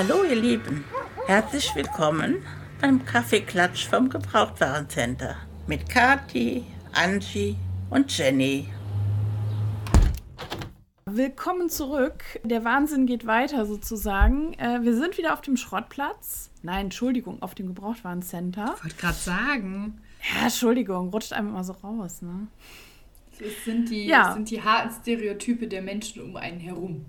Hallo ihr Lieben, herzlich willkommen beim Kaffeeklatsch vom Gebrauchtwarencenter mit Kati, Angie und Jenny. Willkommen zurück. Der Wahnsinn geht weiter sozusagen. Äh, wir sind wieder auf dem Schrottplatz. Nein, Entschuldigung, auf dem Gebrauchtwarencenter. Ich wollte gerade sagen. Ja, Entschuldigung, rutscht einfach mal so raus, ne? Es sind die, ja. es sind die harten Stereotype der Menschen um einen herum.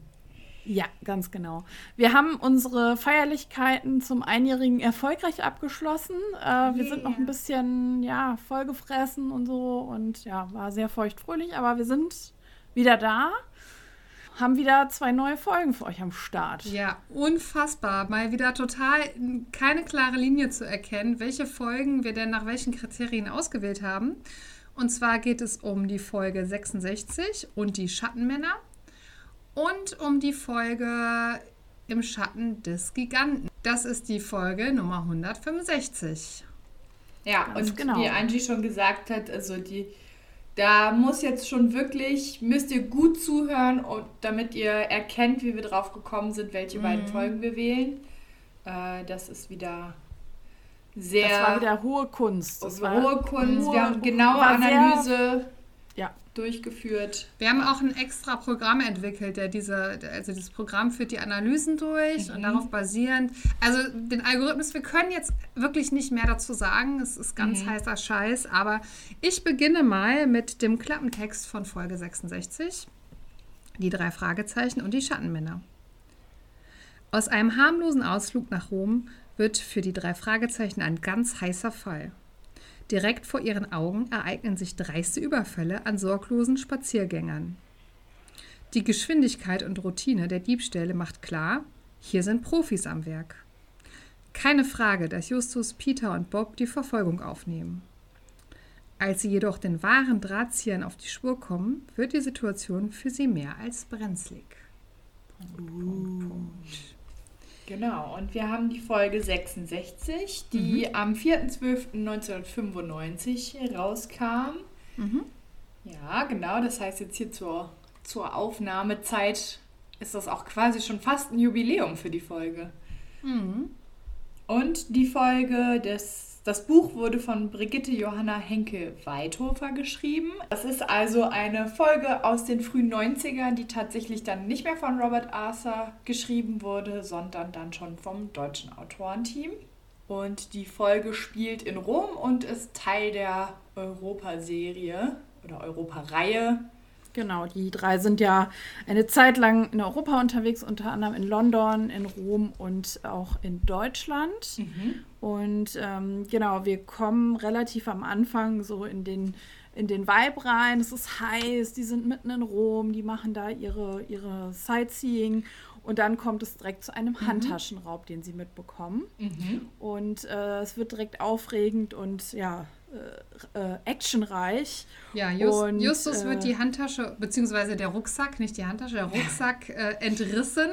Ja, ganz genau. Wir haben unsere Feierlichkeiten zum Einjährigen erfolgreich abgeschlossen. Äh, wir yeah. sind noch ein bisschen, ja, vollgefressen und so und ja, war sehr feuchtfröhlich, aber wir sind wieder da haben wieder zwei neue Folgen für euch am Start. Ja, unfassbar. Mal wieder total keine klare Linie zu erkennen, welche Folgen wir denn nach welchen Kriterien ausgewählt haben. Und zwar geht es um die Folge 66 und die Schattenmänner und um die Folge im Schatten des Giganten. Das ist die Folge Nummer 165. Ja, Ganz und genau. wie Angie schon gesagt hat, also die da muss jetzt schon wirklich, müsst ihr gut zuhören, und, damit ihr erkennt, wie wir drauf gekommen sind, welche mhm. beiden Folgen wir wählen. Äh, das ist wieder sehr. Das war wieder hohe Kunst. Das war hohe Kunst. Hohe, wir haben genaue Analyse ja. durchgeführt. Wir haben auch ein extra Programm entwickelt, der diese, also dieses Programm führt die Analysen durch mhm. und darauf basierend, also den Algorithmus, wir können jetzt wirklich nicht mehr dazu sagen, es ist ganz mhm. heißer Scheiß, aber ich beginne mal mit dem Klappentext von Folge 66, die drei Fragezeichen und die Schattenmänner. Aus einem harmlosen Ausflug nach Rom wird für die drei Fragezeichen ein ganz heißer Fall. Direkt vor ihren Augen ereignen sich dreiste Überfälle an sorglosen Spaziergängern. Die Geschwindigkeit und Routine der Diebstähle macht klar, hier sind Profis am Werk. Keine Frage, dass Justus, Peter und Bob die Verfolgung aufnehmen. Als sie jedoch den wahren Drahtziehern auf die Spur kommen, wird die Situation für sie mehr als brenzlig. Punkt, Punkt, Punkt. Genau, und wir haben die Folge 66, die mhm. am 4.12.1995 rauskam. Mhm. Ja, genau, das heißt jetzt hier zur, zur Aufnahmezeit ist das auch quasi schon fast ein Jubiläum für die Folge. Mhm. Und die Folge des das Buch wurde von Brigitte Johanna Henke-Weithofer geschrieben. Das ist also eine Folge aus den frühen 90ern, die tatsächlich dann nicht mehr von Robert Arthur geschrieben wurde, sondern dann schon vom deutschen Autorenteam. Und die Folge spielt in Rom und ist Teil der Europa-Serie oder Europa-Reihe Genau, die drei sind ja eine Zeit lang in Europa unterwegs, unter anderem in London, in Rom und auch in Deutschland. Mhm. Und ähm, genau, wir kommen relativ am Anfang so in den, in den Vibe rein. Es ist heiß, die sind mitten in Rom, die machen da ihre, ihre Sightseeing. Und dann kommt es direkt zu einem mhm. Handtaschenraub, den sie mitbekommen. Mhm. Und äh, es wird direkt aufregend und ja, äh, äh, actionreich. Ja, Just, und, Justus äh, wird die Handtasche, beziehungsweise der Rucksack, nicht die Handtasche, der Rucksack äh, entrissen.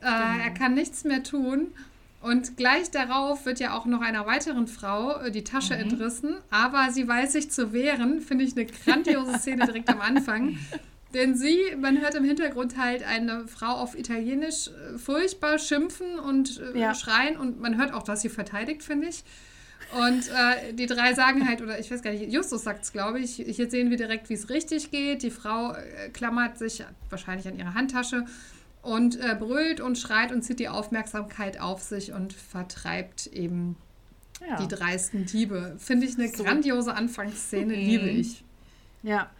Äh, genau. Er kann nichts mehr tun. Und gleich darauf wird ja auch noch einer weiteren Frau äh, die Tasche mhm. entrissen, aber sie weiß sich zu wehren. Finde ich eine grandiose Szene direkt am Anfang. Denn sie, man hört im Hintergrund halt eine Frau auf Italienisch furchtbar schimpfen und ja. schreien und man hört auch, dass sie verteidigt, finde ich. Und äh, die drei sagen halt, oder ich weiß gar nicht, Justus sagt es, glaube ich, hier sehen wir direkt, wie es richtig geht. Die Frau äh, klammert sich wahrscheinlich an ihre Handtasche und äh, brüllt und schreit und zieht die Aufmerksamkeit auf sich und vertreibt eben ja. die dreisten Diebe. Finde ich eine so. grandiose Anfangsszene, liebe ich. Ja,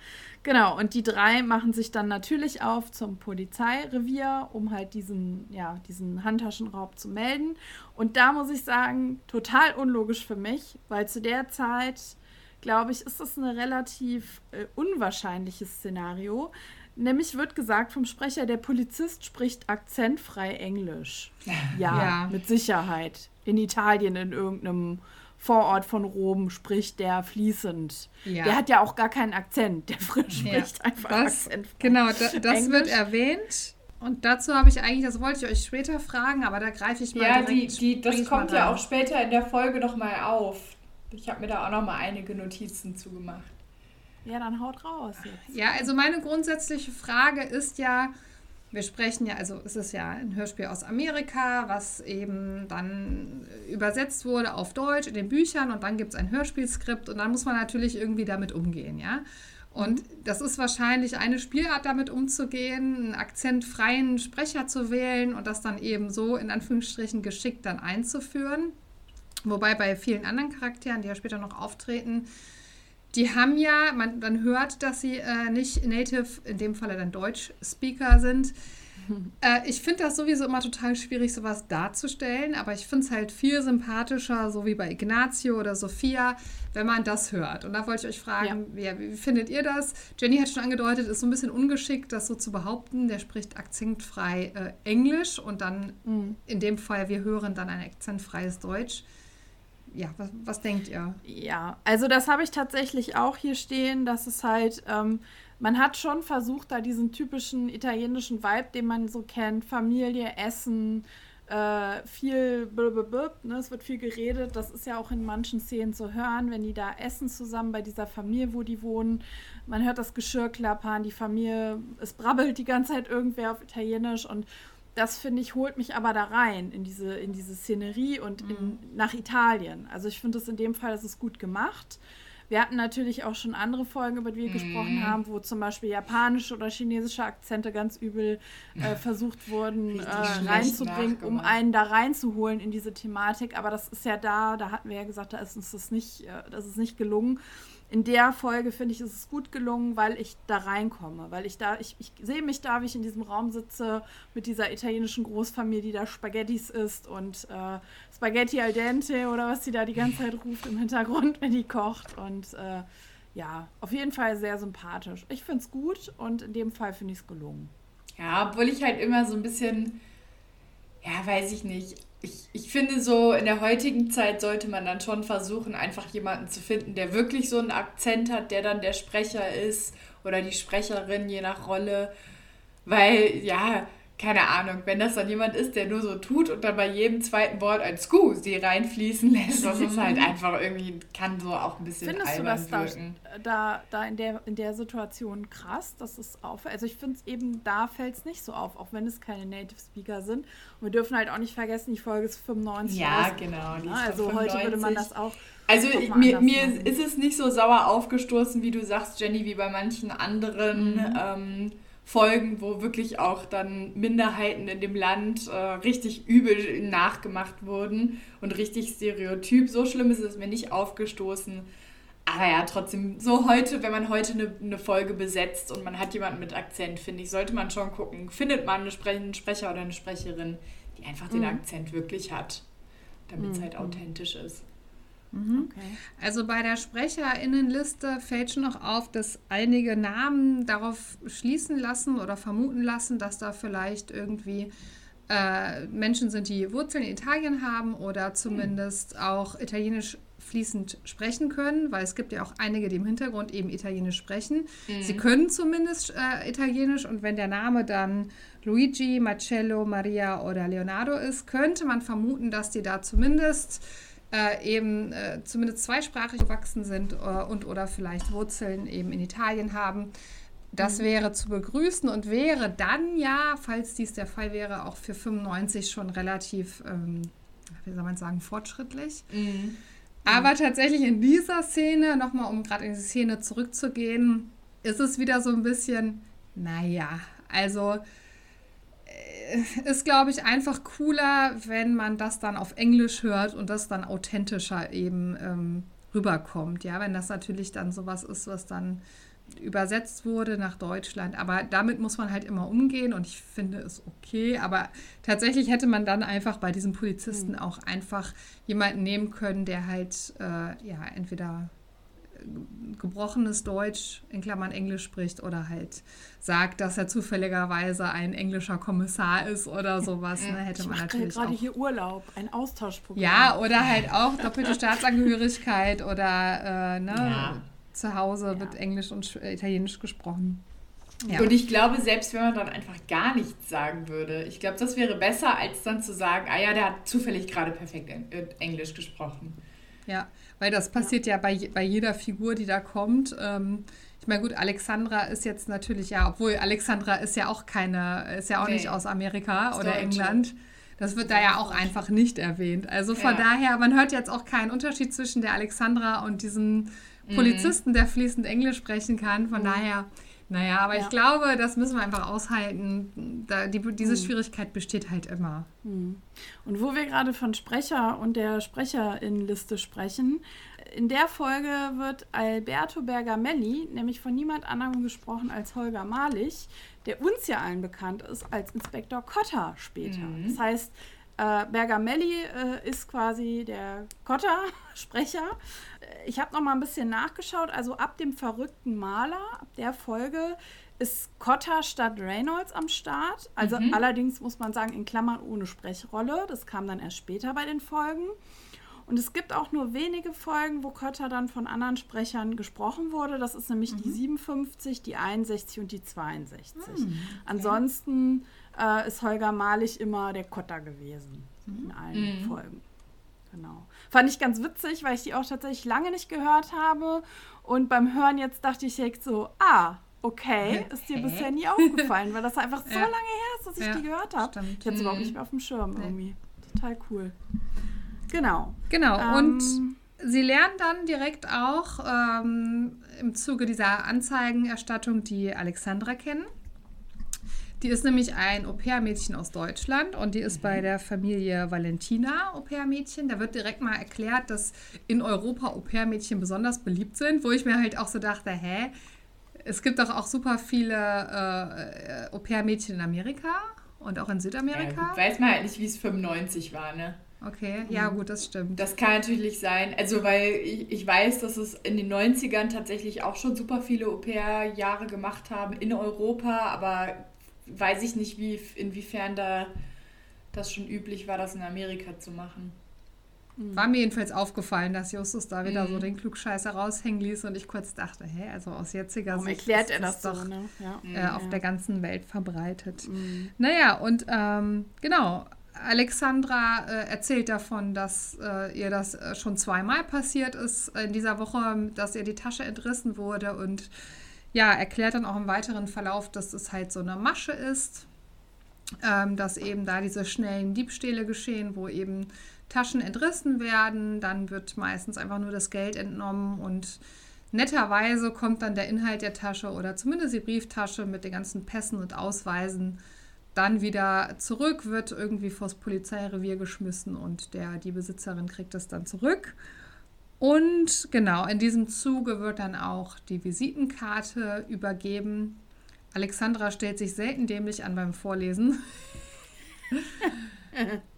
Genau, und die drei machen sich dann natürlich auf zum Polizeirevier, um halt diesen, ja, diesen Handtaschenraub zu melden. Und da muss ich sagen, total unlogisch für mich, weil zu der Zeit, glaube ich, ist das ein relativ äh, unwahrscheinliches Szenario. Nämlich wird gesagt vom Sprecher, der Polizist spricht akzentfrei Englisch. Ja, ja. mit Sicherheit. In Italien in irgendeinem Vorort von Rom spricht der fließend. Ja. Der hat ja auch gar keinen Akzent, der spricht ja. einfach das, akzentfrei. Genau, da, das wird erwähnt. Und dazu habe ich eigentlich, das wollte ich euch später fragen, aber da greife ich mal Ja, die, die, das kommt ja auch später in der Folge noch mal auf. Ich habe mir da auch noch mal einige Notizen zugemacht. Ja, dann haut raus jetzt. Ja, also meine grundsätzliche Frage ist ja, wir sprechen ja, also es ist ja ein Hörspiel aus Amerika, was eben dann übersetzt wurde auf Deutsch in den Büchern und dann gibt es ein Hörspielskript und dann muss man natürlich irgendwie damit umgehen, ja. Und das ist wahrscheinlich eine Spielart, damit umzugehen, einen akzentfreien Sprecher zu wählen und das dann eben so in Anführungsstrichen geschickt dann einzuführen. Wobei bei vielen anderen Charakteren, die ja später noch auftreten, die haben ja, man, man hört, dass sie äh, nicht Native, in dem Falle dann Deutsch-Speaker sind. Äh, ich finde das sowieso immer total schwierig, sowas darzustellen, aber ich finde es halt viel sympathischer, so wie bei Ignazio oder Sophia, wenn man das hört. Und da wollte ich euch fragen, ja. wie, wie, findet ihr das? Jenny hat schon angedeutet, ist so ein bisschen ungeschickt, das so zu behaupten. Der spricht akzentfrei äh, Englisch und dann mhm. in dem Fall, wir hören dann ein akzentfreies Deutsch ja, was, was denkt ihr? Ja, also das habe ich tatsächlich auch hier stehen, dass es halt, ähm, man hat schon versucht, da diesen typischen italienischen Vibe, den man so kennt, Familie, Essen, äh, viel, blub, ne? es wird viel geredet, das ist ja auch in manchen Szenen zu hören, wenn die da essen zusammen bei dieser Familie, wo die wohnen. Man hört das Geschirr klappern, die Familie, es brabbelt die ganze Zeit irgendwer auf Italienisch und das finde ich, holt mich aber da rein in diese, in diese Szenerie und in, mhm. nach Italien. Also ich finde es in dem Fall, das ist gut gemacht. Wir hatten natürlich auch schon andere Folgen, über die wir mm. gesprochen haben, wo zum Beispiel japanische oder chinesische Akzente ganz übel äh, versucht wurden äh, reinzubringen, um einen da reinzuholen in diese Thematik. Aber das ist ja da, da hatten wir ja gesagt, da ist uns das nicht, äh, das ist nicht gelungen in der Folge finde ich, ist es gut gelungen, weil ich da reinkomme, weil ich da, ich, ich sehe mich da, wie ich in diesem Raum sitze mit dieser italienischen Großfamilie, die da Spaghettis isst und äh, Spaghetti al dente oder was sie da die ganze Zeit ruft im Hintergrund, wenn die kocht und äh, ja, auf jeden Fall sehr sympathisch. Ich finde es gut und in dem Fall finde ich es gelungen. Ja, obwohl ich halt immer so ein bisschen, ja, weiß ich nicht, ich, ich finde so, in der heutigen Zeit sollte man dann schon versuchen, einfach jemanden zu finden, der wirklich so einen Akzent hat, der dann der Sprecher ist oder die Sprecherin, je nach Rolle. Weil, ja, keine Ahnung, wenn das dann jemand ist, der nur so tut und dann bei jedem zweiten Wort ein Scusi reinfließen lässt, das ist halt einfach irgendwie, kann so auch ein bisschen Findest du das wirken. da, da in, der, in der Situation krass, dass es auf, also ich finde es eben, da fällt es nicht so auf, auch wenn es keine Native Speaker sind. Und wir dürfen halt auch nicht vergessen, die Folge ist 95. Ja, aus. genau. Die also heute würde man das auch also mir, mir ist es nicht so sauer aufgestoßen, wie du sagst, Jenny, wie bei manchen anderen mhm. ähm, Folgen, wo wirklich auch dann Minderheiten in dem Land äh, richtig übel nachgemacht wurden und richtig stereotyp. So schlimm ist es mir nicht aufgestoßen. Aber ja, trotzdem, so heute, wenn man heute eine, eine Folge besetzt und man hat jemanden mit Akzent, finde ich, sollte man schon gucken, findet man einen Sprecher oder eine Sprecherin, die einfach den mhm. Akzent wirklich hat, damit es mhm. halt authentisch ist. Mhm. Okay. Also bei der Sprecherinnenliste fällt schon noch auf, dass einige Namen darauf schließen lassen oder vermuten lassen, dass da vielleicht irgendwie äh, Menschen sind, die Wurzeln in Italien haben oder zumindest mhm. auch Italienisch fließend sprechen können, weil es gibt ja auch einige, die im Hintergrund eben Italienisch sprechen. Mhm. Sie können zumindest äh, Italienisch und wenn der Name dann Luigi, Marcello, Maria oder Leonardo ist, könnte man vermuten, dass die da zumindest äh, eben äh, zumindest zweisprachig gewachsen sind äh, und oder vielleicht Wurzeln eben in Italien haben. Das mhm. wäre zu begrüßen und wäre dann ja, falls dies der Fall wäre, auch für 95 schon relativ, ähm, wie soll man sagen, fortschrittlich. Mhm. Aber tatsächlich in dieser Szene, nochmal um gerade in die Szene zurückzugehen, ist es wieder so ein bisschen, naja, also ist, glaube ich, einfach cooler, wenn man das dann auf Englisch hört und das dann authentischer eben ähm, rüberkommt. Ja, wenn das natürlich dann sowas ist, was dann übersetzt wurde nach Deutschland. Aber damit muss man halt immer umgehen und ich finde es okay. Aber tatsächlich hätte man dann einfach bei diesen Polizisten mhm. auch einfach jemanden nehmen können, der halt äh, ja entweder gebrochenes Deutsch in Klammern Englisch spricht oder halt sagt, dass er zufälligerweise ein englischer Kommissar ist oder sowas, ne, hätte ich man natürlich gerade hier Urlaub, ein Austauschprogramm. Ja, oder halt auch doppelte Staatsangehörigkeit oder äh, ne, ja. zu Hause ja. wird Englisch und Italienisch gesprochen. Ja. Und ich glaube, selbst wenn man dann einfach gar nichts sagen würde, ich glaube, das wäre besser, als dann zu sagen, ah ja, der hat zufällig gerade perfekt Englisch gesprochen. Ja, weil das passiert ja, ja bei, bei jeder Figur, die da kommt. Ähm, Ich meine, gut, Alexandra ist jetzt natürlich ja, obwohl Alexandra ist ja auch keine, ist ja auch nee. nicht aus Amerika ist oder. England. Das wird da ja auch einfach nicht erwähnt. Also von ja. daher, man hört jetzt auch keinen Unterschied zwischen der Alexandra und diesem mhm. Polizisten, der fließend Englisch sprechen kann. Von mhm. daher, naja, aber ja. ich glaube, das müssen wir einfach aushalten. Da, die, diese mhm. Schwierigkeit besteht halt immer. Mhm. Und wo wir gerade von Sprecher und der Sprecherinnenliste sprechen, in der Folge wird Alberto Bergamelli nämlich von niemand anderem gesprochen als Holger Malich, der uns ja allen bekannt ist als Inspektor Cotta später. Mhm. Das heißt, äh, Bergamelli äh, ist quasi der Cotta-Sprecher. Ich habe noch mal ein bisschen nachgeschaut. Also ab dem verrückten Maler, ab der Folge, ist Cotta statt Reynolds am Start. Also mhm. allerdings muss man sagen, in Klammern ohne Sprechrolle. Das kam dann erst später bei den Folgen. Und es gibt auch nur wenige Folgen, wo Kötter dann von anderen Sprechern gesprochen wurde. Das ist nämlich mhm. die 57, die 61 und die 62. Mhm, okay. Ansonsten äh, ist Holger Malich immer der Kotter gewesen mhm. in allen mhm. Folgen. Genau. Fand ich ganz witzig, weil ich die auch tatsächlich lange nicht gehört habe. Und beim Hören jetzt dachte ich direkt so, ah, okay, ist dir bisher nie aufgefallen, weil das einfach so ja. lange her ist, dass ich ja, die gehört habe. Es überhaupt nicht mhm. mehr auf dem Schirm nee. irgendwie. Total cool. Genau. Genau. Ähm, und sie lernen dann direkt auch ähm, im Zuge dieser Anzeigenerstattung die Alexandra kennen. Die ist nämlich ein Au-pair-Mädchen aus Deutschland und die ist bei der Familie Valentina Au-pair-Mädchen. Da wird direkt mal erklärt, dass in Europa Au-pair-Mädchen besonders beliebt sind, wo ich mir halt auch so dachte, hä, es gibt doch auch super viele äh, Au-pair-Mädchen in Amerika und auch in Südamerika. Ja, weiß man halt nicht, wie es 95 war, ne? Okay, ja mhm. gut, das stimmt. Das kann natürlich sein. Also, weil ich, ich weiß, dass es in den 90ern tatsächlich auch schon super viele Au-pair-Jahre gemacht haben in Europa, aber weiß ich nicht, wie, inwiefern da das schon üblich war, das in Amerika zu machen. Mhm. War mir jedenfalls aufgefallen, dass Justus da wieder mhm. so den Klugscheißer raushängen ließ und ich kurz dachte, hä, also aus jetziger Warum Sicht erklärt er das, das doch ne? ja. äh, auf ja. der ganzen Welt verbreitet. Mhm. Naja, und ähm, genau, Alexandra äh, erzählt davon, dass äh, ihr das äh, schon zweimal passiert ist in dieser Woche, dass ihr die Tasche entrissen wurde und ja, erklärt dann auch im weiteren Verlauf, dass es halt so eine Masche ist, ähm, dass eben da diese schnellen Diebstähle geschehen, wo eben Taschen entrissen werden, dann wird meistens einfach nur das Geld entnommen und netterweise kommt dann der Inhalt der Tasche oder zumindest die Brieftasche mit den ganzen Pässen und Ausweisen dann wieder zurück, wird irgendwie vors Polizeirevier geschmissen und der, die Besitzerin kriegt es dann zurück. Und genau, in diesem Zuge wird dann auch die Visitenkarte übergeben. Alexandra stellt sich selten dämlich an beim Vorlesen.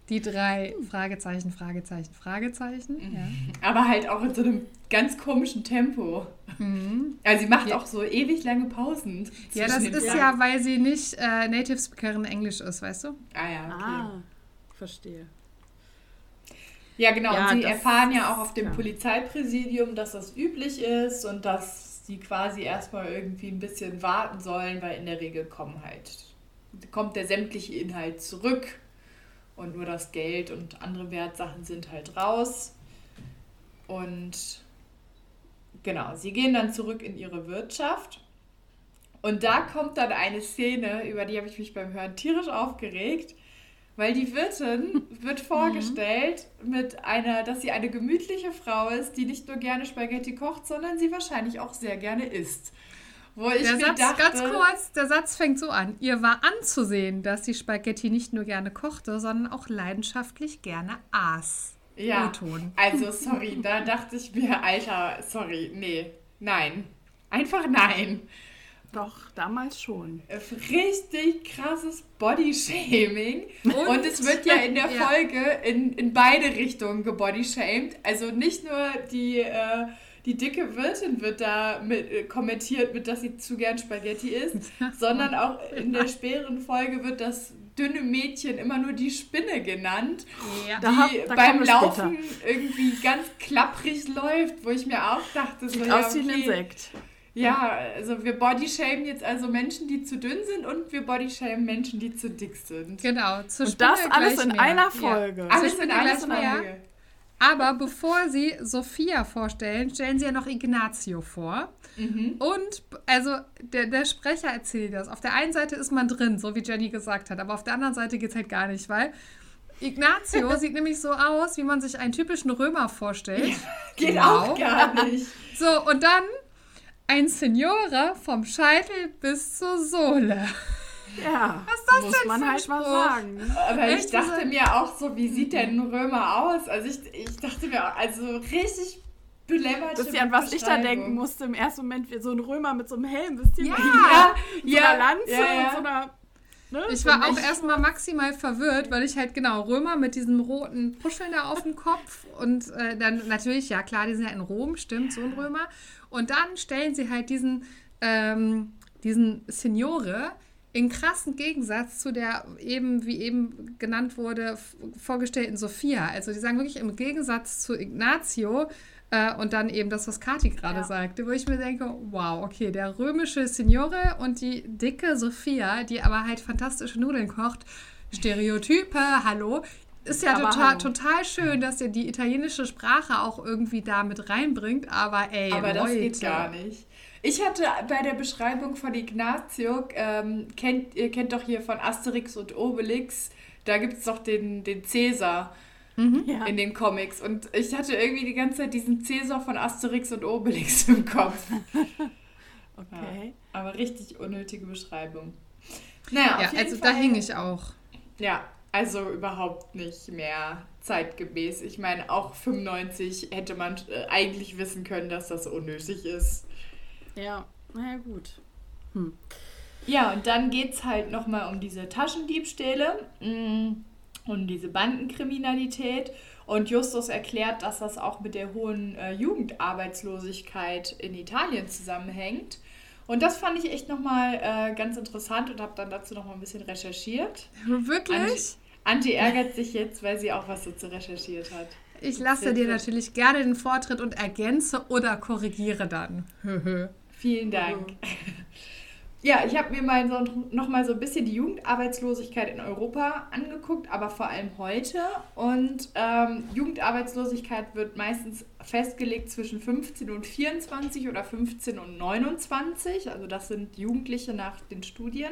die drei Fragezeichen, Fragezeichen, Fragezeichen. Ja. Aber halt auch in so einem ganz komischen Tempo. Mhm. Also sie macht ja. auch so ewig lange Pausen. Ja, das ist ja, weil sie nicht äh, Native Speakerin Englisch ist, weißt du? Ah ja, okay. Ah, verstehe. Ja, genau. Ja, und sie erfahren ja auch auf dem Polizeipräsidium, dass das üblich ist und dass sie quasi erstmal irgendwie ein bisschen warten sollen, weil in der Regel kommen halt, kommt der sämtliche Inhalt zurück und nur das Geld und andere Wertsachen sind halt raus. Und genau, sie gehen dann zurück in ihre Wirtschaft. Und da kommt dann eine Szene, über die habe ich mich beim Hören tierisch aufgeregt, weil die Wirtin wird vorgestellt mit einer, dass sie eine gemütliche Frau ist, die nicht nur gerne Spaghetti kocht, sondern sie wahrscheinlich auch sehr gerne isst. Wo ich der Satz, dachte, ganz kurz, der Satz fängt so an. Ihr war anzusehen, dass die Spaghetti nicht nur gerne kochte, sondern auch leidenschaftlich gerne aß. Ja, also sorry, da dachte ich mir, Alter, sorry, nee, nein. Einfach nein. Doch, damals schon. Richtig krasses Bodyshaming. Und, und es wird ja in der Folge ja. in, in beide Richtungen gebodyshamed. Also nicht nur die... Äh, die dicke Wirtin wird da mit, äh, kommentiert mit, dass sie zu gern Spaghetti isst, sondern auch in der späteren Folge wird das dünne Mädchen immer nur die Spinne genannt, ja. die da, da beim Laufen später. irgendwie ganz klapprig läuft, wo ich mir auch dachte, so, ja, okay, ein Insekt. Ja, also wir bodyshamen jetzt also Menschen, die zu dünn sind und wir bodyshamen Menschen, die zu dick sind. Genau. Zur und das alles in mehr. einer Folge. Ja. Alles in einer Folge. Aber bevor sie Sophia vorstellen, stellen sie ja noch Ignazio vor. Und also der, der Sprecher erzählt das. Auf der einen Seite ist man drin, so wie Jenny gesagt hat, aber auf der anderen Seite geht es halt gar nicht, weil Ignazio sieht nämlich so aus, wie man sich einen typischen Römer vorstellt. Geht Genau. auch gar nicht. So, und dann ein Signore vom Scheitel bis zur Sohle. Ja, Was ist das muss denn man halt mal Spruch? sagen. Aber Echt? ich dachte mir auch so, wie sieht denn ein Römer aus? Also ich, ich dachte mir auch, also richtig belämmert. Wisst ihr, an was ich da denken musste im ersten Moment? Wie so ein Römer mit so einem Helm, wisst ihr? Ja. Mit Ja, so ja, einer Lanze ja, ja. und so einer... Ne? Ich so war auch erstmal maximal verwirrt, weil ich halt genau Römer mit diesem roten Puscheln da auf dem Kopf und äh, dann natürlich, ja klar, die sind ja in Rom, stimmt, so ein Römer. Und dann stellen sie halt diesen, ähm, diesen Signore in krassen Gegensatz zu der eben, wie eben genannt wurde, vorgestellten Sophia. Also die sagen wirklich im Gegensatz zu Ignazio äh, und dann eben das, was Kati gerade Ja. sagte, wo ich mir denke, wow, okay, der römische Signore und die dicke Sophia, die aber halt fantastische Nudeln kocht, Stereotype, hallo. Ist ja total, total schön, dass ihr die italienische Sprache auch irgendwie da mit reinbringt, aber ey, Aber das geht gar nicht. Ich hatte bei der Beschreibung von Ignazio, ähm, kennt, ihr kennt doch hier von Asterix und Obelix, da gibt es doch den, den Cäsar Ja. in den Comics. Und ich hatte irgendwie die ganze Zeit diesen Cäsar von Asterix und Obelix im Kopf. Okay. Aber richtig unnötige Beschreibung. Naja, Ja, auf jeden also Fall, da hing ich auch. Ja, also überhaupt nicht mehr zeitgemäß. Ich meine, auch 95 hätte man äh, eigentlich wissen können, dass das unnötig ist. Ja, naja, gut. Ja, und dann geht es halt nochmal um diese Taschendiebstähle, mm, um diese Bandenkriminalität. Und Justus erklärt, dass das auch mit der hohen äh, Jugendarbeitslosigkeit in Italien zusammenhängt. Und das fand ich echt nochmal äh, ganz interessant und habe dann dazu nochmal ein bisschen recherchiert. Wirklich? Anti, Anti ärgert sich jetzt, weil sie auch was dazu recherchiert hat. Ich lasse dir natürlich gerne den Vortritt und ergänze oder korrigiere dann. Vielen Dank. Ja, ich habe mir mal so, noch mal so ein bisschen die Jugendarbeitslosigkeit in Europa angeguckt, aber vor allem heute. Und ähm, Jugendarbeitslosigkeit wird meistens festgelegt zwischen 15 und 24 oder 15 und 29. Also das sind Jugendliche nach den Studien.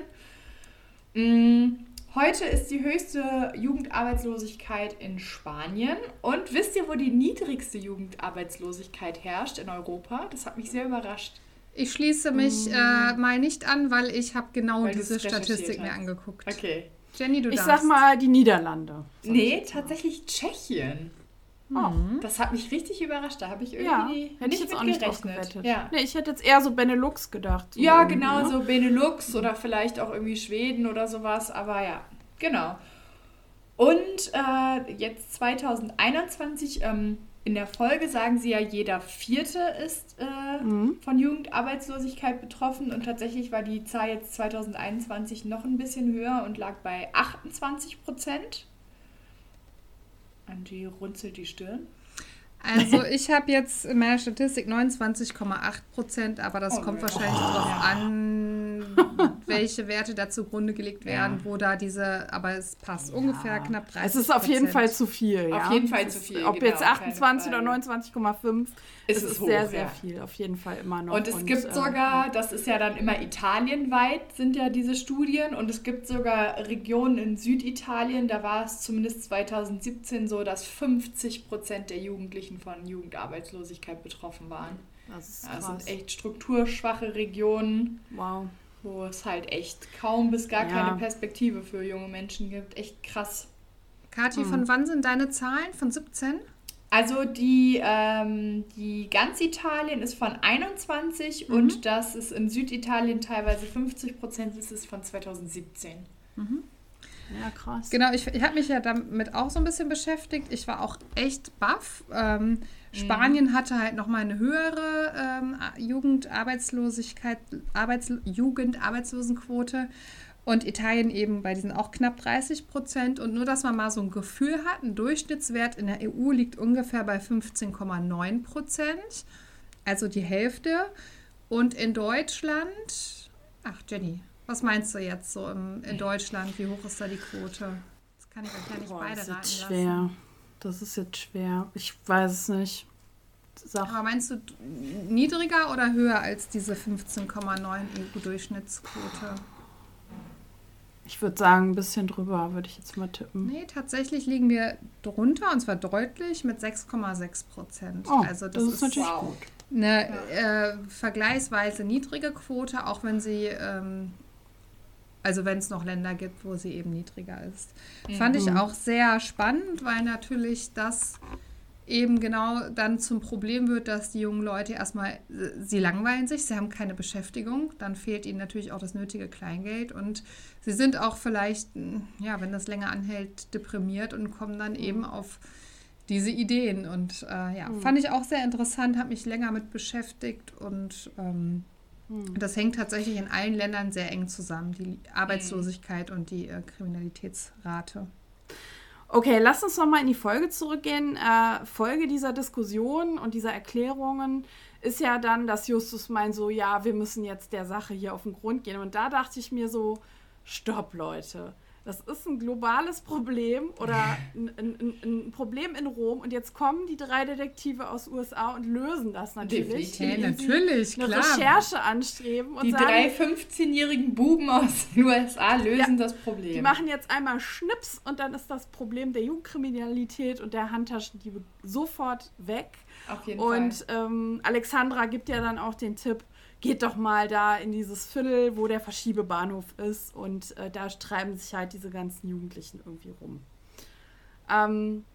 Mm, Heute ist die höchste Jugendarbeitslosigkeit in Spanien. Und wisst ihr, wo die niedrigste Jugendarbeitslosigkeit herrscht in Europa? Das hat mich sehr überrascht. Ich schließe mich äh, mal nicht an, weil ich habe genau Weil diese Statistik mir angeguckt. Okay. Jenny, du Ich darfst. sag mal die Niederlande. Nee, tatsächlich Tschechien. Oh. Das hat mich richtig überrascht. Da habe ich Ja, irgendwie hätte ich jetzt mit auch nicht gerechnet. Ja. Nee, ich hätte jetzt eher so Benelux gedacht. So ja, genau, ne? so Benelux oder vielleicht auch irgendwie Schweden oder sowas. Aber ja, genau. Und äh, jetzt 2021, ähm, in der Folge sagen sie ja, jeder Vierte ist äh, Mhm. von Jugendarbeitslosigkeit betroffen. Und tatsächlich war die Zahl jetzt 2021 noch ein bisschen höher und lag bei 28 Prozent. Angie runzelt die Stirn. Also ich habe jetzt in meiner Statistik 29,8 Prozent, aber das Oh, kommt wahrscheinlich darauf an, welche Werte da zugrunde gelegt werden, wo da diese, aber es passt ungefähr knapp 30 Es ist auf jeden Fall zu viel. Auf ja? jeden Fall zu viel, Ob genau, jetzt keine 28 oder Frage. 29,5, Es es ist ist hoch, sehr, sehr ja. viel. Auf jeden Fall immer noch. Und es gibt äh, sogar, das ist ja dann immer italienweit, sind ja diese Studien. Und es gibt sogar Regionen in Süditalien, da war es zumindest 2017 so, dass 50 Prozent der Jugendlichen von Jugendarbeitslosigkeit betroffen waren. Das ist Ja, krass. Das sind echt strukturschwache Regionen, wow. Wo es halt echt kaum bis gar Ja. keine Perspektive für junge Menschen gibt. Echt krass. Kathi, Hm. von wann sind deine Zahlen? Von 17? Also die, ähm, die ganz Italien ist von 21 Mhm. und das ist in Süditalien teilweise 50 Prozent, ist es von 2017. Ja, krass. Genau, ich, ich habe mich ja damit auch so ein bisschen beschäftigt. Ich war auch echt baff. Ähm, Spanien hatte halt nochmal eine höhere ähm, Jugendarbeitslosigkeit, Arbeits Jugendarbeitslosenquote und Italien eben bei diesen auch knapp 30 Prozent. Und nur, dass man mal so ein Gefühl hat, ein Durchschnittswert in der EU liegt ungefähr bei 15,9 Prozent, also die Hälfte. Und in Deutschland, ach Jenny, was meinst du jetzt so im, in Deutschland? Wie hoch ist da die Quote? Das kann ich euch ja nicht Boah, beide das raten ist lassen. schwer. das ist jetzt schwer. Ich weiß es nicht. Sag. Aber meinst du niedriger oder höher als diese 15,9 EU-Durchschnittsquote? Ich würde sagen, ein bisschen drüber, würde ich jetzt mal tippen. Nee, tatsächlich liegen wir drunter und zwar deutlich mit 6,6 Prozent. Oh, also das, das ist, ist natürlich wow. gut. Eine ja. äh, vergleichsweise niedrige Quote, auch wenn sie, ähm, also wenn es noch Länder gibt, wo sie eben niedriger ist. Mhm. Fand ich auch sehr spannend, weil natürlich das eben genau dann zum Problem wird, dass die jungen Leute erstmal, sie langweilen sich, sie haben keine Beschäftigung, dann fehlt ihnen natürlich auch das nötige Kleingeld und sie sind auch vielleicht, ja, wenn das länger anhält, deprimiert und kommen dann eben auf diese Ideen. Und äh, ja, mhm. fand ich auch sehr interessant, habe mich länger mit beschäftigt und ähm, mhm. das hängt tatsächlich in allen Ländern sehr eng zusammen, die Arbeitslosigkeit mhm. und die äh, Kriminalitätsrate. Okay, lass uns nochmal in die Folge zurückgehen. Äh, Folge dieser Diskussion und dieser Erklärungen ist ja dann, dass Justus meint so, ja, wir müssen jetzt der Sache hier auf den Grund gehen. Und da dachte ich mir so, stopp, Leute das ist ein globales Problem oder ein, ein, ein, Problem in Rom und jetzt kommen die drei Detektive aus USA und lösen das natürlich. Hey, natürlich, eine klar. Recherche anstreben. Und die sagen, drei 15-jährigen Buben aus den USA lösen ja, das Problem. Die machen jetzt einmal Schnips und dann ist das Problem der Jugendkriminalität und der Handtaschendiebe sofort weg. Auf jeden und Fall. Ähm, Alexandra gibt ja dann auch den Tipp, geht doch mal da in dieses Viertel, wo der Verschiebebahnhof ist und äh, da treiben sich halt diese ganzen Jugendlichen irgendwie rum. Ähm,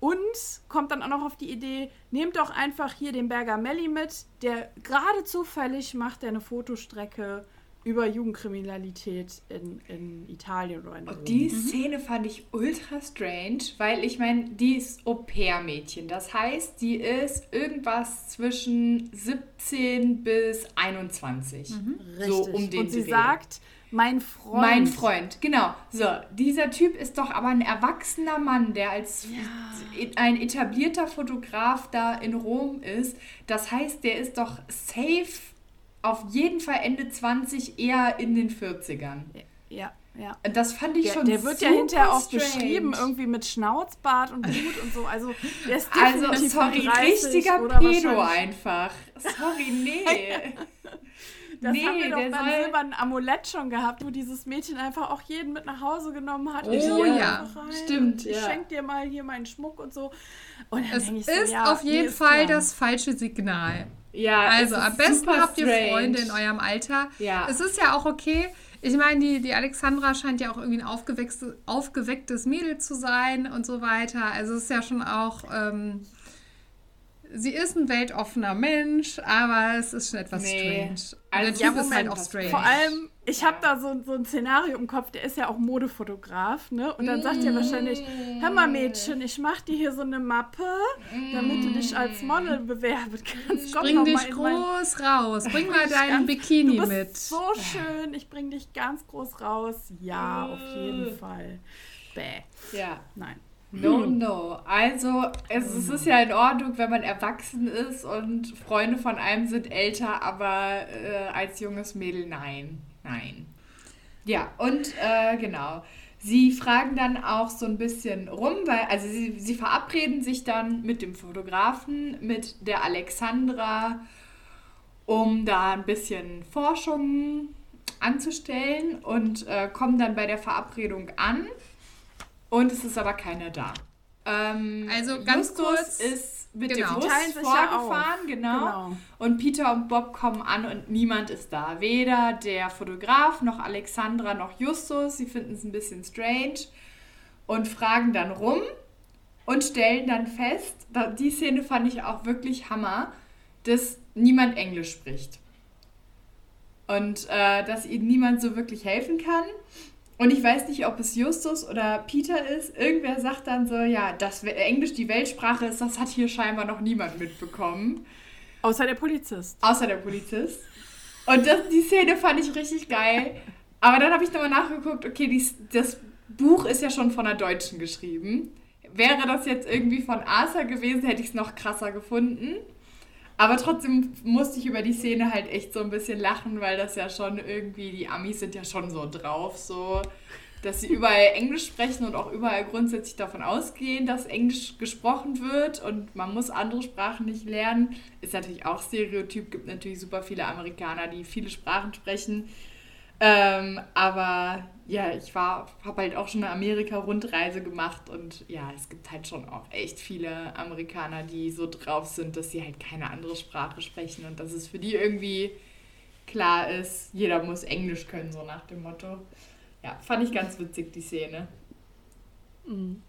und kommt dann auch noch auf die Idee, nehmt doch einfach hier den Berger Melli mit, der gerade zufällig macht der eine Fotostrecke über Jugendkriminalität in, in Italien oder in Rom. Und die mhm. Szene fand ich ultra strange, weil ich meine, die ist Au-pair-Mädchen. Das heißt, die ist irgendwas zwischen 17 bis 21. Mhm. So um den Und sie Dreh. sagt, mein Freund. Mein Freund, genau. So, dieser Typ ist doch aber ein erwachsener Mann, der als ja. ein etablierter Fotograf da in Rom ist. Das heißt, der ist doch safe auf jeden Fall Ende 20, eher in den 40ern. Ja, ja. Das fand ich der, schon Der wird ja hinterher auch beschrieben, irgendwie mit Schnauzbart und Blut und so. Also, der ist Also, sorry, richtiger Pedo einfach. Sorry, nee. Das nee, haben wir doch beim soll... silbernen Amulett schon gehabt, wo dieses Mädchen einfach auch jeden mit nach Hause genommen hat. Oh ja, stimmt. Ich ja. schenke dir mal hier meinen Schmuck und so. Und es ist so, ja, auf jeden Fall das falsche Signal. Ja, also am besten habt ihr Freunde in eurem Alter. Ja. Es ist ja auch okay. Ich meine, die, die Alexandra scheint ja auch irgendwie ein aufgewecktes, aufgewecktes Mädel zu sein und so weiter. Also es ist ja schon auch. Ähm, sie ist ein weltoffener Mensch, aber es ist schon etwas nee. strange. Also der Typ ja, ist halt auch strange. Vor allem, ich habe da so, so ein Szenario im Kopf, der ist ja auch Modefotograf, ne? Und dann sagt er wahrscheinlich, hör mal Mädchen, ich mach dir hier so eine Mappe, damit du dich als Model bewerben kannst. Komm bring dich groß raus, bring mal deinen Bikini du bist mit. so schön, ich bring dich ganz groß raus. Ja, auf jeden Fall. Bäh. Ja. Nein. No, hm. no. Also, es, es, ist ja in Ordnung, wenn man erwachsen ist und Freunde von einem sind älter, aber äh, als junges Mädel nein. Nein. Ja, und äh, genau. Sie fragen dann auch so ein bisschen rum, weil, also sie, sie verabreden sich dann mit dem Fotografen, mit der Alexandra, um da ein bisschen Forschung anzustellen und äh, kommen dann bei der Verabredung an und es ist aber keiner da. Ähm, also ganz Justus kurz ist mit genau. dem Bus vorgefahren, genau. genau. Und Peter und Bob kommen an und niemand ist da. Weder der Fotograf noch Alexandra noch Justus. Sie finden es ein bisschen strange und fragen dann rum und stellen dann fest, die Szene fand ich auch wirklich Hammer, dass niemand Englisch spricht. Und äh, dass ihnen niemand so wirklich helfen kann. Und ich weiß nicht, ob es Justus oder Peter ist. Irgendwer sagt dann so, ja, dass Englisch die Weltsprache ist, das hat hier scheinbar noch niemand mitbekommen. Außer der Polizist. Außer der Polizist. Und das, die Szene fand ich richtig geil. Aber dann habe ich nochmal nachgeguckt, okay, die, das Buch ist ja schon von einer Deutschen geschrieben. Wäre das jetzt irgendwie von Arthur gewesen, hätte ich es noch krasser gefunden. Aber trotzdem musste ich über die Szene halt echt so ein bisschen lachen, weil das ja schon irgendwie, die Amis sind ja schon so drauf, so dass sie überall Englisch sprechen und auch überall grundsätzlich davon ausgehen, dass Englisch gesprochen wird und man muss andere Sprachen nicht lernen. Ist natürlich auch Stereotyp, gibt natürlich super viele Amerikaner, die viele Sprachen sprechen. Ähm, aber ja, ich war, habe halt auch schon eine Amerika-Rundreise gemacht und ja, es gibt halt schon auch echt viele Amerikaner, die so drauf sind, dass sie halt keine andere Sprache sprechen und dass es für die irgendwie klar ist, jeder muss Englisch können, so nach dem Motto. Ja, fand ich ganz witzig, die Szene. Mhm.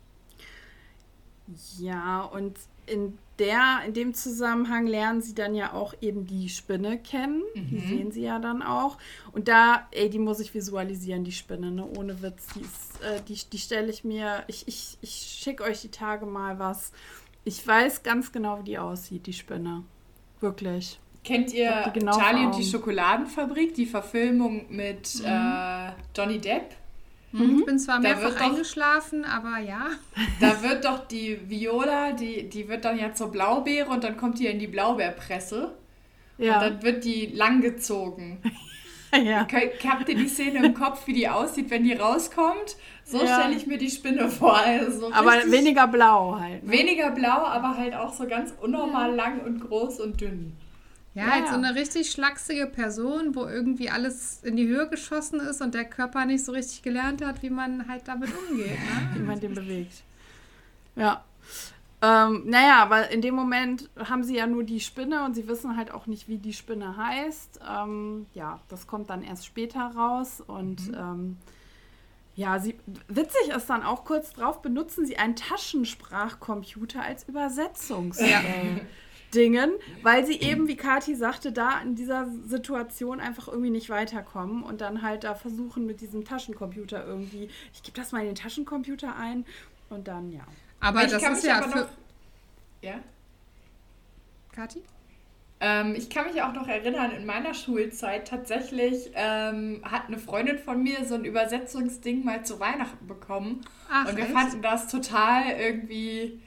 Ja, und in der, in dem Zusammenhang lernen sie dann ja auch eben die Spinne kennen. Mhm. Die sehen sie ja dann auch. Und da, ey, die muss ich visualisieren, die Spinne, ne? Ohne Witz. Die, äh, die, die stelle ich mir, ich, ich, ich schicke euch die Tage mal was. Ich weiß ganz genau, wie die aussieht, die Spinne. Wirklich. Kennt ihr genau Charlie und die Schokoladenfabrik, die Verfilmung mit mhm. äh, Johnny Depp? Mhm. Ich bin zwar mehrfach doch, eingeschlafen, aber ja. Da wird doch die Viola, die, die wird dann ja zur Blaubeere und dann kommt die in die Blaubeerpresse. Ja. Und dann wird die langgezogen. ja. Habt ihr die Szene im Kopf, wie die aussieht, wenn die rauskommt? So ja. stelle ich mir die Spinne vor. Also so aber weniger blau halt. Ne? Weniger blau, aber halt auch so ganz unnormal ja. lang und groß und dünn. Ja, ja, halt so eine richtig schlachsige Person, wo irgendwie alles in die Höhe geschossen ist und der Körper nicht so richtig gelernt hat, wie man halt damit umgeht. Ne? wie man den bewegt. Ja. Ähm, naja, aber in dem Moment haben sie ja nur die Spinne und sie wissen halt auch nicht, wie die Spinne heißt. Ähm, ja, das kommt dann erst später raus und mhm. ähm, ja, sie, witzig ist dann auch kurz drauf, benutzen sie einen Taschensprachcomputer als Übersetzungs. Ja. Äh, Dingen, weil sie eben, wie Kathi sagte, da in dieser Situation einfach irgendwie nicht weiterkommen und dann halt da versuchen mit diesem Taschencomputer irgendwie, ich gebe das mal in den Taschencomputer ein und dann ja. Aber ich das ist ja für... Noch, ja? Kathi? Ähm, ich kann mich auch noch erinnern, in meiner Schulzeit tatsächlich ähm, hat eine Freundin von mir so ein Übersetzungsding mal zu Weihnachten bekommen. Ach, und wir echt? fanden das total irgendwie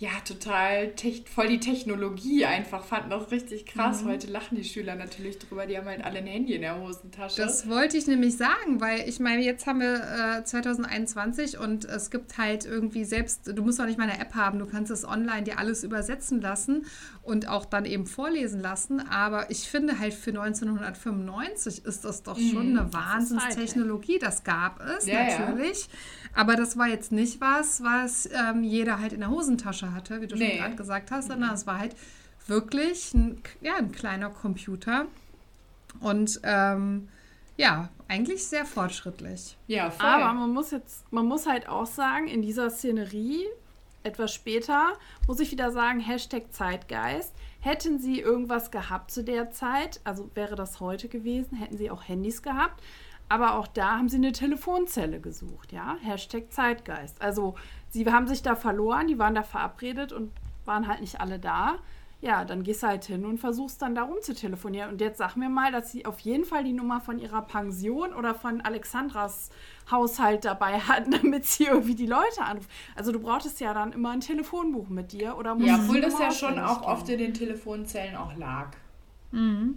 ja, total voll die Technologie einfach, fanden das richtig krass. Mhm. Heute lachen die Schüler natürlich drüber, die haben halt alle ein Handy in der Hosentasche. Das wollte ich nämlich sagen, weil ich meine, jetzt haben wir äh, 2021 und es gibt halt irgendwie selbst, du musst auch nicht mal eine App haben, du kannst es online dir alles übersetzen lassen und auch dann eben vorlesen lassen. Aber ich finde halt für 1995 ist das doch schon mhm. eine Wahnsinnstechnologie. Das gab es ja, natürlich. Ja. Aber das war jetzt nicht was, was ähm, jeder halt in der Hosentasche hatte, wie du nee. schon gerade gesagt hast, sondern es war halt wirklich ein, ja, ein kleiner Computer. Und ähm, ja, eigentlich sehr fortschrittlich. Ja, voll. Aber man muss jetzt, man muss halt auch sagen, in dieser Szenerie, etwas später, muss ich wieder sagen, Hashtag Zeitgeist. Hätten sie irgendwas gehabt zu der Zeit, also wäre das heute gewesen, hätten sie auch Handys gehabt, aber auch da haben sie eine Telefonzelle gesucht, ja. Hashtag Zeitgeist. Also sie haben sich da verloren, die waren da verabredet und waren halt nicht alle da. Ja, dann gehst du halt hin und versuchst dann da rum zu telefonieren. Und jetzt sag mir mal, dass sie auf jeden Fall die Nummer von ihrer Pension oder von Alexandras Haushalt dabei hatten, damit sie irgendwie die Leute anrufen. Also du brauchtest ja dann immer ein Telefonbuch mit dir oder Ja, obwohl das ja schon auch oft in den Telefonzellen auch lag. Mhm.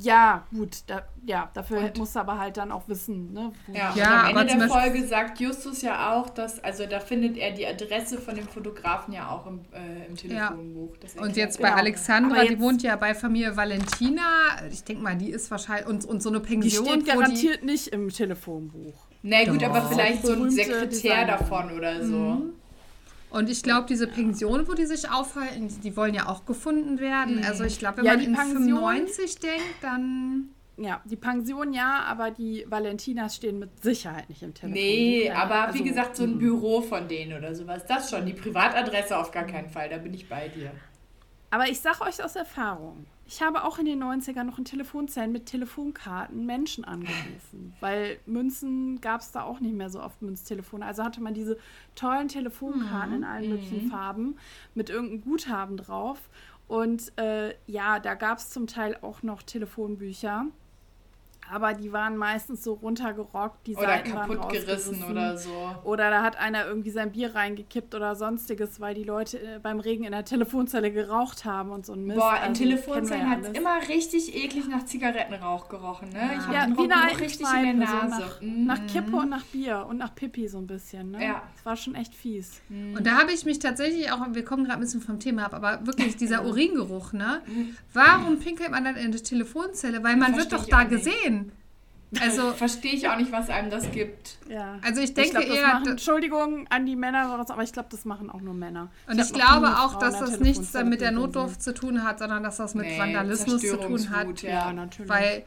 Ja, gut, da, ja, dafür und, musst du aber halt dann auch wissen, ne? Ja, ja am Ende der Folge sagt Justus ja auch, dass, also da findet er die Adresse von dem Fotografen ja auch im, äh, im Telefonbuch. Ja. Und jetzt bei genau. Alexandra, jetzt, die wohnt ja bei Familie Valentina, ich denke mal, die ist wahrscheinlich, und, und so eine Pension. Die steht garantiert die, nicht im Telefonbuch. Na gut, Doch. aber vielleicht so ein Sekretär Designer. davon oder so. Mhm. Und ich glaube, diese Pension, wo die sich aufhalten, die, die wollen ja auch gefunden werden. Mhm. Also ich glaube, wenn ja, man in Pension, 95 denkt, dann... Ja, die Pension ja, aber die Valentinas stehen mit Sicherheit nicht im Telefon. Nee, aber also, wie gesagt, so ein mhm. Büro von denen oder sowas, das schon. Die Privatadresse auf gar keinen Fall, da bin ich bei dir. Aber ich sag euch aus Erfahrung, ich habe auch in den 90ern noch in Telefonzellen mit Telefonkarten Menschen angerufen, weil Münzen gab es da auch nicht mehr so oft Münztelefone. Also hatte man diese tollen Telefonkarten mhm. in allen möglichen mhm. Farben mit irgendeinem Guthaben drauf. Und äh, ja, da gab es zum Teil auch noch Telefonbücher. Aber die waren meistens so runtergerockt, die Oder Seiten kaputt waren gerissen oder so. Oder da hat einer irgendwie sein Bier reingekippt oder sonstiges, weil die Leute äh, beim Regen in der Telefonzelle geraucht haben und so ein Mist. Boah, in Also, Telefonzellen hat ja es immer richtig eklig nach Zigarettenrauch gerochen, ne? Ich Ja, hab den wie eine Geruch richtig in der Nase. So nach, Mhm. nach Kippe und nach Bier und nach Pipi so ein bisschen, ne? Ja. Das war schon echt fies. Und da habe ich mich tatsächlich auch, wir kommen gerade ein bisschen vom Thema ab, aber wirklich dieser Uringeruch, ne? Warum pinkelt man dann in die Telefonzelle? Weil man wird doch ich da gesehen. Also, Verstehe ich auch nicht, was einem das gibt. Ja. also ich Ich denke glaub, das eher, machen, Entschuldigung an die Männer, aber ich glaube, das machen auch nur Männer. und ich, nie glaube auch, Frau dass das nichts mit der Notdurft zu tun hat, sondern dass das mit Nee, Vandalismus zu tun hat. Ja, Ja, natürlich. Weil,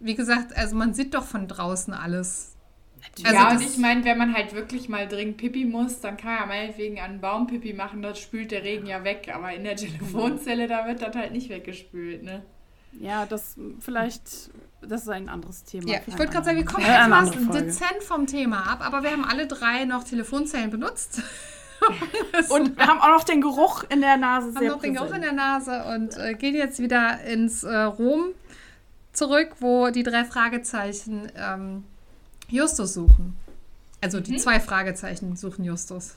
wie gesagt, also man sieht doch von draußen alles. Natürlich. Also ja, und ich meine, wenn man halt wirklich mal dringend Pipi muss, dann kann er meinetwegen an einen Baum Pipi machen, das spült der Regen ja weg. Aber in der Telefonzelle, da wird das halt nicht weggespült, ne? Ja, das vielleicht, das ist ein anderes Thema. Ja, ich wollte gerade sagen, wir kommen jetzt eine mal andere Folge. dezent vom Thema ab, aber wir haben alle drei noch Telefonzellen benutzt. Und wir haben auch noch den Geruch in der Nase haben sehr noch den Geruch in präsent. der Nase und äh, gehen jetzt wieder ins äh, Rom zurück, wo die drei Fragezeichen ähm, Justus suchen. Also die zwei Fragezeichen suchen Justus.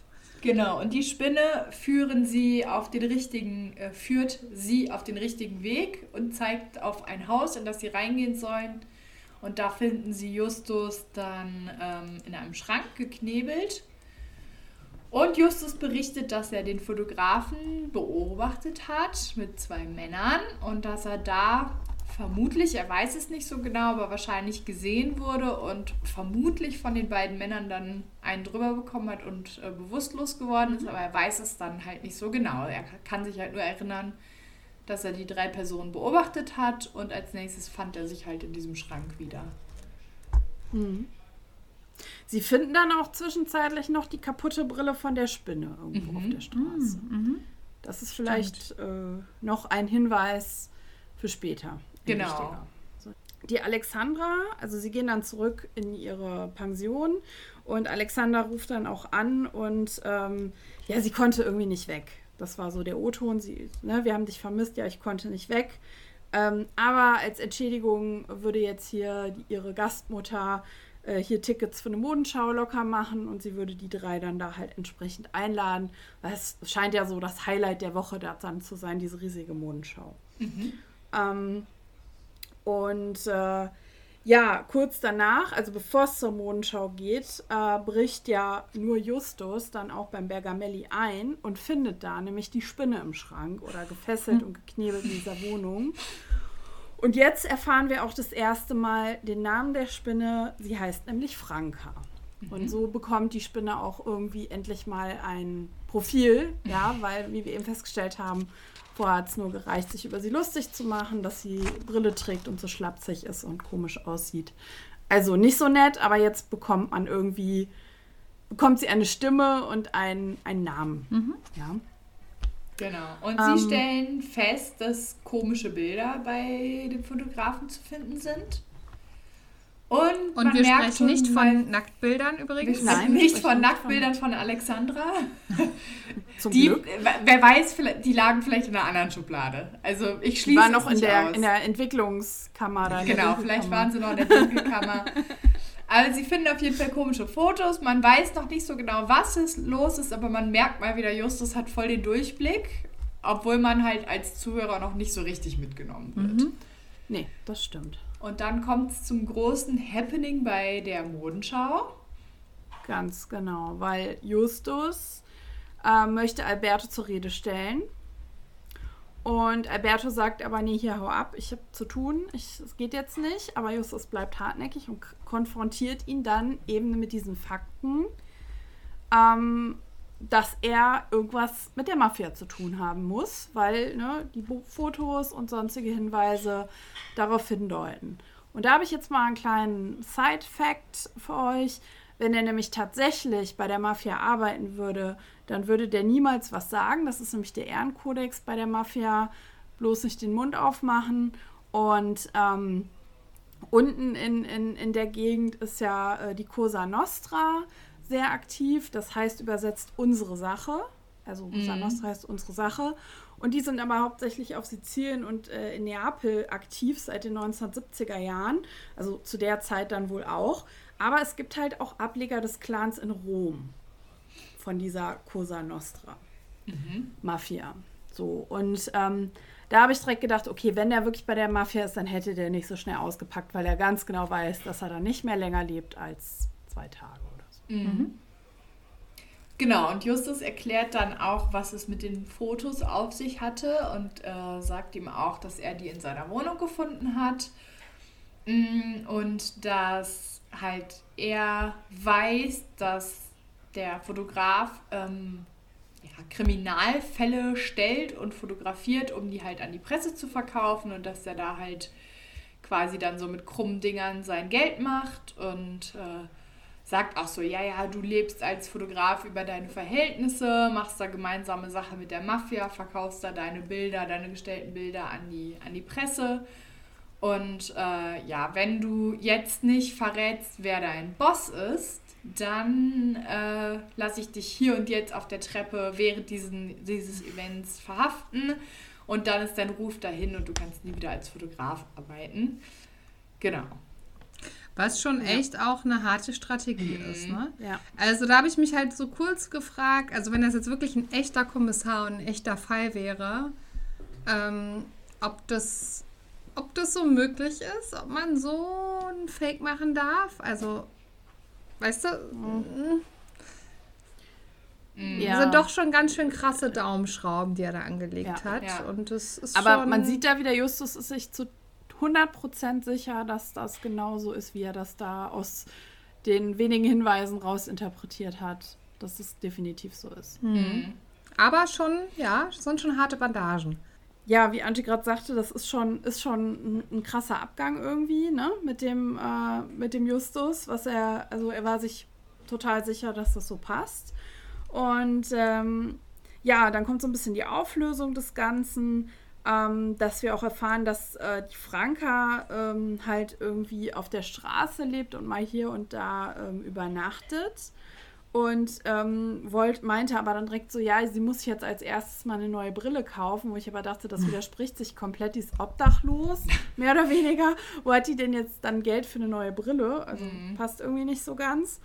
Genau, und die Spinne führen sie auf den richtigen, äh, führt sie auf den richtigen Weg und zeigt auf ein Haus, in das sie reingehen sollen. Und da finden sie Justus dann ähm, in einem Schrank geknebelt. Und Justus berichtet, dass er den Fotografen beobachtet hat mit zwei Männern und dass er da vermutlich, er weiß es nicht so genau, aber wahrscheinlich gesehen wurde und vermutlich von den beiden Männern dann einen drüber bekommen hat und äh, bewusstlos geworden ist, aber er weiß es dann halt nicht so genau. Er kann sich halt nur erinnern, dass er die drei Personen beobachtet hat und als nächstes fand er sich halt in diesem Schrank wieder. Sie finden dann auch zwischenzeitlich noch die kaputte Brille von der Spinne irgendwo auf der Straße. Das ist vielleicht äh, noch ein Hinweis für später. Genau. wichtiger. So. Die Alexandra, also sie gehen dann zurück in ihre Pension und Alexandra ruft dann auch an und ähm, ja, sie konnte irgendwie nicht weg. Das war so der O-Ton. Sie, ne, wir haben dich vermisst, ja, ich konnte nicht weg. Ähm, aber als Entschädigung würde jetzt hier die, ihre Gastmutter äh, hier Tickets für eine Modenschau locker machen und sie würde die drei dann da halt entsprechend einladen. Es scheint ja so das Highlight der Woche da dann zu sein, diese riesige Modenschau. Ähm, und äh, ja, kurz danach, also bevor es zur Modenschau geht, äh, bricht ja nur Justus dann auch beim Bergamelli ein und findet da nämlich die Spinne im Schrank oder gefesselt und geknebelt in dieser Wohnung. Und jetzt erfahren wir auch das erste Mal den Namen der Spinne. Sie heißt nämlich Franka. Und so bekommt die Spinne auch irgendwie endlich mal ein Profil, ja, weil, wie wir eben festgestellt haben, vorher hat es nur gereicht, sich über sie lustig zu machen, dass sie Brille trägt und so schlapsig ist und komisch aussieht. Also nicht so nett, aber jetzt bekommt man irgendwie, bekommt sie eine Stimme und einen, einen Namen. Ja. Genau. Und Ähm. sie stellen fest, dass komische Bilder bei dem Fotografen zu finden sind. Und, Und man wir merkt sprechen nicht von Nacktbildern übrigens. Nein, nicht von Nacktbildern von Alexandra. Zum Die, Glück. wer weiß, die lagen vielleicht in einer anderen Schublade. Also ich Die schließe war es noch in der, aus. in der Entwicklungskammer. Da in der Genau, vielleicht waren sie noch in der Dunkelkammer. Aber sie finden auf jeden Fall komische Fotos. Man weiß noch nicht so genau, was es los ist, aber man merkt mal wieder, Justus hat voll den Durchblick, obwohl man halt als Zuhörer noch nicht so richtig mitgenommen wird. Nee, das stimmt. Und dann kommt es zum großen Happening bei der Modenschau. Ganz genau, weil Justus äh, möchte Alberto zur Rede stellen. Und Alberto sagt aber, nee, hier hau ab, ich habe zu tun, es geht jetzt nicht. Aber Justus bleibt hartnäckig und konfrontiert ihn dann eben mit diesen Fakten, ähm, dass er irgendwas mit der Mafia zu tun haben muss, weil ne, die Fotos und sonstige Hinweise darauf hindeuten. Und da habe ich jetzt mal einen kleinen Side-Fact für euch. Wenn er nämlich tatsächlich bei der Mafia arbeiten würde, dann würde der niemals was sagen. Das ist nämlich der Ehrenkodex bei der Mafia. Bloß nicht den Mund aufmachen. Und ähm, unten in, in, in der Gegend ist ja äh, die Cosa Nostra sehr aktiv. Das heißt übersetzt unsere Sache. Also Cosa mhm. Nostra ist unsere Sache. Und die sind aber hauptsächlich auf Sizilien und äh, in Neapel aktiv seit den 1970er Jahren. Also zu der Zeit dann wohl auch. Aber es gibt halt auch Ableger des Clans in Rom von dieser Cosa Nostra mhm. Mafia. So und ähm, da habe ich direkt gedacht, okay, wenn der wirklich bei der Mafia ist, dann hätte der nicht so schnell ausgepackt, weil er ganz genau weiß, dass er da nicht mehr länger lebt als zwei Tage. Mhm. Genau, und Justus erklärt dann auch, was es mit den Fotos auf sich hatte und äh, sagt ihm auch, dass er die in seiner Wohnung gefunden hat mm, und dass halt er weiß, dass der Fotograf ähm, ja, Kriminalfälle stellt und fotografiert, um die halt an die Presse zu verkaufen und dass er da halt quasi dann so mit krummen Dingern sein Geld macht und äh, sagt auch so, ja, ja, du lebst als Fotograf über deine Verhältnisse, machst da gemeinsame Sache mit der Mafia, verkaufst da deine Bilder, deine gestellten Bilder an die, an die Presse. Und äh, ja, wenn du jetzt nicht verrätst, wer dein Boss ist, dann äh, lasse ich dich hier und jetzt auf der Treppe während diesen, dieses Events verhaften und dann ist dein Ruf dahin und du kannst nie wieder als Fotograf arbeiten. Genau. Was schon ja. echt auch eine harte Strategie mhm. ist. Ne? Ja. Also da habe ich mich halt so kurz gefragt, also wenn das jetzt wirklich ein echter Kommissar und ein echter Fall wäre, ähm, ob das ob das so möglich ist, ob man so ein Fake machen darf. Also Weißt du? Mhm. Ja. sind doch schon ganz schön krasse Daumenschrauben, die er da angelegt ja, hat. Ja. Und das ist Aber man sieht da wieder, Justus ist sich zu 100% sicher, dass das genauso ist, wie er das da aus den wenigen Hinweisen rausinterpretiert hat. Dass es definitiv so ist. Mhm. mhm. Aber schon, ja, sind schon harte Bandagen ja, wie Angie gerade sagte, das ist schon, ist schon ein, ein, krasser Abgang irgendwie, ne? Mit dem, äh, mit dem Justus, was er, also er war sich total sicher, dass das so passt. Und ähm, ja, dann kommt so ein bisschen die Auflösung des Ganzen, ähm, dass wir auch erfahren, dass äh, die Franka ähm, halt irgendwie auf der Straße lebt und mal hier und da ähm, übernachtet und ähm, wollt, meinte aber dann direkt so, ja, sie muss jetzt als erstes mal eine neue Brille kaufen, wo ich aber dachte, das widerspricht sich komplett, die ist obdachlos, mehr oder weniger. Wo hat die denn jetzt dann Geld für eine neue Brille? Also mhm. passt irgendwie nicht so ganz.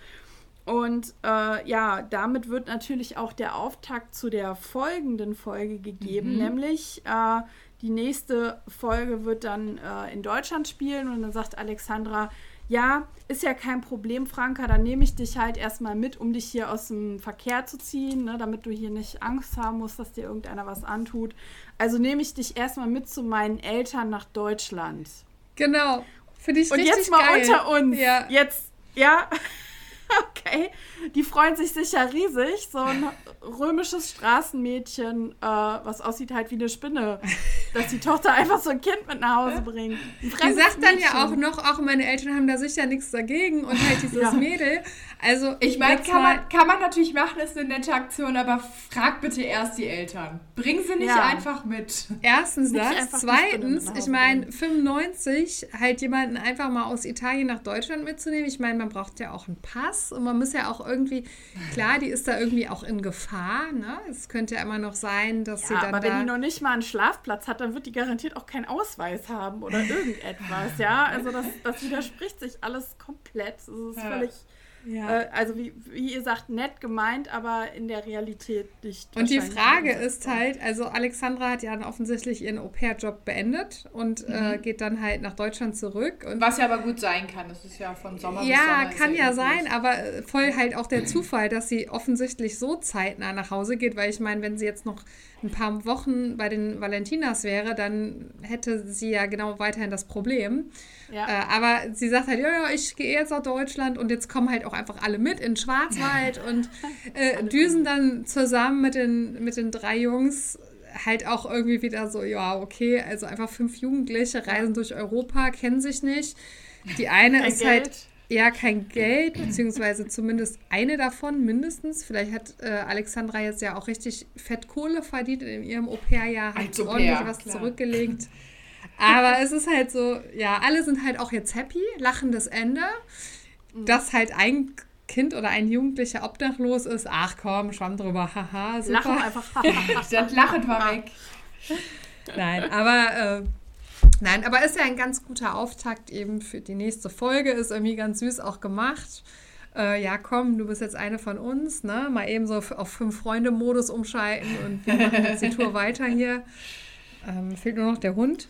Und äh, ja, damit wird natürlich auch der Auftakt zu der folgenden Folge gegeben, mhm. nämlich äh, die nächste Folge wird dann äh, in Deutschland spielen und dann sagt Alexandra, ja, ist ja kein Problem, Franka, dann nehme ich dich halt erstmal mit, um dich hier aus dem Verkehr zu ziehen, ne, damit du hier nicht Angst haben musst, dass dir irgendeiner was antut. Also nehme ich dich erstmal mit zu meinen Eltern nach Deutschland. Genau. Für dich Und jetzt mal geil. unter uns. Ja. Jetzt, ja. Okay. Die freuen sich sicher riesig. So ein römisches Straßenmädchen, äh, was aussieht halt wie eine Spinne, dass die Tochter einfach so ein Kind mit nach Hause bringt. Die sagt dann Mädchen. ja auch noch, auch meine Eltern haben da sicher nichts dagegen und halt dieses ja. Mädel. Also ich meine, kann man, kann man natürlich machen, ist eine nette Aktion, aber frag bitte erst die Eltern. Bring sie nicht ja. einfach mit. Erstens das. Zweitens, ich meine, 95 halt jemanden einfach mal aus Italien nach Deutschland mitzunehmen. Ich meine, man braucht ja auch einen Pass und man muss ja auch irgendwie, klar, die ist da irgendwie auch in Gefahr. Ne? Es könnte ja immer noch sein, dass ja, sie dann. Aber wenn die noch nicht mal einen Schlafplatz hat, dann wird die garantiert auch keinen Ausweis haben oder irgendetwas. ja, also das, das widerspricht sich alles komplett. Das ist ja. völlig ja. Äh, also wie, wie ihr sagt, nett gemeint, aber in der Realität nicht. Und die Frage ist halt, also Alexandra hat ja dann offensichtlich ihren Au-pair-Job beendet und äh, mhm. äh, geht dann halt nach Deutschland zurück. Und Was ja aber gut sein kann, das ist ja von Sommer ja, bis Sommer. Ja, kann ja sein, aber äh, voll halt auch der Zufall, dass sie offensichtlich so zeitnah nach Hause geht, weil ich meine, wenn sie jetzt noch ein paar Wochen bei den Valentinas wäre, dann hätte sie ja genau weiterhin das Problem. Ja. Äh, aber sie sagt halt, ja, ja, ich gehe jetzt nach Deutschland und jetzt kommen halt auch einfach alle mit in Schwarzwald und äh, düsen dann zusammen mit den, mit den drei Jungs halt auch irgendwie wieder so, ja, okay, also einfach fünf Jugendliche reisen durch Europa, kennen sich nicht. Die eine Kein ist halt Geld. halt ja kein Geld, beziehungsweise zumindest eine davon mindestens. Vielleicht hat äh, Alexandra jetzt ja auch richtig Fettkohle verdient in ihrem Au-pair-Jahr, hat ordentlich was klar. zurückgelegt. Aber es ist halt so, ja, alle sind halt auch jetzt happy, lachendes Ende. Mhm. Das halt ein Kind oder ein Jugendlicher obdachlos ist, ach komm, schwamm drüber, haha, super. Lachen einfach. das Lachen war weg. Nein, aber äh, nein, aber ist ja ein ganz guter Auftakt eben für die nächste Folge. Ist irgendwie ganz süß auch gemacht. Äh, ja, komm, du bist jetzt eine von uns, ne? Mal eben so auf Fünf-Freunde-Modus umschalten und wir machen jetzt die Tour weiter hier. Ähm, fehlt nur noch der Hund.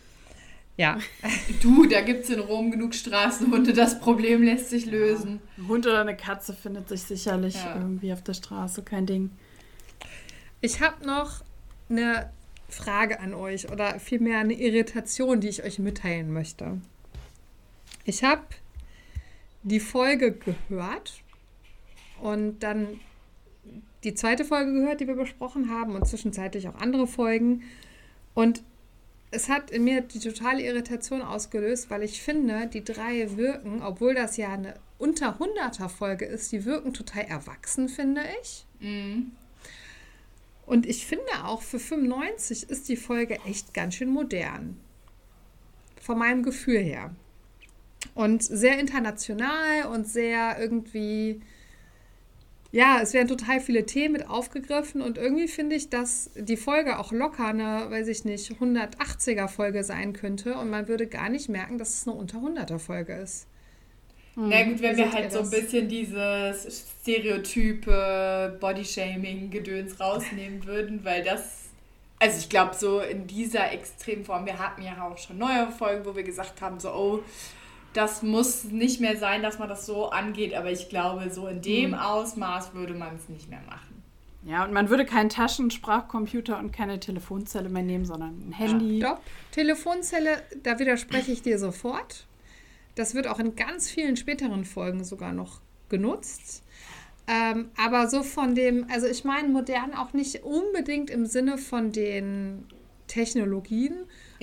Ja. Du, da gibt es in Rom genug Straßenhunde, das Problem lässt sich lösen. Ein Hund oder eine Katze findet sich sicherlich ja. irgendwie auf der Straße, kein Ding. Ich habe noch eine Frage an euch oder vielmehr eine Irritation, die ich euch mitteilen möchte. Ich habe die Folge gehört und dann die zweite Folge gehört, die wir besprochen haben und zwischenzeitlich auch andere Folgen. Und es hat in mir die totale Irritation ausgelöst, weil ich finde, die drei wirken, obwohl das ja eine unter 100er Folge ist, die wirken total erwachsen, finde ich. Mhm. Und ich finde auch für 95 ist die Folge echt ganz schön modern. Von meinem Gefühl her. Und sehr international und sehr irgendwie, ja, es werden total viele Themen mit aufgegriffen und irgendwie finde ich, dass die Folge auch locker eine, weiß ich nicht, 180er Folge sein könnte und man würde gar nicht merken, dass es eine unter 100er Folge ist. Na gut, wenn wir halt so ein bisschen dieses Stereotype Bodyshaming-Gedöns rausnehmen würden, weil das, also ich glaube, so in dieser Extremform, wir hatten ja auch schon neue Folgen, wo wir gesagt haben, so, oh, das muss nicht mehr sein, dass man das so angeht, aber ich glaube, so in dem mhm. Ausmaß würde man es nicht mehr machen. Ja, und man würde keinen Taschensprachcomputer und keine Telefonzelle mehr nehmen, sondern ein Handy. Stopp. Telefonzelle, da widerspreche ich dir sofort. Das wird auch in ganz vielen späteren Folgen sogar noch genutzt. Ähm, aber so von dem, also ich meine modern auch nicht unbedingt im Sinne von den Technologien,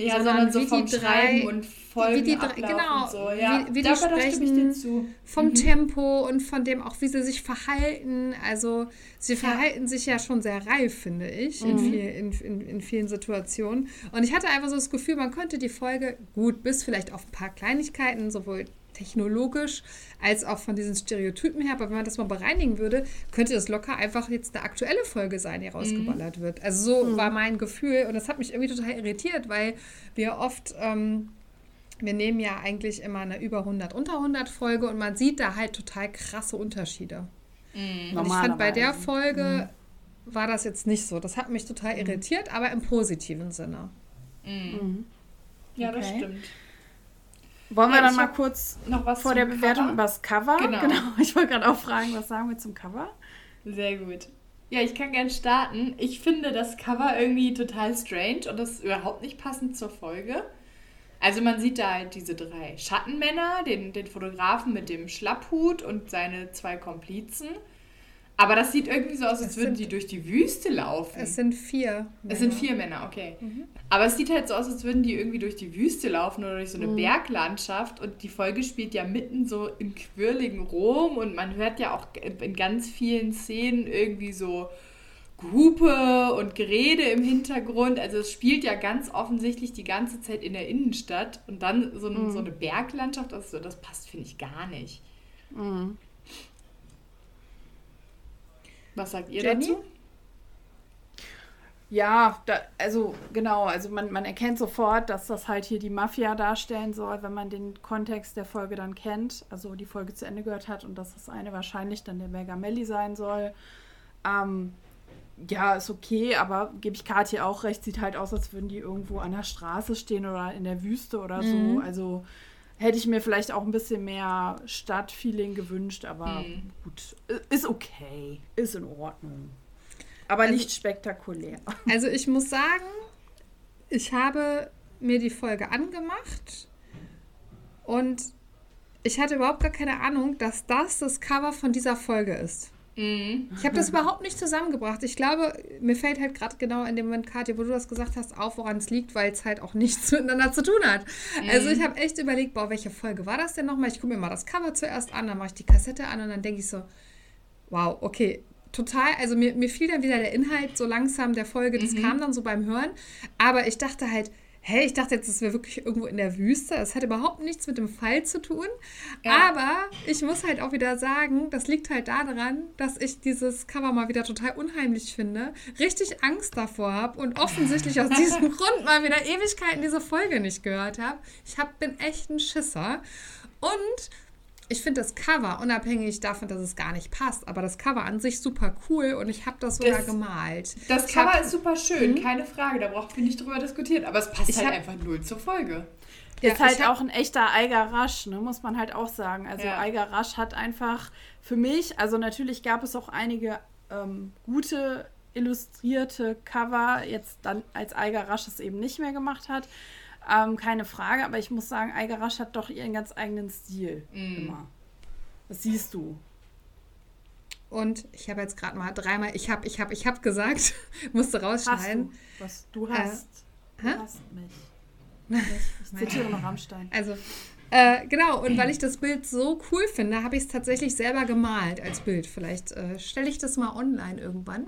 ja, sondern, sondern so vom drei, und Folgen wie die drei, genau, so. ja, wie, wie die sprechen, vom mhm. Tempo und von dem auch, wie sie sich verhalten. Also sie verhalten ja. sich ja schon sehr reif, finde ich, mhm. in, viel, in, in, in, vielen Situationen. Und ich hatte einfach so das Gefühl, man könnte die Folge gut bis vielleicht auf ein paar Kleinigkeiten, sowohl technologisch als auch von diesen Stereotypen her. Aber wenn man das mal bereinigen würde, könnte das locker einfach jetzt eine aktuelle Folge sein, die rausgeballert mhm. wird. Also so mhm. war mein Gefühl und das hat mich irgendwie total irritiert, weil wir oft... Ähm, wir nehmen ja eigentlich immer eine über 100, unter 100 Folge und man sieht da halt total krasse Unterschiede. Mhm. Und ich fand bei der Folge mhm. war das jetzt nicht so. Das hat mich total mhm. irritiert, aber im positiven Sinne. Mhm. Ja, okay. das stimmt. Wollen wir dann mal kurz noch was vor der Bewertung Cover? über das Cover? Genau. genau. Ich wollte gerade auch fragen, was sagen wir zum Cover? Sehr gut. Ja, ich kann gern starten. Ich finde das Cover irgendwie total strange und das ist überhaupt nicht passend zur Folge. Also man sieht da halt diese drei Schattenmänner, den, den Fotografen mit dem Schlapphut und seine zwei Komplizen. Aber das sieht irgendwie so aus, als es würden die durch die Wüste laufen. Es sind vier. Männer. Es sind vier Männer, okay. Mhm. Aber es sieht halt so aus, als würden die irgendwie durch die Wüste laufen oder durch so eine mhm. Berglandschaft. Und die Folge spielt ja mitten so im quirligen Rom und man hört ja auch in ganz vielen Szenen irgendwie so Hupe und Gerede im Hintergrund. Also es spielt ja ganz offensichtlich die ganze Zeit in der Innenstadt und dann so, mhm. so eine Berglandschaft, also das passt, finde ich, gar nicht. Mhm. Was sagt ihr Jenny? dazu? Ja, da, also genau, also man, man erkennt sofort, dass das halt hier die Mafia darstellen soll, wenn man den Kontext der Folge dann kennt, also die Folge zu Ende gehört hat und dass das eine wahrscheinlich dann der Megamelli sein soll. Ähm, ja, ist okay, aber gebe ich Katja auch recht, sieht halt aus, als würden die irgendwo an der Straße stehen oder in der Wüste oder mhm. so. Also hätte ich mir vielleicht auch ein bisschen mehr Stadtfeeling gewünscht, aber mhm. gut, ist okay, ist in Ordnung. Aber also, nicht spektakulär. Also ich muss sagen, ich habe mir die Folge angemacht und ich hatte überhaupt gar keine Ahnung, dass das das Cover von dieser Folge ist. Mhm. Ich habe das überhaupt nicht zusammengebracht. Ich glaube, mir fällt halt gerade genau in dem Moment, Katja, wo du das gesagt hast, auf, woran es liegt, weil es halt auch nichts miteinander zu tun hat. Mhm. Also ich habe echt überlegt, boah, welche Folge war das denn nochmal? Ich gucke mir mal das Cover zuerst an, dann mache ich die Kassette an und dann denke ich so, wow, okay, total, also mir, mir fiel dann wieder der Inhalt so langsam der Folge, das mhm. kam dann so beim Hören, aber ich dachte halt, hey, ich dachte jetzt, das wäre wirklich irgendwo in der Wüste. Es hat überhaupt nichts mit dem Fall zu tun. Ja. Aber ich muss halt auch wieder sagen, das liegt halt daran, dass ich dieses Cover mal wieder total unheimlich finde, richtig Angst davor habe und offensichtlich aus diesem Grund mal wieder Ewigkeiten diese Folge nicht gehört habe. Ich hab, bin echt ein Schisser. Und ich finde das Cover, unabhängig davon, dass es gar nicht passt, aber das Cover an sich super cool und ich habe das sogar das, gemalt. Das ich Cover hab, ist super schön, mh. keine Frage, da braucht wir nicht drüber diskutieren, aber es passt ich halt hab, einfach null zur Folge. Ja, ist halt auch ein echter Eiger Rasch, ne, muss man halt auch sagen. Also ja. Eiger Rasch hat einfach für mich, also natürlich gab es auch einige ähm, gute illustrierte Cover, jetzt dann als Eiger Rasch es eben nicht mehr gemacht hat. Ähm, keine Frage, aber ich muss sagen, Algarasch hat doch ihren ganz eigenen Stil. Mm. Immer. Das siehst du. Und ich habe jetzt gerade mal dreimal, ich habe, ich habe, ich habe gesagt, musste rausschneiden. Hast du, was du hast. Äh, du hast mich. Ich zitiere noch Rammstein. Also, äh, genau, und weil ich das Bild so cool finde, habe ich es tatsächlich selber gemalt als Bild. Vielleicht äh, stelle ich das mal online irgendwann,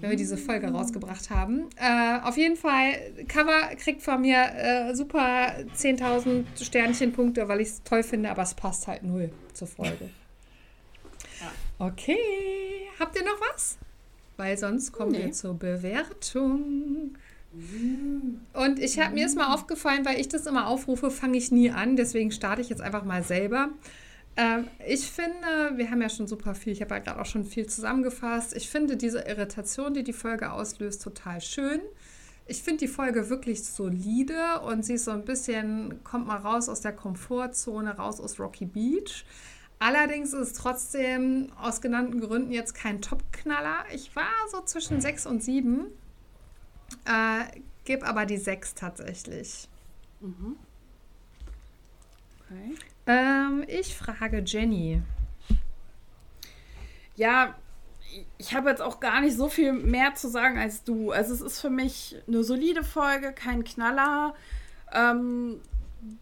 wenn wir diese Folge mm. rausgebracht haben. Äh, auf jeden Fall, Cover kriegt von mir äh, super 10.000 Sternchenpunkte, weil ich es toll finde, aber es passt halt null zur Folge. Okay, habt ihr noch was? Weil sonst kommen nee. wir zur Bewertung. Und ich habe mir ist mal aufgefallen, weil ich das immer aufrufe, fange ich nie an. Deswegen starte ich jetzt einfach mal selber. Ähm, ich finde, wir haben ja schon super viel, ich habe ja gerade auch schon viel zusammengefasst. Ich finde diese Irritation, die die Folge auslöst, total schön. Ich finde die Folge wirklich solide und sie ist so ein bisschen, kommt mal raus aus der Komfortzone, raus aus Rocky Beach. Allerdings ist es trotzdem aus genannten Gründen jetzt kein Top-Knaller. Ich war so zwischen 6 und 7. Äh, gebe aber die 6 tatsächlich. Mhm. Okay. Ähm, ich frage Jenny. Ja, ich habe jetzt auch gar nicht so viel mehr zu sagen als du. Also es ist für mich eine solide Folge, kein Knaller. Ähm,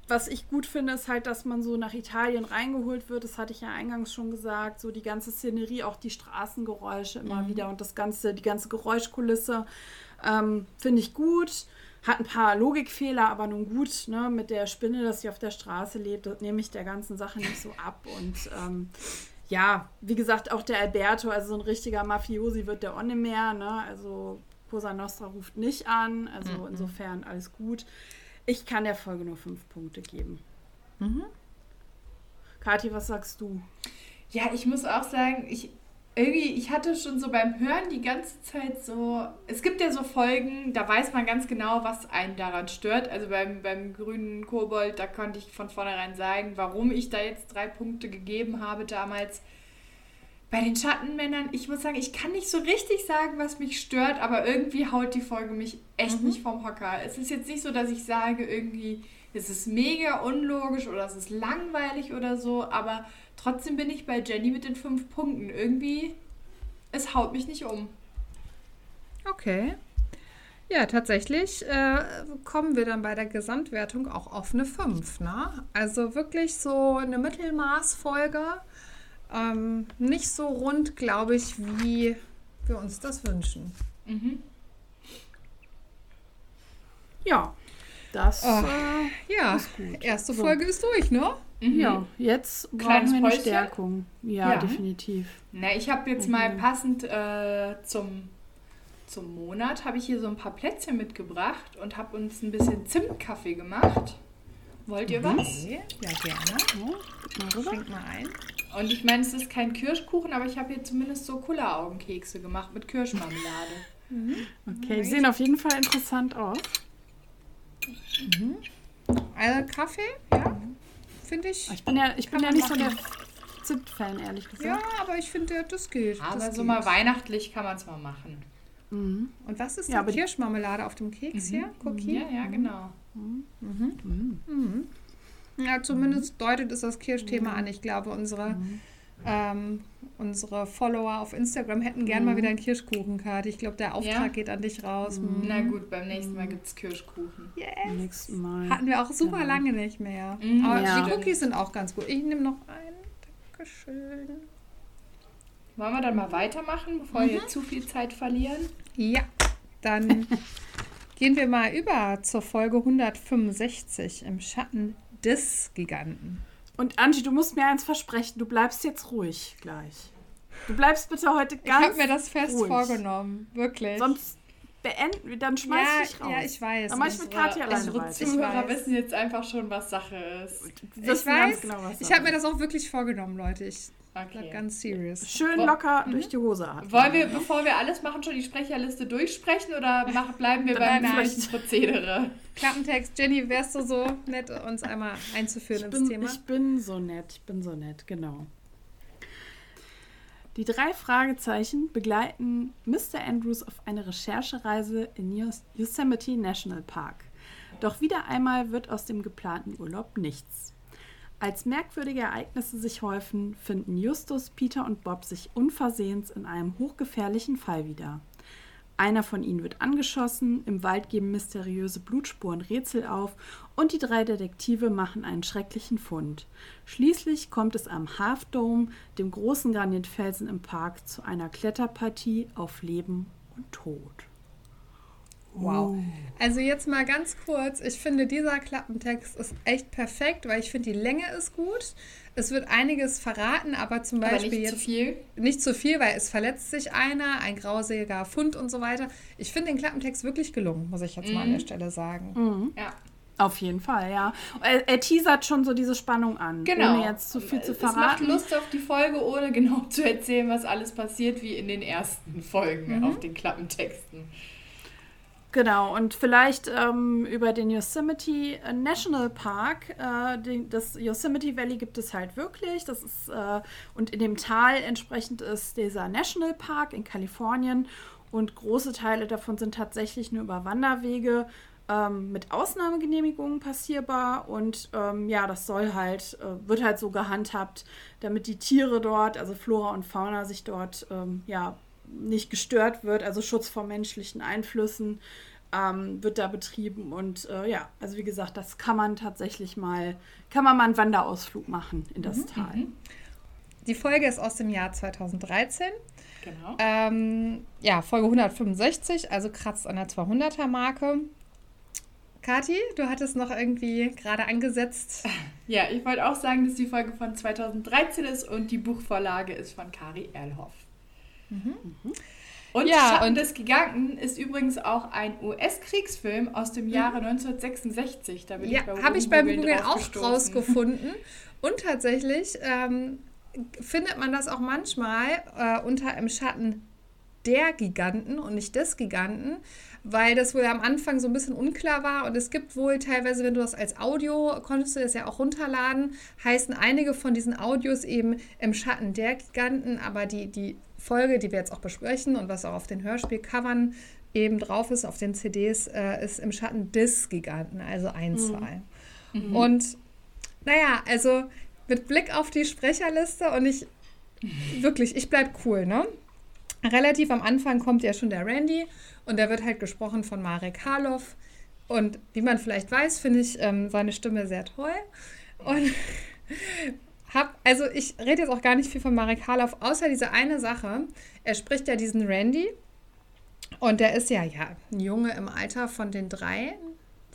was ich gut finde, ist halt, dass man so nach Italien reingeholt wird. Das hatte ich ja eingangs schon gesagt. So die ganze Szenerie, auch die Straßengeräusche immer mhm. wieder und das ganze, die ganze Geräuschkulisse. Ähm, Finde ich gut. Hat ein paar Logikfehler, aber nun gut. Ne? Mit der Spinne, dass sie auf der Straße lebt, das nehme ich der ganzen Sache nicht so ab. Und ähm, ja, wie gesagt, auch der Alberto, also so ein richtiger Mafiosi wird der Onne mehr. Ne? Also Cosa Nostra ruft nicht an. Also mhm. insofern alles gut. Ich kann der Folge nur fünf Punkte geben. Mhm. Kathi, was sagst du? Ja, ich muss auch sagen, ich, irgendwie, ich hatte schon so beim Hören die ganze Zeit so, es gibt ja so Folgen, da weiß man ganz genau, was einen daran stört. Also beim, beim grünen Kobold, da konnte ich von vornherein sagen, warum ich da jetzt drei Punkte gegeben habe damals. Bei den Schattenmännern, ich muss sagen, ich kann nicht so richtig sagen, was mich stört, aber irgendwie haut die Folge mich echt mhm. nicht vom Hocker. Es ist jetzt nicht so, dass ich sage, irgendwie, es ist mega unlogisch oder es ist langweilig oder so, aber Trotzdem bin ich bei Jenny mit den fünf Punkten. Irgendwie, es haut mich nicht um. Okay. Ja, tatsächlich äh, kommen wir dann bei der Gesamtwertung auch auf eine 5. Ne? Also wirklich so eine Mittelmaßfolge. Ähm, nicht so rund, glaube ich, wie wir uns das wünschen. Mhm. Ja, das äh, ja, ist gut. Erste so. Folge ist durch, ne? Mhm. Ja, jetzt brauchen wir eine Stärkung. Ja, ja. definitiv. Na, ich habe jetzt mhm. mal passend äh, zum, zum Monat, habe ich hier so ein paar Plätzchen mitgebracht und habe uns ein bisschen Zimtkaffee gemacht. Wollt ihr was? Ja, gerne. Ja, mal Schenk mal ein. Und ich meine, es ist kein Kirschkuchen, aber ich habe hier zumindest so Kulleraugenkekse gemacht mit Kirschmarmelade. Mhm. Okay, die sehen auf jeden Fall interessant aus. Mhm. Also Kaffee, ja finde ich. Ich bin ja, ich bin ja nicht machen. so der Zimt-Fan, ehrlich gesagt. Ja, aber ich finde, das geht. Aber das so geht. mal weihnachtlich kann man es mal machen. Mhm. Und was ist ja, die Kirschmarmelade auf dem Keks mhm. hier? Cookie? Ja, ja, genau. Mhm. Mhm. mhm. Ja, zumindest deutet es das Kirschthema an. Ich glaube, unsere ähm, unsere Follower auf Instagram hätten gern mhm. mal wieder einen Kirschkuchenkarte. Ich glaube, der Auftrag ja. geht an dich raus. Mhm. Na gut, beim nächsten Mal gibt es Kirschkuchen. Yes. Nächsten Mal. Hatten wir auch super ja. lange nicht mehr. Mhm, Aber ja. die Cookies sind auch ganz gut. Ich nehme noch einen. Dankeschön. Wollen wir dann mal weitermachen, bevor wir mhm. zu viel Zeit verlieren? Ja, dann Gehen wir mal über zur Folge 165 im Schatten des Giganten. Und Angie, du musst mir eins versprechen, du bleibst jetzt ruhig gleich. Du bleibst bitte heute ganz Ich habe mir das fest ruhig. vorgenommen, wirklich. Sonst beenden, dann schmeiß ja, ich dich raus. ja, ich weiß. Dann mach ich mit Katja alleine Unsere. Zuhörer weiß. wissen jetzt einfach schon, was Sache ist. Wir Ich weiß, ganz genau, was ich habe mir das auch wirklich vorgenommen, Leute. Ich Okay. bleib ganz serious. Schön locker durch die Hose atmen. Wollen wir, bevor wir alles machen, schon die Sprecherliste durchsprechen oder mach, bleiben wir beim üblichen Prozedere? Klappentext, Jenny, wärst du so nett, uns einmal einzuführen Ich ins bin, Thema? ich bin so nett, ich bin so nett, genau. Die drei Fragezeichen begleiten Mr. Andrews auf eine Recherchereise in Yos- Yosemite National Park. Doch wieder einmal wird aus dem geplanten Urlaub nichts. Als merkwürdige Ereignisse sich häufen, finden Justus, Peter und Bob sich unversehens in einem hochgefährlichen Fall wieder. Einer von ihnen wird angeschossen, im Wald geben mysteriöse Blutspuren Rätsel auf und die drei Detektive machen einen schrecklichen Fund. Schließlich kommt es am Half Dome, dem großen Granitfelsen im Park, zu einer Kletterpartie auf Leben und Tod. Wow. Also jetzt mal ganz kurz, ich finde, dieser Klappentext ist echt perfekt, weil ich finde, die Länge ist gut. Es wird einiges verraten, aber zum Aber Beispiel nicht zu jetzt viel. nicht zu viel, weil es verletzt sich einer, ein grauseliger Fund und so weiter. Ich finde den Klappentext wirklich gelungen, muss ich jetzt mal an der Stelle sagen. Ja. Auf jeden Fall, ja. Er, er teasert schon so diese Spannung an, Genau. ohne jetzt zu viel zu Es macht verraten. Lust auf die Folge, ohne genau zu erzählen, was alles passiert, wie in den ersten Folgen auf den Klappentexten. Genau, und vielleicht ähm, über den Yosemite äh, National Park. Äh, den, das Yosemite Valley gibt es halt wirklich. Das ist, äh, und in dem Tal entsprechend ist dieser National Park in Kalifornien. Und große Teile davon sind tatsächlich nur über Wanderwege ähm, mit Ausnahmegenehmigungen passierbar. Und ähm, ja, das soll halt, äh, wird halt so gehandhabt, damit die Tiere dort, also Flora und Fauna, sich dort ähm, ja nicht gestört wird, also Schutz vor menschlichen Einflüssen ähm, wird da betrieben und äh, ja, also wie gesagt, das kann man tatsächlich mal, kann man mal einen Wanderausflug machen in das Tal. Die Folge ist aus dem Jahr 2013. Genau. Ähm, ja, Folge 165, also kratzt an der 200er Marke. Kathi, du hattest noch irgendwie gerade angesetzt. Ja, ich wollte auch sagen, dass die Folge von 2013 ist und die Buchvorlage ist von Kari Erlhoff. Und Ja, Schatten und- des Giganten ist übrigens auch ein US-Kriegsfilm aus dem Jahre 1966. Da bin Ja, habe ich beim Googlen drauf auch gestoßen. rausgefunden. Und tatsächlich ähm, findet man das auch manchmal äh, unter im Schatten der Giganten und nicht des Giganten, weil das wohl am Anfang so ein bisschen unklar war und es gibt wohl teilweise, wenn du das als Audio, konntest du das ja auch runterladen, heißen einige von diesen Audios eben im Schatten der Giganten, aber die, die Folge, die wir jetzt auch besprechen und was auch auf den Hörspielcovern eben drauf ist, auf den CDs, äh, ist im Schatten des Giganten, also Einzahl. Und naja, also mit Blick auf die Sprecherliste und ich wirklich, ich bleib cool, ne? Relativ am Anfang kommt ja schon der Randy und der wird halt gesprochen von Marek Harloff. Und wie man vielleicht weiß, finde ich ähm, seine Stimme sehr toll. Und hab, also ich rede jetzt auch gar nicht viel von Marek Harloff, außer diese eine Sache. Er spricht ja diesen Randy und der ist ja, ja ein Junge im Alter von den drei,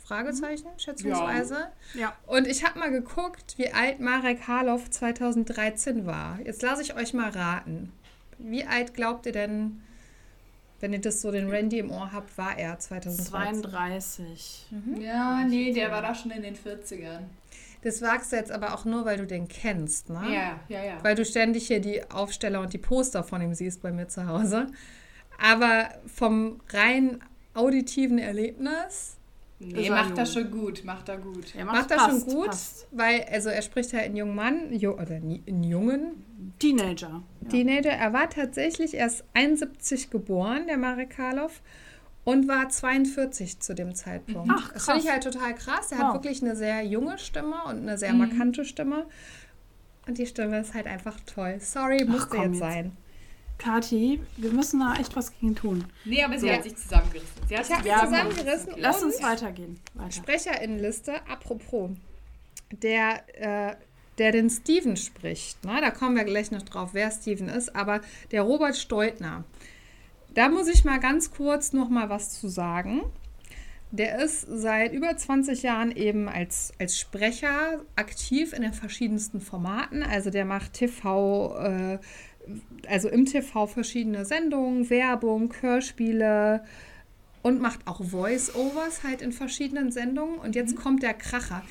Fragezeichen, schätzungsweise. Ja. Und ich habe mal geguckt, wie alt Marek Harloff 2013 war. Jetzt lasse ich euch mal raten. Wie alt glaubt ihr denn, wenn ihr das so den Randy im Ohr habt, war er 2013? 32. Ja, nee, der war da schon in den 40ern. Das wagst du jetzt aber auch nur, weil du den kennst, ne? Ja, ja, ja. Weil du ständig hier die Aufsteller und die Poster von ihm siehst bei mir zu Hause. Aber vom rein auditiven Erlebnis Nee, er macht jung. schon gut, macht er gut. Er macht passt, schon gut, Passt. weil also er spricht ja einen jungen Mann jo oder einen jungen Teenager. Ja. Teenager. Er war tatsächlich erst 71 geboren, der Marek Karloff, und war 42 zu dem Zeitpunkt. Ach, Das finde ich krass. halt total krass. Er Wow. hat wirklich eine sehr junge Stimme und eine Mhm. sehr markante Stimme. Und die Stimme ist halt einfach toll. Sorry, musste komm jetzt jetzt. sein. Kathi, wir müssen da echt was gegen tun. Nee, aber sie So. hat sich zusammengerissen. Sie hat Ich sich Ja, zusammengerissen. Lass und uns weitergehen. Weiter. Sprecherinnenliste, apropos, der, äh, der den Steven spricht, ne? da kommen wir gleich noch drauf, wer Steven ist, aber der Robert Steutner, da muss ich mal ganz kurz noch mal was zu sagen. Der ist seit über 20 Jahren eben als, als Sprecher aktiv in den verschiedensten Formaten. Also der macht TV, äh, also im TV verschiedene Sendungen, Werbung, Hörspiele und macht auch Voice-Overs halt in verschiedenen Sendungen. Und jetzt mhm. kommt der Kracher.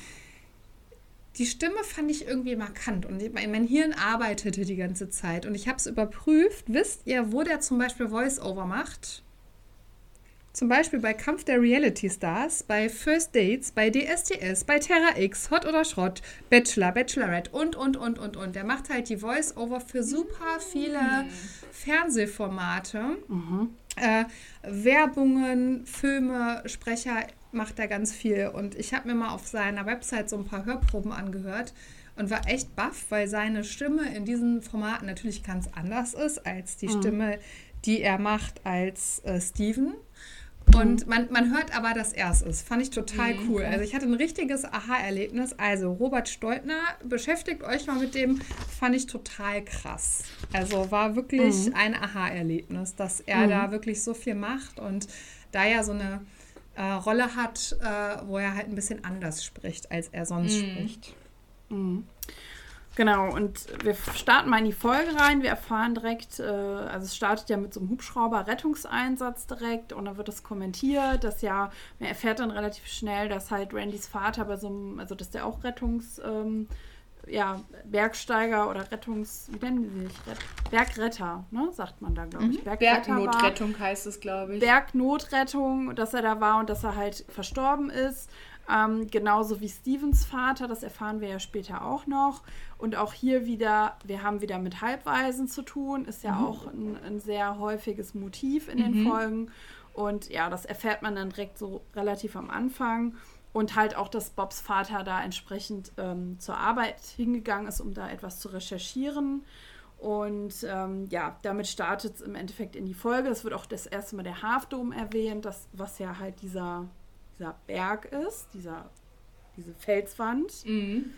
Die Stimme fand ich irgendwie markant und mein Hirn arbeitete die ganze Zeit und ich habe es überprüft. Wisst ihr, wo der zum Beispiel Voice-Over macht? Zum Beispiel bei Kampf der Reality Stars, bei First Dates, bei DSDS, bei Terra X, Hot oder Schrott, Bachelor, Bachelorette und, und, und, und, und. Der macht halt die Voice-Over für super viele mhm. Fernsehformate. Mhm. Äh, Werbungen, Filme, Sprecher macht er ganz viel. Und ich habe mir mal auf seiner Website so ein paar Hörproben angehört und war echt baff, weil seine Stimme in diesen Formaten natürlich ganz anders ist als die mhm. Stimme, die er macht als äh, Steven. Und man, man hört aber, dass er es ist. Fand ich total mhm. cool. Also ich hatte ein richtiges Aha-Erlebnis. Also Robert Steutner, beschäftigt euch mal mit dem, fand ich total krass. Also war wirklich mhm. ein Aha-Erlebnis, dass er mhm. da wirklich so viel macht und da ja so eine äh, Rolle hat, äh, wo er halt ein bisschen anders spricht, als er sonst mhm. spricht. Mhm. Genau, und wir starten mal in die Folge rein. Wir erfahren direkt, äh, also es startet ja mit so einem Hubschrauber-Rettungseinsatz direkt und dann wird das kommentiert, dass ja, man erfährt dann relativ schnell, dass halt Randys Vater bei so einem, also dass der auch Rettungs, ähm, ja, Bergsteiger oder Rettungs, wie nennen die sich? Ret Bergretter, ne, sagt man da, glaube ich. Mhm. Bergnotrettung heißt es, glaube ich. Bergnotrettung, dass er da war und dass er halt verstorben ist. Ähm, genauso wie Stevens Vater, das erfahren wir ja später auch noch. Und auch hier wieder, wir haben wieder mit Halbweisen zu tun, ist ja mhm. auch ein, ein, sehr häufiges Motiv in den mhm. Folgen. Und ja, das erfährt man dann direkt so relativ am Anfang. Und halt auch, dass Bobs Vater da entsprechend ähm, zur Arbeit hingegangen ist, um da etwas zu recherchieren. Und ähm, ja, damit startet es im Endeffekt in die Folge. Es wird auch das erste Mal der Halfdom erwähnt, das, was ja halt dieser dieser Berg ist, dieser, diese Felswand. Mhm.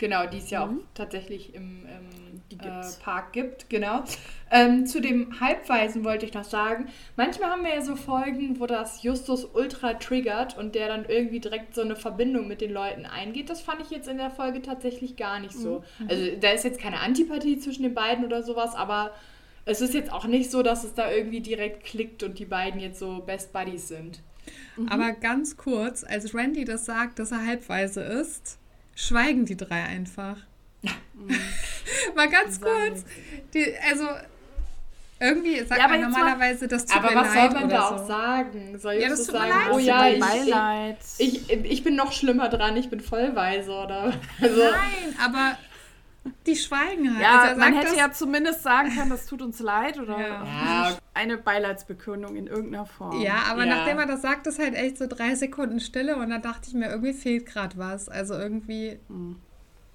Genau, die es ja mhm. auch tatsächlich im, im äh, Park gibt, genau. Ähm, zu dem Halbweisen wollte ich noch sagen, manchmal haben wir ja so Folgen, wo das Justus ultra triggert und der dann irgendwie direkt so eine Verbindung mit den Leuten eingeht. Das fand ich jetzt in der Folge tatsächlich gar nicht so. Mhm. Also da ist jetzt keine Antipathie zwischen den beiden oder sowas, aber es ist jetzt auch nicht so, dass es da irgendwie direkt klickt und die beiden jetzt so Best Buddies sind. Mhm. Aber ganz kurz, als Randy das sagt, dass er halbweise ist, schweigen die drei einfach. Mhm. Mal ganz kurz. Die, also irgendwie sagt ja, man normalerweise, das tut Aber was soll man da so. auch sagen? Soll ich ja, das so sagen, leid. oh ja, ich, ich, ich, ich, bin noch schlimmer dran, ich bin vollweise, oder? Also, Nein, aber die schweigen halt. Ja, also man hätte ja zumindest sagen können, das tut uns leid oder ja. eine Beileidsbekundung in irgendeiner Form. Ja, aber ja. nachdem er das sagt, ist halt echt so drei Sekunden Stille und da dachte ich mir, irgendwie fehlt gerade was. Also irgendwie. Mhm.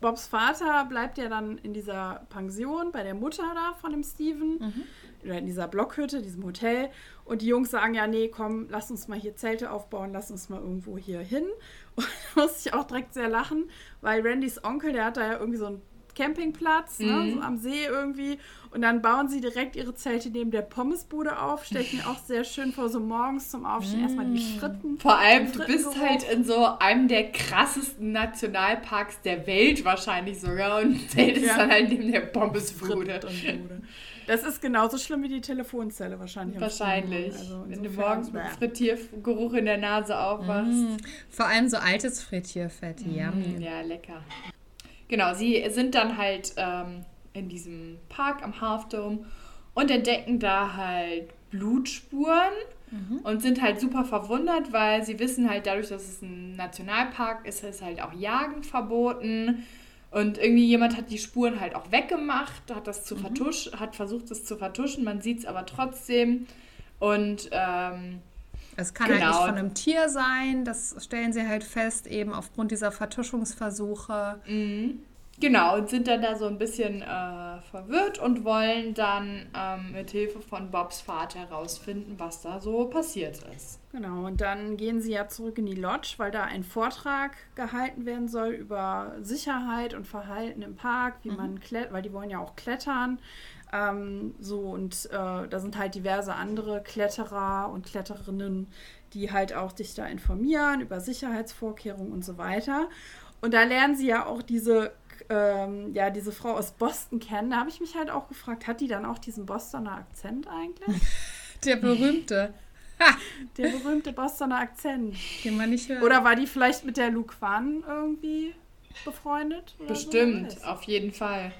Bobs Vater bleibt ja dann in dieser Pension bei der Mutter da von dem Steven. Mhm. Oder in dieser Blockhütte, diesem Hotel. Und die Jungs sagen ja, nee, komm, lass uns mal hier Zelte aufbauen, lass uns mal irgendwo hier hin. Und da musste ich auch direkt sehr lachen, weil Randys Onkel, der hat da ja irgendwie so ein Campingplatz, ne, mhm. ne, so am See irgendwie. Und dann bauen sie direkt ihre Zelte neben der Pommesbude auf. Stelle ich mir auch sehr schön vor, so morgens zum Aufstehen mhm. erstmal die Fritten. Vor allem, du bist halt in so einem der krassesten Nationalparks der Welt wahrscheinlich sogar und zeltest ja. dann halt neben der Pommesbude. Das ist genauso schlimm wie die Telefonzelle wahrscheinlich. Wahrscheinlich. Also Wenn du morgens mit Frittiergeruch in der Nase aufwachst. Mm. Vor allem so altes Frittierfett, mm. Ja, lecker. Genau, sie sind dann halt ähm, in diesem Park am Half Dome und entdecken da halt Blutspuren mhm. und sind halt super verwundert, weil sie wissen halt dadurch, dass es ein Nationalpark ist, ist halt auch Jagen verboten. Und irgendwie jemand hat die Spuren halt auch weggemacht, hat das zu mhm. vertuschen, hat versucht, es zu vertuschen, man sieht es aber trotzdem. Und ähm, es kann genau. halt nicht genau. von einem Tier sein, das stellen sie halt fest, eben aufgrund dieser Vertuschungsversuche. Mhm. Genau, und sind dann da so ein bisschen äh, verwirrt und wollen dann ähm, mit Hilfe von Bobs Vater herausfinden, was da so passiert ist. Genau, und dann gehen sie ja zurück in die Lodge, weil da ein Vortrag gehalten werden soll über Sicherheit und Verhalten im Park, wie mhm. man klettert, weil die wollen ja auch klettern Ähm, so, und äh, da sind halt diverse andere Kletterer und Kletterinnen, die halt auch dich da informieren über Sicherheitsvorkehrungen und so weiter. Und da lernen sie ja auch diese, ähm, ja, diese Frau aus Boston kennen. Da habe ich mich halt auch gefragt, hat die dann auch diesen Bostoner Akzent eigentlich? Der berühmte. Der berühmte Bostoner Akzent. Den man nicht hört. Oder war die vielleicht mit der Luke Wan irgendwie befreundet? Bestimmt, so? auf jeden Fall.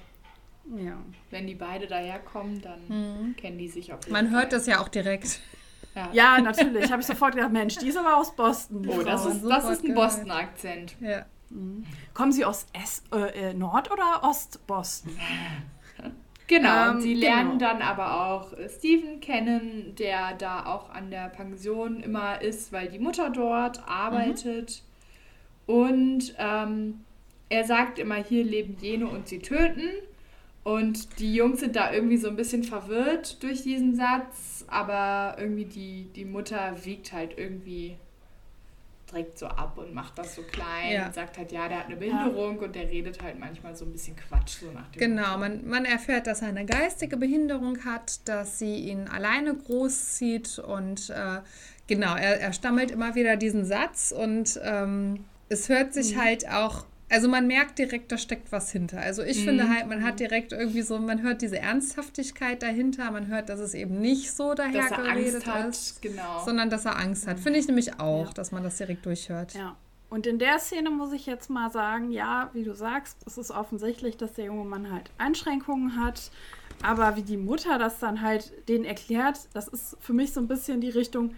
Ja. Wenn die beide daherkommen, dann mhm. kennen die sich jeden Man hört das ja auch direkt. Ja, ja natürlich. Habe ich sofort gedacht, Mensch, die ist aber aus Boston. Oh, das ist, das ist ein Boston-Akzent. Ja. Mhm. Kommen Sie aus S äh, Nord- oder Ost-Boston? Genau, ähm, sie lernen genau. dann aber auch Steven kennen, der da auch an der Pension immer ist, weil die Mutter dort arbeitet. Mhm. Und ähm, er sagt immer, hier leben jene und sie töten. Und die Jungs sind da irgendwie so ein bisschen verwirrt durch diesen Satz, aber irgendwie die, die Mutter wiegt halt irgendwie direkt so ab und macht das so klein ja. und sagt halt, ja, der hat eine Behinderung ja. und der redet halt manchmal so ein bisschen Quatsch. So nach dem genau, man, man erfährt, dass er eine geistige Behinderung hat, dass sie ihn alleine großzieht und äh, genau, er, er stammelt immer wieder diesen Satz und ähm, es hört sich mhm. halt auch also man merkt direkt, da steckt was hinter. Also ich mhm. finde halt, man hat direkt irgendwie so, man hört diese Ernsthaftigkeit dahinter, man hört, dass es eben nicht so dahergeredet ist, genau. sondern dass er Angst hat. Finde ich nämlich auch, ja. dass man das direkt durchhört. Ja. Und in der Szene muss ich jetzt mal sagen, ja, wie du sagst, es ist offensichtlich, dass der junge Mann halt Einschränkungen hat. Aber wie die Mutter das dann halt denen erklärt, das ist für mich so ein bisschen die Richtung,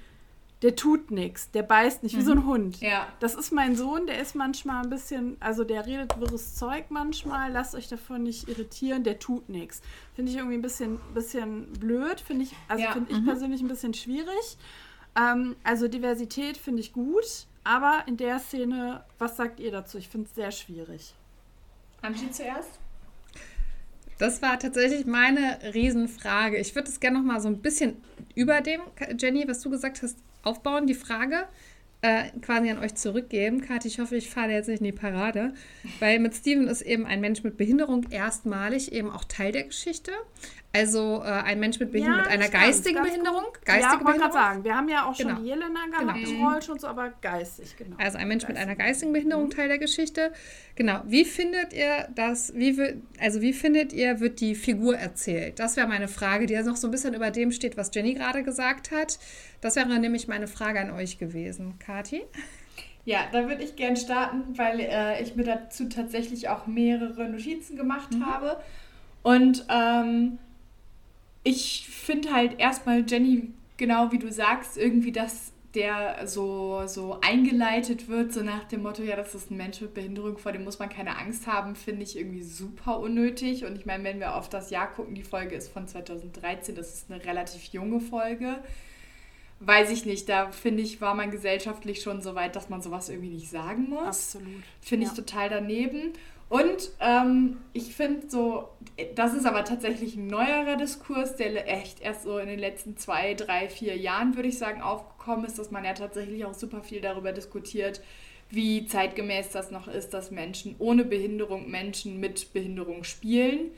der tut nichts, der beißt nicht, wie so ein mhm. Hund. Ja. Das ist mein Sohn, der ist manchmal ein bisschen, also der redet wirres Zeug manchmal, lasst euch davon nicht irritieren, der tut nichts. Finde ich irgendwie ein bisschen, bisschen blöd, finde ich, also ja. finde ich mhm. persönlich ein bisschen schwierig. Ähm, also Diversität finde ich gut, aber in der Szene, was sagt ihr dazu? Ich finde es sehr schwierig. Angie zuerst? Das war tatsächlich meine Riesenfrage. Ich würde es gerne noch mal so ein bisschen über dem, Jenny, was du gesagt hast, aufbauen, die Frage äh, quasi an euch zurückgeben. Kathi, ich hoffe, ich falle jetzt nicht in die Parade, weil mit Steven ist eben ein Mensch mit Behinderung erstmalig eben auch Teil der Geschichte. Also äh, ein Mensch mit, Behind ja, mit einer geistigen ganz, Behinderung. Geistige ja, wollte gerade sagen, wir haben ja auch schon genau. die Jelena gehabt, genau. Roll schon so, aber geistig, genau. Also ein Mensch geistig. mit einer geistigen Behinderung mhm. Teil der Geschichte. Genau. Wie findet ihr das, wie also wie findet ihr, wird die Figur erzählt? Das wäre meine Frage, die ja noch so ein bisschen über dem steht, was Jenny gerade gesagt hat. Das wäre nämlich meine Frage an euch gewesen. Kathi? Ja, da würde ich gern starten, weil äh, ich mir dazu tatsächlich auch mehrere Notizen gemacht mhm. habe. Und ähm, ich finde halt erstmal, Jenny, genau wie du sagst, irgendwie, dass der so, so eingeleitet wird, so nach dem Motto, ja, das ist ein Mensch mit Behinderung, vor dem muss man keine Angst haben, finde ich irgendwie super unnötig. Und ich meine, wenn wir auf das Jahr gucken, die Folge ist von 2013, das ist eine relativ junge Folge. Weiß ich nicht, da finde ich, war man gesellschaftlich schon so weit, dass man sowas irgendwie nicht sagen muss. Absolut. Finde ich ja. total daneben. Und ähm, ich finde so, das ist aber tatsächlich ein neuerer Diskurs, der echt erst so in den letzten zwei, drei, vier Jahren, würde ich sagen, aufgekommen ist, dass man ja tatsächlich auch super viel darüber diskutiert, wie zeitgemäß das noch ist, dass Menschen ohne Behinderung Menschen mit Behinderung spielen.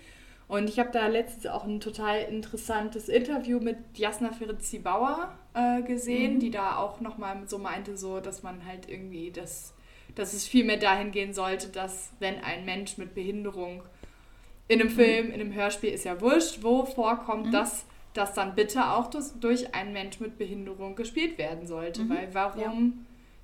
Und ich habe da letztens auch ein total interessantes Interview mit Jasna Ferezi Bauer äh, gesehen, mhm. die da auch nochmal so meinte, so, dass man halt irgendwie das dass es vielmehr dahin gehen sollte, dass wenn ein Mensch mit Behinderung in einem Film, in einem Hörspiel ist ja wurscht, wo vorkommt, mhm. dass das dann bitte auch durch einen Mensch mit Behinderung gespielt werden sollte. Mhm. Weil warum, ja.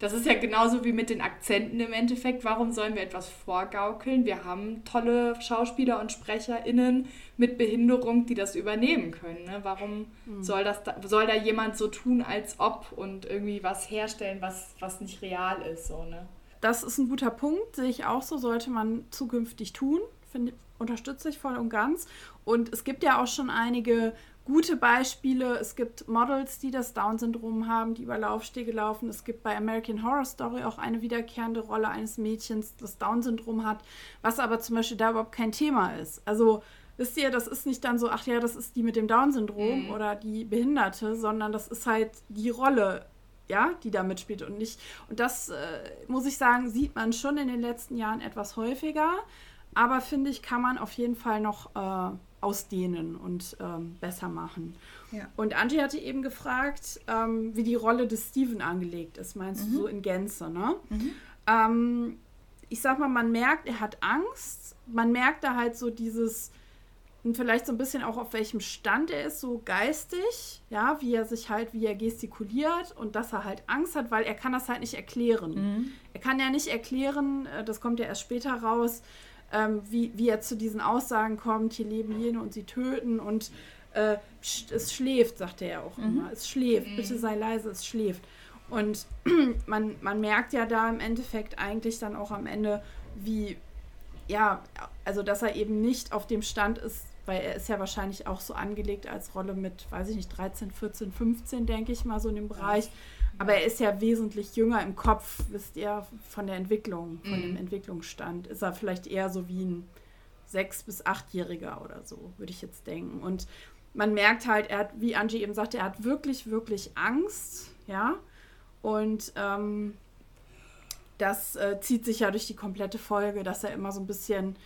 das ist ja genauso wie mit den Akzenten im Endeffekt, warum sollen wir etwas vorgaukeln? Wir haben tolle Schauspieler und SprecherInnen mit Behinderung, die das übernehmen können. Ne? Warum mhm. soll, das da, soll da jemand so tun, als ob und irgendwie was herstellen, was, was nicht real ist? So, ne? Das ist ein guter Punkt, sehe ich auch so, sollte man zukünftig tun. Finde, unterstütze ich voll und ganz. Und es gibt ja auch schon einige gute Beispiele. Es gibt Models, die das Down-Syndrom haben, die über Laufstege laufen. Es gibt bei American Horror Story auch eine wiederkehrende Rolle eines Mädchens, das Down-Syndrom hat, was aber zum Beispiel da überhaupt kein Thema ist. Also wisst ihr, das ist nicht dann so, ach ja, das ist die mit dem Down-Syndrom mhm. oder die Behinderte, sondern das ist halt die Rolle ja, die da mitspielt und nicht. Und das, äh, muss ich sagen, sieht man schon in den letzten Jahren etwas häufiger. Aber finde ich, kann man auf jeden Fall noch äh, ausdehnen und ähm, besser machen. Ja. Und Angie hatte eben gefragt, ähm, wie die Rolle des Steven angelegt ist, meinst Mhm. du so in Gänze, ne? Ähm, ich sag mal, man merkt, er hat Angst. Man merkt da halt so dieses, und vielleicht so ein bisschen auch auf welchem Stand er ist, so geistig, ja, wie er sich halt, wie er gestikuliert und dass er halt Angst hat, weil er kann das halt nicht erklären. Er kann ja nicht erklären, äh, das kommt ja erst später raus, ähm, wie, wie er zu diesen Aussagen kommt, hier leben jene und sie töten und äh, es schläft, sagt er ja auch immer. Es schläft, bitte sei leise, es schläft. Und man, man merkt ja da im Endeffekt eigentlich dann auch am Ende, wie, ja, also dass er eben nicht auf dem Stand ist, weil er ist ja wahrscheinlich auch so angelegt als Rolle mit, weiß ich nicht, 13, 14, 15, denke ich mal, so in dem Bereich. Aber er ist ja wesentlich jünger im Kopf, wisst ihr, von der Entwicklung, von dem Entwicklungsstand. Ist er vielleicht eher so wie ein sechs- bis achtjähriger oder so, würde ich jetzt denken. Und man merkt halt, er hat, wie Angie eben sagte, er hat wirklich, wirklich Angst, ja. Und ähm, das äh, zieht sich ja durch die komplette Folge, dass er immer so ein bisschen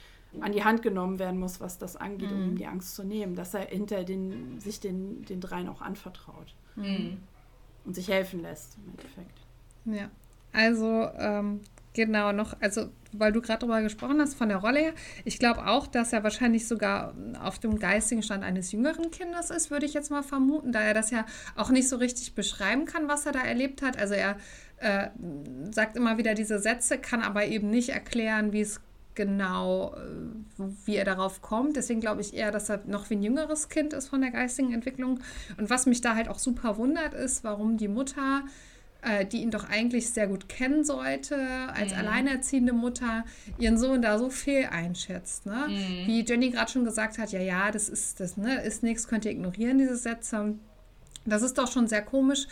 an die Hand genommen werden muss, was das angeht, um ihm die Angst zu nehmen, dass er hinter den, sich den, den dreien auch anvertraut und sich helfen lässt im Endeffekt. Ja, also ähm, genau noch, also weil du gerade darüber gesprochen hast von der Rolle her, ich glaube auch, dass er wahrscheinlich sogar auf dem geistigen Stand eines jüngeren Kindes ist, würde ich jetzt mal vermuten, da er das ja auch nicht so richtig beschreiben kann, was er da erlebt hat. Also er äh, sagt immer wieder diese Sätze, kann aber eben nicht erklären, wie es genau, äh, wie er darauf kommt. Deswegen glaube ich eher, dass er noch wie ein jüngeres Kind ist von der geistigen Entwicklung. Und was mich da halt auch super wundert, ist, warum die Mutter äh, die ihn doch eigentlich sehr gut kennen sollte, als alleinerziehende Mutter, ihren Sohn da so fehl einschätzt. Ne? Wie Jenny gerade schon gesagt hat, ja, ja, das ist das, ne, ist nichts, könnt ihr ignorieren, diese Sätze. Das ist doch schon sehr komisch,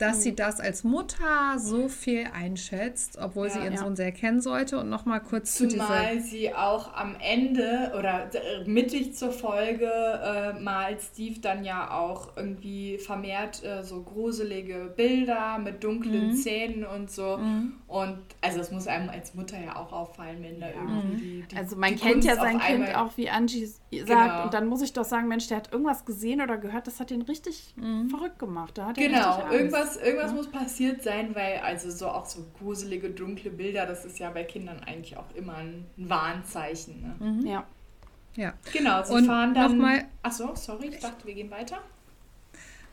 dass sie das als Mutter so viel einschätzt, obwohl Ja, sie ihren ja. Sohn sehr kennen sollte. Und nochmal kurz zu dieser. Zumal sie auch am Ende oder äh, mittig zur Folge äh, malt Steve dann ja auch irgendwie vermehrt äh, so gruselige Bilder mit dunklen Zähnen und so. Und also das muss einem als Mutter ja auch auffallen, wenn da irgendwie die, die Also man die kennt ja Kunst sein auf Kind auch, wie Angie sagt. Genau. Und dann muss ich doch sagen, Mensch, der hat irgendwas gesehen oder gehört, das hat den richtig verrückt gemacht. Da hat er Genau, richtig Irgendwas, irgendwas muss passiert sein, weil also so auch so gruselige, dunkle Bilder, das ist ja bei Kindern eigentlich auch immer ein Warnzeichen. Ne? Ja. Ja. Genau, sie Und fahren dann. nochmal- Achso, sorry, ich dachte, wir gehen weiter.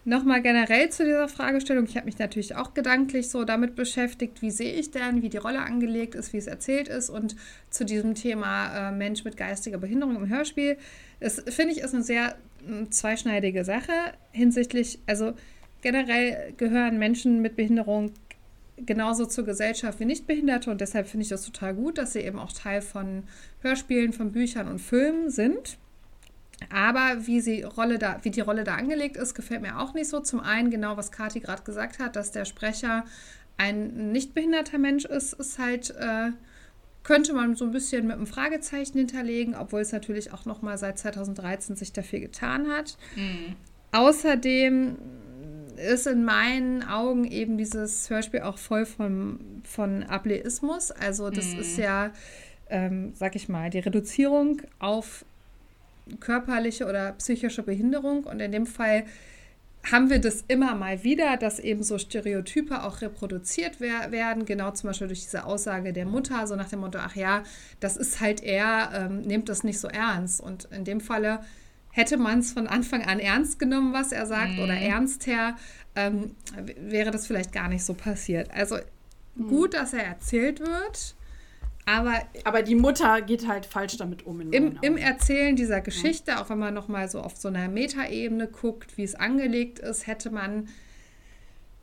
Nochmal generell zu dieser Fragestellung. Ich habe mich natürlich auch gedanklich so damit beschäftigt, wie sehe ich denn, wie die Rolle angelegt ist, wie es erzählt ist und zu diesem Thema äh, Mensch mit geistiger Behinderung im Hörspiel. Das finde ich ist eine sehr mm, zweischneidige Sache hinsichtlich, also generell gehören Menschen mit Behinderung genauso zur Gesellschaft wie Nichtbehinderte und deshalb finde ich das total gut, dass sie eben auch Teil von Hörspielen, von Büchern und Filmen sind. Aber wie, sie Rolle da, wie die Rolle da angelegt ist, gefällt mir auch nicht so. Zum einen genau, was Kathi gerade gesagt hat, dass der Sprecher ein nicht behinderter Mensch ist, ist halt, äh, könnte man so ein bisschen mit einem Fragezeichen hinterlegen, obwohl es natürlich auch noch mal seit 2013 sich dafür getan hat. Außerdem ist in meinen Augen eben dieses Hörspiel auch voll von, von Ableismus. Also das ist ja, ähm, sag ich mal, die Reduzierung auf körperliche oder psychische Behinderung. Und in dem Fall haben wir das immer mal wieder, dass eben so Stereotype auch reproduziert wer werden. Genau zum Beispiel durch diese Aussage der Mutter, so nach dem Motto, ach ja, das ist halt er, ähm, nehmt das nicht so ernst. Und in dem Falle hätte man es von Anfang an ernst genommen, was er sagt, oder ernster, ähm, wäre das vielleicht gar nicht so passiert. Also gut, dass er erzählt wird, aber Aber die Mutter geht halt falsch damit um. Im, im. Erzählen dieser Geschichte, auch wenn man nochmal so auf so einer Metaebene guckt, wie es angelegt ist, hätte man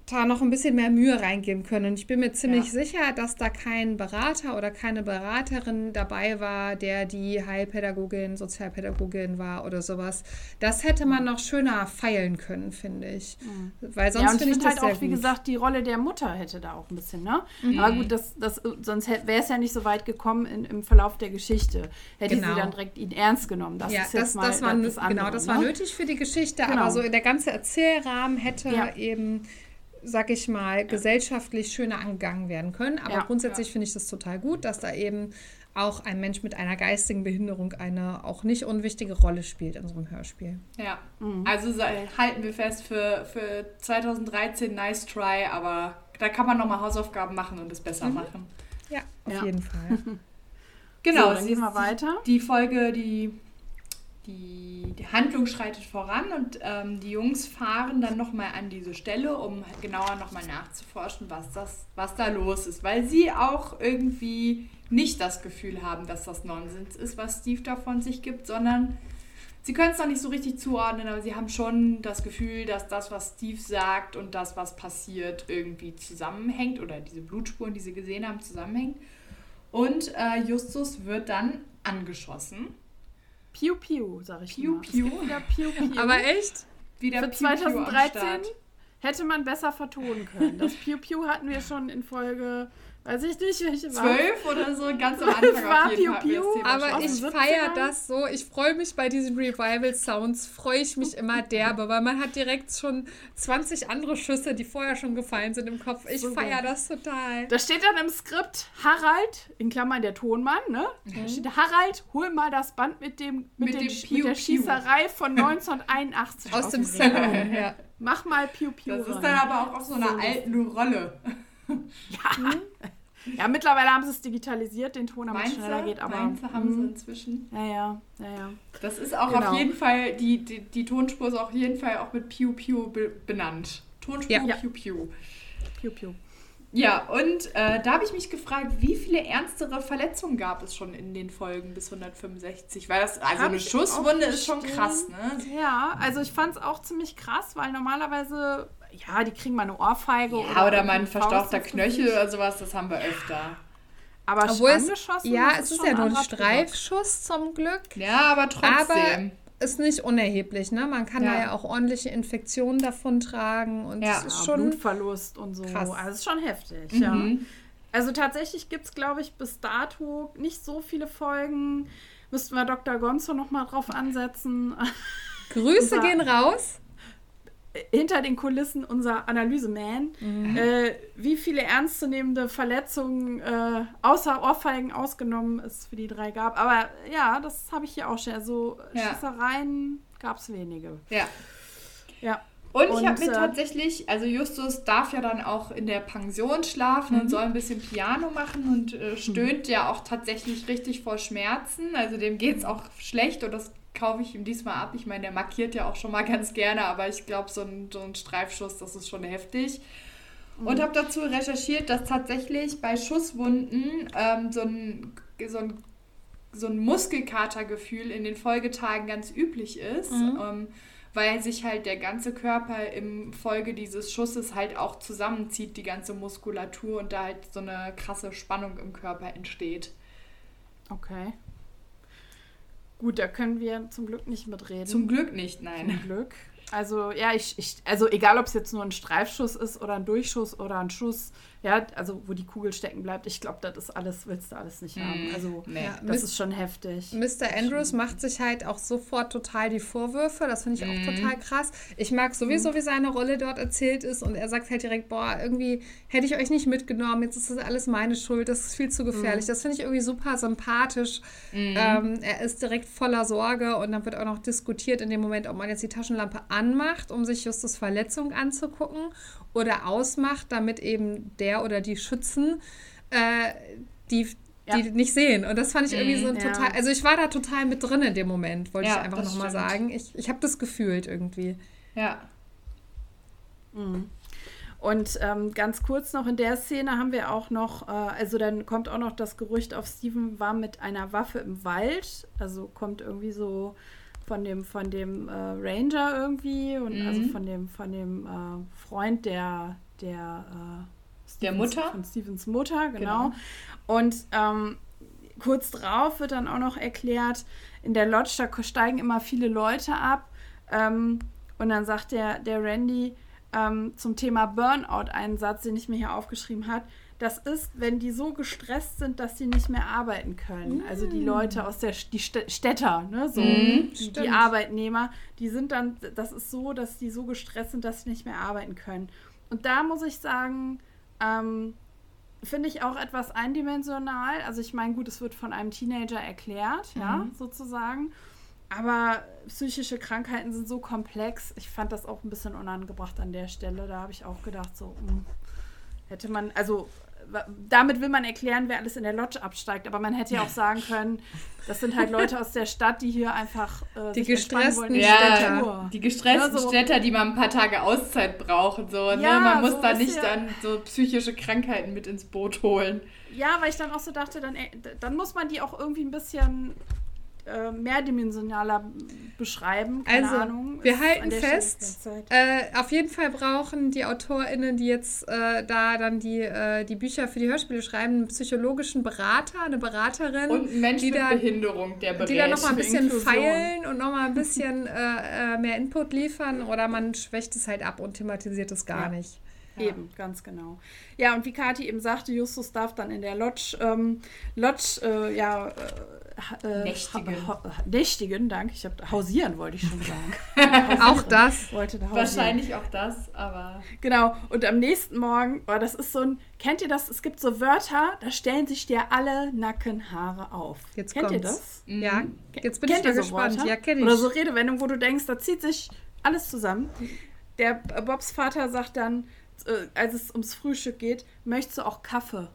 da noch ein bisschen mehr Mühe reingeben können. Und ich bin mir ziemlich Ja. sicher, dass da kein Berater oder keine Beraterin dabei war, der die Heilpädagogin, Sozialpädagogin war oder sowas. Das hätte man noch schöner feilen können, finde ich. Weil sonst ja, ich finde ich finde das halt sehr auch, wie gut. gesagt, die Rolle der Mutter hätte da auch ein bisschen, ne? Aber gut, das, das, sonst wäre es ja nicht so weit gekommen in, im Verlauf der Geschichte. Hätte Genau. sie dann direkt ihn ernst genommen. Das ja, ist das, mal das war, das andere, genau, das war ne? nötig für die Geschichte, Genau. aber so der ganze Erzählrahmen hätte Ja. eben, sag ich mal, gesellschaftlich schöner angegangen werden können. Aber Ja. grundsätzlich finde ich das total gut, dass da eben auch ein Mensch mit einer geistigen Behinderung eine auch nicht unwichtige Rolle spielt in so einem Hörspiel. Ja, mhm. also halten wir fest für, für 2013 nice try, aber da kann man nochmal Hausaufgaben machen und es besser mhm. machen. Ja, auf ja. jeden Fall. genau, so, dann gehen wir weiter. Die Folge, die die, die Handlung schreitet voran und ähm, die Jungs fahren dann nochmal an diese Stelle, um genauer nochmal nachzuforschen, was, das, was da los ist. Weil sie auch irgendwie nicht das Gefühl haben, dass das Nonsens ist, was Steve da von sich gibt, sondern sie können es noch nicht so richtig zuordnen, aber sie haben schon das Gefühl, dass das, was Steve sagt und das, was passiert, irgendwie zusammenhängt oder diese Blutspuren, die sie gesehen haben, zusammenhängt. Und äh, Justus wird dann angeschossen Piu Piu, sag ich Piu mal. Piu. Wieder Piu Piu. Aber echt? Wieder Für Piu 2013 Piu hätte man besser vertonen können. Das Piu Piu hatten wir schon in Folge Weiß ich nicht, welche war. Zwölf oder so, ganz am Anfang war auf jeden Piu, Piu. Aber ich feiere das so. Ich freue mich bei diesen Revival-Sounds, freue ich mich immer derbe, weil man hat direkt schon 20 andere Schüsse, die vorher schon gefallen sind im Kopf. Ich so feiere das total. Da steht dann im Skript Harald, in Klammern der Tonmann, ne? Mhm. Da steht Harald, hol mal das Band mit dem mit, mit, dem Piu, mit der Schießerei von 1981 aus dem Salon. Ja. Mach mal Piu Piu. Das rein. ist dann aber auch auf so einer so. alten Rolle. Ja. Hm? Ja, mittlerweile haben sie es digitalisiert, den Ton, damit es schneller geht. Aber Mainzer haben sie hm. inzwischen. Ja, ja, ja, ja. Das ist auch genau. auf jeden Fall, die, die, die Tonspur ist auf jeden Fall auch mit Piu Piu be benannt. Tonspur ja. Piu Piu. Piu Piu. Ja, und äh, da habe ich mich gefragt, wie viele ernstere Verletzungen gab es schon in den Folgen bis 165? Weil das, also hab eine Schusswunde ist schon krass, ne? Ja, also ich fand es auch ziemlich krass, weil normalerweise ja, die kriegen mal eine Ohrfeige. Ja, oder, oder mal ein verstauchter Knöchel oder sowas, das haben wir öfter. Aber Obwohl es, ja, es ist, ist ja nur ein Streifschuss zum Glück. Ja, aber trotzdem. Aber ist nicht unerheblich, ne? Man kann ja. da ja auch ordentliche Infektionen davon tragen und ja, ist schon Blutverlust und so. Krass. Also es ist schon heftig, mhm. ja. Also tatsächlich gibt es, glaube ich, bis dato nicht so viele Folgen. Müssten wir Dr. Gonzo noch mal drauf ansetzen. Grüße gehen raus hinter den Kulissen unser Analyseman, mhm. äh, wie viele ernstzunehmende Verletzungen äh, außer Ohrfeigen ausgenommen es für die drei gab. Aber ja, das habe ich hier auch schon. Also ja. Schießereien gab es wenige. Ja. Ja. Und, und ich habe mir äh, tatsächlich, also Justus darf ja dann auch in der Pension schlafen mhm. und soll ein bisschen Piano machen und äh, stöhnt mhm. ja auch tatsächlich richtig vor Schmerzen. Also dem geht es auch schlecht und das kaufe ich ihm diesmal ab. Ich meine, der markiert ja auch schon mal ganz gerne, aber ich glaube, so ein, so ein Streifschuss, das ist schon heftig. Mhm. Und habe dazu recherchiert, dass tatsächlich bei Schusswunden ähm, so, ein, so, ein, so ein Muskelkatergefühl in den Folgetagen ganz üblich ist. Mhm. Ähm, weil sich halt der ganze Körper im Folge dieses Schusses halt auch zusammenzieht, die ganze Muskulatur und da halt so eine krasse Spannung im Körper entsteht. Okay. Gut, da können wir zum Glück nicht mitreden. Zum Glück nicht, nein. Zum Glück. Also ja, ich, ich also egal ob es jetzt nur ein Streifschuss ist oder ein Durchschuss oder ein Schuss, ja, also wo die Kugel stecken bleibt, ich glaube, das ist alles, willst du alles nicht haben. Mm, also nee. das Mis ist schon heftig. Mr. Andrews macht sich halt auch sofort total die Vorwürfe, das finde ich auch mm. total krass. Ich mag sowieso, mm. wie seine Rolle dort erzählt ist und er sagt halt direkt, boah, irgendwie hätte ich euch nicht mitgenommen, jetzt ist das alles meine Schuld, das ist viel zu gefährlich. Mm. Das finde ich irgendwie super sympathisch. Ähm, er ist direkt voller Sorge und dann wird auch noch diskutiert in dem Moment, ob man jetzt die Taschenlampe anmacht, um sich Justus Verletzung anzugucken oder ausmacht, damit eben der oder die Schützen äh, die, ja. die nicht sehen. Und das fand ich irgendwie so ein ja. total. Also ich war da total mit drin in dem Moment, wollte ja, ich einfach nochmal sagen. Ich, ich habe das gefühlt irgendwie. Ja. Mhm. Und ähm, ganz kurz noch in der Szene haben wir auch noch, äh, also dann kommt auch noch das Gerücht auf, Steven war mit einer Waffe im Wald. Also kommt irgendwie so von dem, von dem äh, Ranger irgendwie und also mhm. also von dem, von dem äh, Freund der, der, äh, Stevens, der Mutter. Von Stevens Mutter, genau. genau. Und ähm, kurz drauf wird dann auch noch erklärt, in der Lodge, da steigen immer viele Leute ab. Ähm, und dann sagt der, der Randy ähm, zum Thema Burnout einen Satz, den ich mir hier aufgeschrieben habe das ist, wenn die so gestresst sind, dass sie nicht mehr arbeiten können. Mm. Also die Leute aus der die Städter, ne, so mm, die, die, Arbeitnehmer, die sind dann, das ist so, dass die so gestresst sind, dass sie nicht mehr arbeiten können. Und da muss ich sagen, ähm, finde ich auch etwas eindimensional. Also ich meine, gut, es wird von einem Teenager erklärt, ja, Mhm. sozusagen. Aber psychische Krankheiten sind so komplex. Ich fand das auch ein bisschen unangebracht an der Stelle. Da habe ich auch gedacht, so hm, hätte man, also damit will man erklären, wer alles in der Lodge absteigt. Aber man hätte ja auch sagen können, das sind halt Leute aus der Stadt, die hier einfach äh, Die gestressten wollen in der Städter. Die gestressten Ja, so- Städter, die mal ein paar Tage Auszeit brauchen. So, Ja, ne? Man muss so da nicht ja- dann so psychische Krankheiten mit ins Boot holen. Ja, weil ich dann auch so dachte, dann, äh, dann muss man die auch irgendwie ein bisschen äh, mehrdimensionaler beschreiben. Keine Also, Ahnung. wir halten fest. Äh, auf jeden Fall brauchen die AutorInnen, die jetzt äh, da dann die, äh, die Bücher für die Hörspiele schreiben, einen psychologischen Berater, eine Beraterin, Und ein Mensch die mit da- Behinderung, der berät. die da nochmal ein bisschen Inklusion. feilen und nochmal ein bisschen äh, äh, mehr Input liefern oder man schwächt es halt ab und thematisiert es gar Ja. nicht. Eben, ganz genau. Ja, und wie Kathi eben sagte, Justus darf dann in der Lodge, ähm, Lodge, äh, ja, äh, Nächtigen. Ha, ha, nächtigen, danke. Ich habe hausieren, wollte ich schon sagen. Auch das. wollte da hausieren. Wahrscheinlich auch das, aber Genau. Und am nächsten Morgen, oh, das ist so ein, kennt ihr das? Es gibt so Wörter, da stellen sich dir alle Nackenhaare auf. Jetzt kennt ihr kommt's. das? Ja, jetzt bin Kennt ich da ihr so gespannt. Wörter? Ja, kenne ich. Oder so Redewendungen, wo du denkst, da zieht sich alles zusammen. Der Bobs Vater sagt dann, äh, als es ums Frühstück geht, möchtest du auch Kaffee?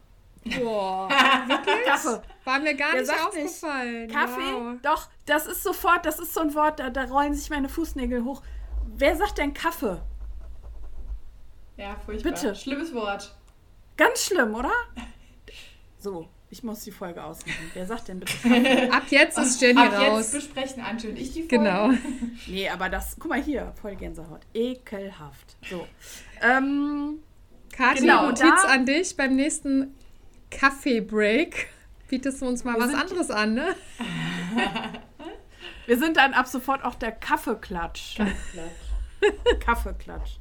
Boah, wirklich? Kaffee. War mir gar Der nicht sagt nicht, aufgefallen. Kaffee? Wow. Doch, das ist sofort, das ist so ein Wort, da, da rollen sich meine Fußnägel hoch. Wer sagt denn Kaffee? ja, furchtbar. Bitte. Schlimmes Wort. Ganz schlimm, oder? So, ich muss die Folge ausmachen. Wer sagt denn bitte Kaffee? Ab jetzt ist Jenny Ab raus. jetzt besprechen Ange und ich die Folge. Genau. Nee, aber das, guck mal hier, voll Gänsehaut. Ekelhaft. So. Ähm, Kathi, Genau, Notiz an dich beim nächsten Kaffee-Break. Bietest du uns mal Wir was anderes an, ne? wir sind dann ab sofort auch der Kaffeeklatsch. Kaffeeklatsch.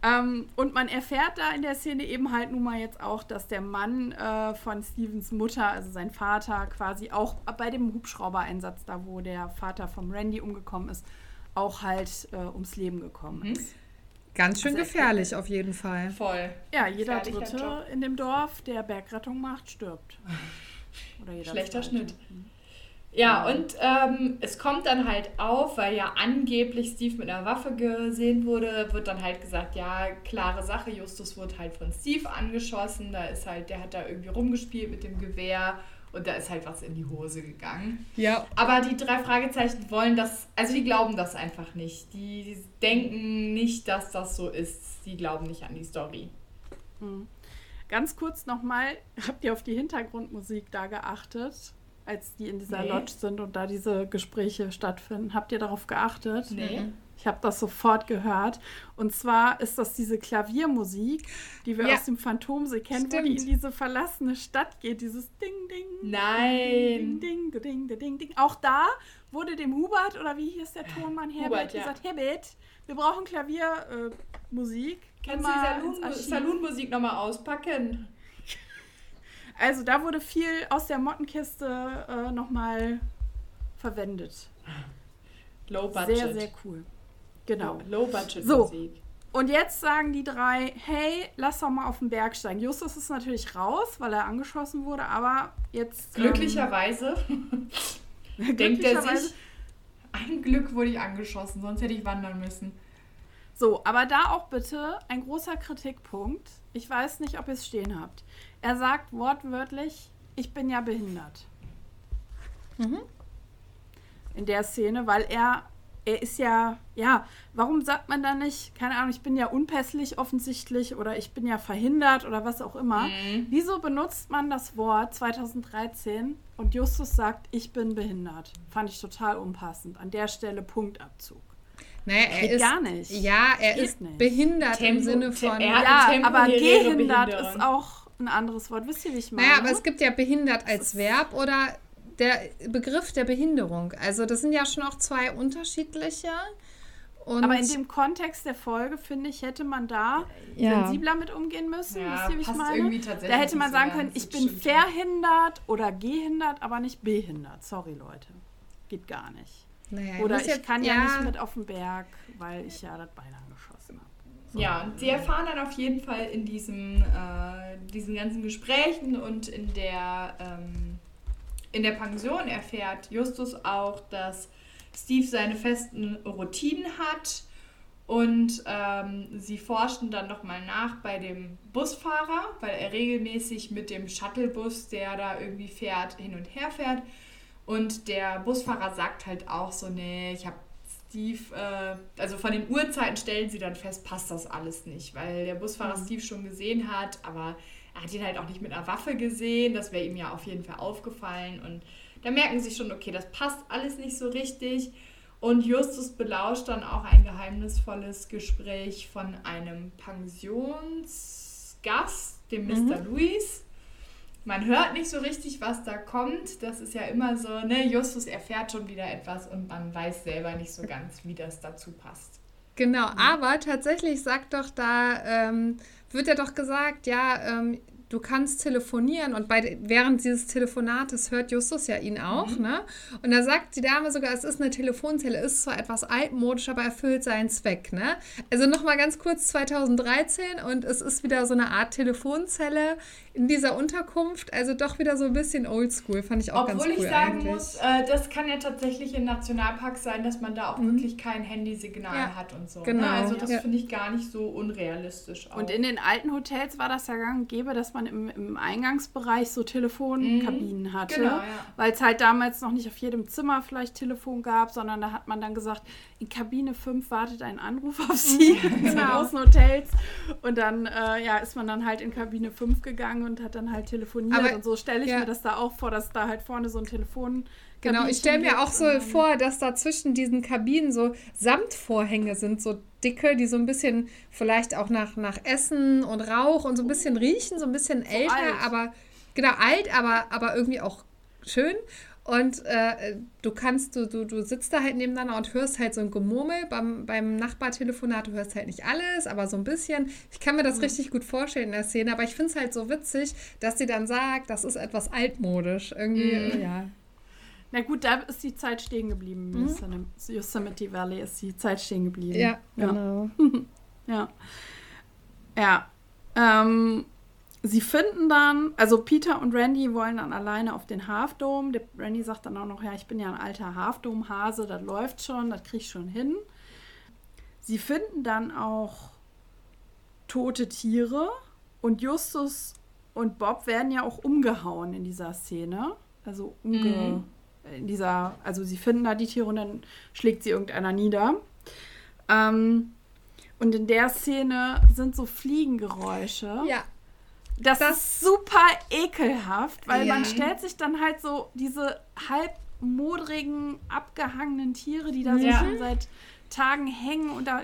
Ähm, und man erfährt da in der Szene eben halt nun mal jetzt auch, dass der Mann äh, von Stevens Mutter, also sein Vater, quasi auch bei dem Hubschrauber-Einsatz, da wo der Vater vom Randy umgekommen ist, auch halt äh, ums Leben gekommen ist. Ganz schön gefährlich auf jeden Fall. Voll. Ja, jeder Dritte in dem Dorf, der Bergrettung macht, stirbt. Oder jeder Schlechter Zweite. Schnitt. Ja, und ähm, es kommt dann halt auf, weil ja angeblich Steve mit einer Waffe gesehen wurde, wird dann halt gesagt, ja, klare Sache, Justus wurde halt von Steve angeschossen, da ist halt, der hat da irgendwie rumgespielt mit dem Gewehr und da ist halt was in die Hose gegangen. Ja. Aber die drei Fragezeichen wollen das, also die glauben das einfach nicht. Die denken nicht, dass das so ist. Die glauben nicht an die Story. Ganz kurz nochmal, habt ihr auf die Hintergrundmusik da geachtet, als die in dieser Nee. Lodge sind und da diese Gespräche stattfinden? Habt ihr darauf geachtet? Nee. Ich habe das sofort gehört. Und zwar ist das diese Klaviermusik, die wir Ja. aus dem Phantomsee kennen, wo die Stimmt. in diese verlassene Stadt geht. Dieses Ding, Ding. Nein. Ding, ding, ding, ding, ding, ding. Auch da wurde dem Hubert, oder wie hieß der Tonmann, Herbert, Hubert, ja. gesagt, Herbert, wir brauchen Klaviermusik. Äh. Kannst du die. Saloonmusik nochmal auspacken? Also da wurde viel aus der Mottenkiste äh, nochmal verwendet. Low Budget. Sehr, sehr cool. Genau. Low Budget So. Musik. Und jetzt sagen die drei, hey, lass doch mal auf den Berg steigen. Justus ist natürlich raus, weil er angeschossen wurde, aber jetzt... Glücklicherweise ähm, denkt er sich, ein Glück wurde ich angeschossen, sonst hätte ich wandern müssen. So, aber da auch bitte ein großer Kritikpunkt. Ich weiß nicht, ob ihr es stehen habt. Er sagt wortwörtlich, ich bin ja behindert. In der Szene, weil er, er ist ja, ja, warum sagt man da nicht, keine Ahnung, ich bin ja unpässlich offensichtlich oder ich bin ja verhindert oder was auch immer. Wieso benutzt man das Wort 2013 und Justus sagt, ich bin behindert? Fand ich total unpassend. An der Stelle Punktabzug. Naja, er Geht ist. gar nicht. Ja, er Geht ist nicht. behindert im Tempo- Sinne Te- von. Ja, aber gehindert ist auch ein anderes Wort. Wisst ihr, wie ich meine? Naja, aber es gibt ja behindert als Verb oder der Begriff der Behinderung. Also das sind ja schon auch zwei unterschiedliche. Und Aber in dem Kontext der Folge, finde ich, hätte man da Ja. sensibler mit umgehen müssen. Ja, Wisst ihr, wie ich meine? Da hätte man so sagen können, ich bin verhindert oder gehindert, aber nicht behindert. Sorry, Leute. Geht gar nicht. naja, Oder ich jetzt- kann ja, nicht mit auf den Berg, weil ich ja das Bein angeschossen habe. Ja, und sie erfahren dann auf jeden Fall in diesem, äh, diesen ganzen Gesprächen und in der, ähm, in der Pension erfährt Justus auch, dass Steve seine festen Routinen hat und ähm, sie forschen dann nochmal nach bei dem Busfahrer, weil er regelmäßig mit dem Shuttlebus, der da irgendwie fährt, hin und her fährt. Und der Busfahrer sagt halt auch so, nee, ich habe Steve, äh, also von den Uhrzeiten stellen sie dann fest, passt das alles nicht, weil der Busfahrer mhm. Steve schon gesehen hat, aber er hat ihn halt auch nicht mit einer Waffe gesehen, das wäre ihm ja auf jeden Fall aufgefallen und da merken sie schon, okay, das passt alles nicht so richtig. Und Justus belauscht dann auch ein geheimnisvolles Gespräch von einem Pensionsgast, dem Mr. Mhm. Louis. Man hört nicht so richtig, was da kommt. Das ist ja immer so, ne? Justus erfährt schon wieder etwas und man weiß selber nicht so ganz, wie das dazu passt. Genau, aber tatsächlich sagt doch da, ähm, wird ja doch gesagt, ja, ähm, du kannst telefonieren und bei, während dieses Telefonates hört Justus ja ihn auch, mhm. ne? Und da sagt die Dame sogar, es ist eine Telefonzelle, ist zwar etwas altmodisch, aber erfüllt seinen Zweck, ne? Also nochmal ganz kurz 2013 und es ist wieder so eine Art Telefonzelle in dieser Unterkunft, also doch wieder so ein bisschen oldschool, fand ich auch Obwohl ganz cool Obwohl ich sagen eigentlich. muss, äh, das kann ja tatsächlich im Nationalpark sein, dass man da auch mhm. wirklich kein Handysignal ja. hat und so. Ne? Genau. Ne? Also das ja. finde ich gar nicht so unrealistisch. Auch. Und in den alten Hotels war das ja gang und gäbe, dass man im, im Eingangsbereich so Telefonkabinen mhm. hatte, genau, ja. weil es halt damals noch nicht auf jedem Zimmer vielleicht Telefon gab, sondern da hat man dann gesagt, in Kabine 5 wartet ein Anruf auf Sie mhm. in genau. großen Hotels und dann äh, ja, ist man dann halt in Kabine 5 gegangen und hat dann halt telefoniert Aber, und so stelle ich ja. mir das da auch vor, dass da halt vorne so ein Telefon Genau, ich stelle mir auch so vor, dass da zwischen diesen Kabinen so Samtvorhänge sind, so dicke, die so ein bisschen vielleicht auch nach, nach Essen und Rauch und so ein bisschen riechen, so ein bisschen so älter, alt. aber genau alt, aber, aber irgendwie auch schön. Und äh, du kannst, du, du, du sitzt da halt nebeneinander und hörst halt so ein Gemurmel. Beim, beim Nachbartelefonat, du hörst halt nicht alles, aber so ein bisschen. Ich kann mir das mhm. richtig gut vorstellen in der Szene, aber ich finde es halt so witzig, dass sie dann sagt, das ist etwas altmodisch. Irgendwie, mhm. ja. Na gut, da ist die Zeit stehen geblieben. Mhm. Yosemite Valley ist die Zeit stehen geblieben. Ja, genau. ja. Ja. Ähm, sie finden dann, also Peter und Randy wollen dann alleine auf den Half Dome. Der Randy sagt dann auch noch, ja, ich bin ja ein alter Half Dome Hase, das läuft schon, das krieg ich schon hin. Sie finden dann auch tote Tiere und Justus und Bob werden ja auch umgehauen in dieser Szene. Also umge mhm in dieser, also sie finden da die Tiere und dann schlägt sie irgendeiner nieder. Ähm, und in der Szene sind so Fliegengeräusche. Ja. Das, das ist super ekelhaft, weil ja. man stellt sich dann halt so diese halb modrigen, abgehangenen Tiere, die da ja. so schon seit Tagen hängen und da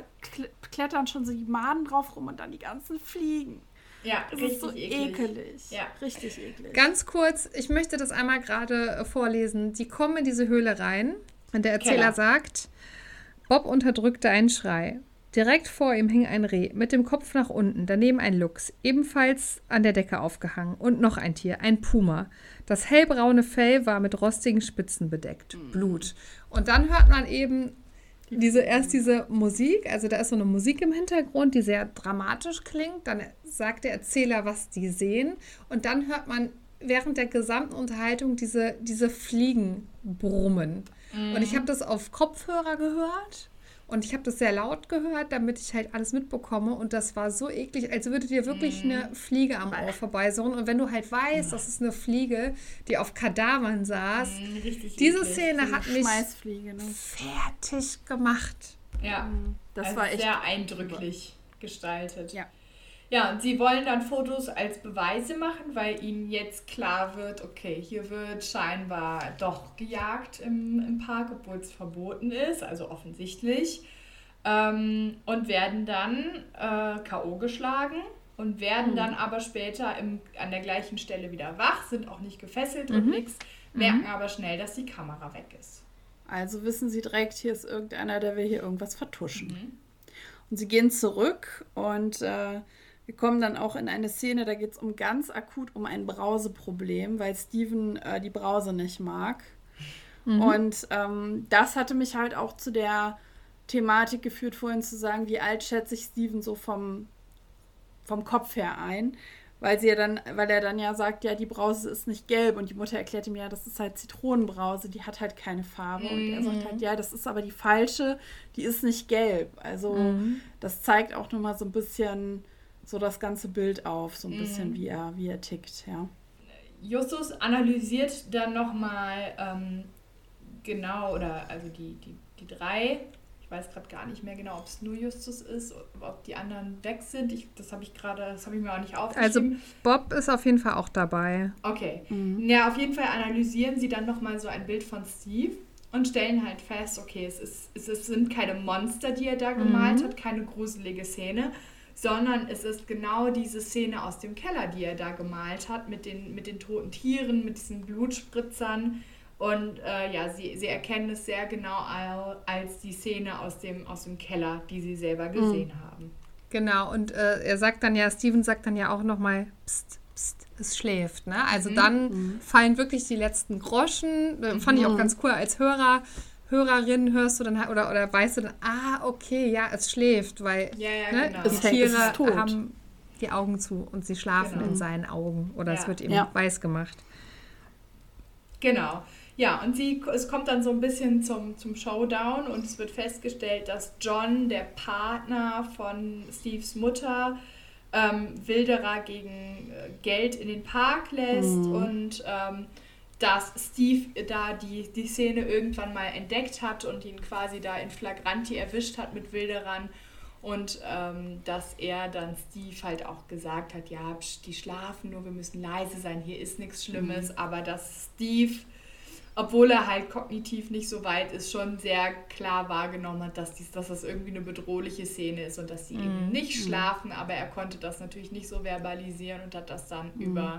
klettern schon so die Maden drauf rum und dann die ganzen Fliegen. Ja, das richtig ist so eklig. ekelig. Ja. Richtig eklig. Ganz kurz, ich möchte das einmal gerade äh, vorlesen. Die kommen in diese Höhle rein und der Erzähler Keller. sagt, Bob unterdrückte einen Schrei. Direkt vor ihm hing ein Reh mit dem Kopf nach unten, daneben ein Luchs, ebenfalls an der Decke aufgehangen und noch ein Tier, ein Puma. Das hellbraune Fell war mit rostigen Spitzen bedeckt. Mhm. Blut. Und dann hört man eben diese, erst diese Musik, also da ist so eine Musik im Hintergrund, die sehr dramatisch klingt. Dann sagt der Erzähler, was die sehen. Und dann hört man während der gesamten Unterhaltung diese, diese Fliegen brummen. Mhm. Und ich habe das auf Kopfhörer gehört. Und ich habe das sehr laut gehört, damit ich halt alles mitbekomme. Und das war so eklig, als würde dir wirklich mm. eine Fliege am Ohr vorbeisaugen. Und wenn du halt weißt, das ist eine Fliege, die auf Kadavern saß, mm, diese eklig. Szene hat mich ne? fertig gemacht. Ja, mm, das also war echt sehr eindrücklich gestaltet. Ja. Ja, und sie wollen dann Fotos als Beweise machen, weil ihnen jetzt klar wird, okay, hier wird scheinbar doch gejagt im, im Park, obwohl es verboten ist, also offensichtlich. Ähm, und werden dann äh, K.O. geschlagen und werden mhm. dann aber später im, an der gleichen Stelle wieder wach, sind auch nicht gefesselt mhm. und nichts, merken mhm. aber schnell, dass die Kamera weg ist. Also wissen sie direkt, hier ist irgendeiner, der will hier irgendwas vertuschen. Mhm. Und sie gehen zurück und äh, wir kommen dann auch in eine Szene, da geht es um ganz akut um ein Brauseproblem, weil Steven äh, die Brause nicht mag. Mhm. Und ähm, das hatte mich halt auch zu der Thematik geführt, vorhin zu sagen, wie alt schätze ich Steven so vom, vom Kopf her ein. Weil sie ja dann, weil er dann ja sagt, ja, die Brause ist nicht gelb und die Mutter erklärt ihm ja, das ist halt Zitronenbrause, die hat halt keine Farbe. Mhm. Und er sagt halt, ja, das ist aber die falsche, die ist nicht gelb. Also mhm. das zeigt auch nochmal so ein bisschen so das ganze Bild auf, so ein mhm. bisschen, wie er, wie er tickt, ja. Justus analysiert dann nochmal ähm, genau, oder also die, die, die drei weiß gerade gar nicht mehr genau, ob es nur Justus ist, ob die anderen weg sind. Ich, das habe ich gerade, das habe ich mir auch nicht aufgeschrieben. Also Bob ist auf jeden Fall auch dabei. Okay. Mhm. Ja, auf jeden Fall analysieren sie dann nochmal so ein Bild von Steve und stellen halt fest, okay, es, ist, es, es sind keine Monster, die er da gemalt mhm. hat, keine gruselige Szene, sondern es ist genau diese Szene aus dem Keller, die er da gemalt hat, mit den, mit den toten Tieren, mit diesen Blutspritzern und äh, ja, sie, sie erkennen es sehr genau als die Szene aus dem, aus dem Keller, die sie selber gesehen mhm. haben. Genau, und äh, er sagt dann ja, Steven sagt dann ja auch nochmal, pst, pst, es schläft. Ne? Also mhm. dann mhm. fallen wirklich die letzten Groschen. Äh, fand ich auch mhm. ganz cool als Hörer. Hörerin hörst du dann oder, oder weißt du dann, ah, okay, ja, es schläft, weil ja, ja, ne, genau. die Tiere haben die Augen zu und sie schlafen genau. in seinen Augen oder ja. es wird ihm weiß gemacht. Genau. Ja, und sie, es kommt dann so ein bisschen zum, zum Showdown und es wird festgestellt, dass John, der Partner von Steves Mutter, ähm, Wilderer gegen äh, Geld in den Park lässt mhm. und ähm, dass Steve da die, die Szene irgendwann mal entdeckt hat und ihn quasi da in Flagranti erwischt hat mit Wilderern und ähm, dass er dann Steve halt auch gesagt hat, ja, die schlafen nur, wir müssen leise sein, hier ist nichts Schlimmes, mhm. aber dass Steve obwohl er halt kognitiv nicht so weit ist, schon sehr klar wahrgenommen hat, dass, dies, dass das irgendwie eine bedrohliche Szene ist und dass sie mm. eben mhm. nicht mhm. schlafen, aber er konnte das natürlich nicht so verbalisieren und hat das dann mm. über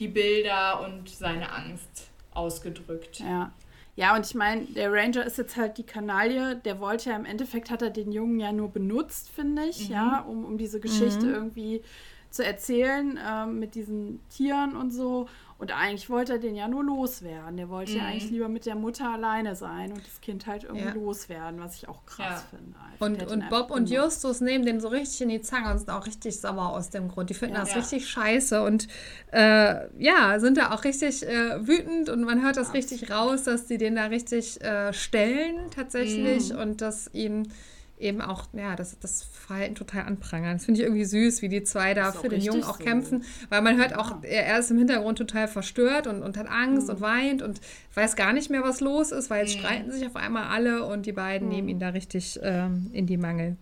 die Bilder und seine Angst ausgedrückt. Ja. Ja, und ich meine, der Ranger ist jetzt halt die Kanaille, der wollte ja im Endeffekt, hat er den Jungen ja nur benutzt, finde ich, mhm. ja, um, um diese Geschichte mhm. irgendwie zu erzählen äh, mit diesen Tieren und so. Und eigentlich wollte er den ja nur loswerden. Der wollte mhm. ja eigentlich lieber mit der Mutter alleine sein und das Kind halt irgendwie ja. loswerden, was ich auch krass ja. finde. und, und Bob und Justus nehmen den so richtig in die Zange und sind auch richtig sauer aus dem Grund. Die finden ja. das richtig scheiße und äh, ja, sind da auch richtig äh, wütend und man hört das richtig raus, dass die den da richtig äh, stellen tatsächlich mhm. und dass ihnen eben auch, ja, das, das Verhalten total anprangern. Das finde ich irgendwie süß, wie die zwei da für den Jungen auch so. kämpfen, weil man hört auch, er, er, ist im Hintergrund total verstört und, und hat Angst mhm. und weint und weiß gar nicht mehr, was los ist, weil jetzt mhm. streiten sich auf einmal alle und die beiden mhm. nehmen ihn da richtig ähm, in die Mangel.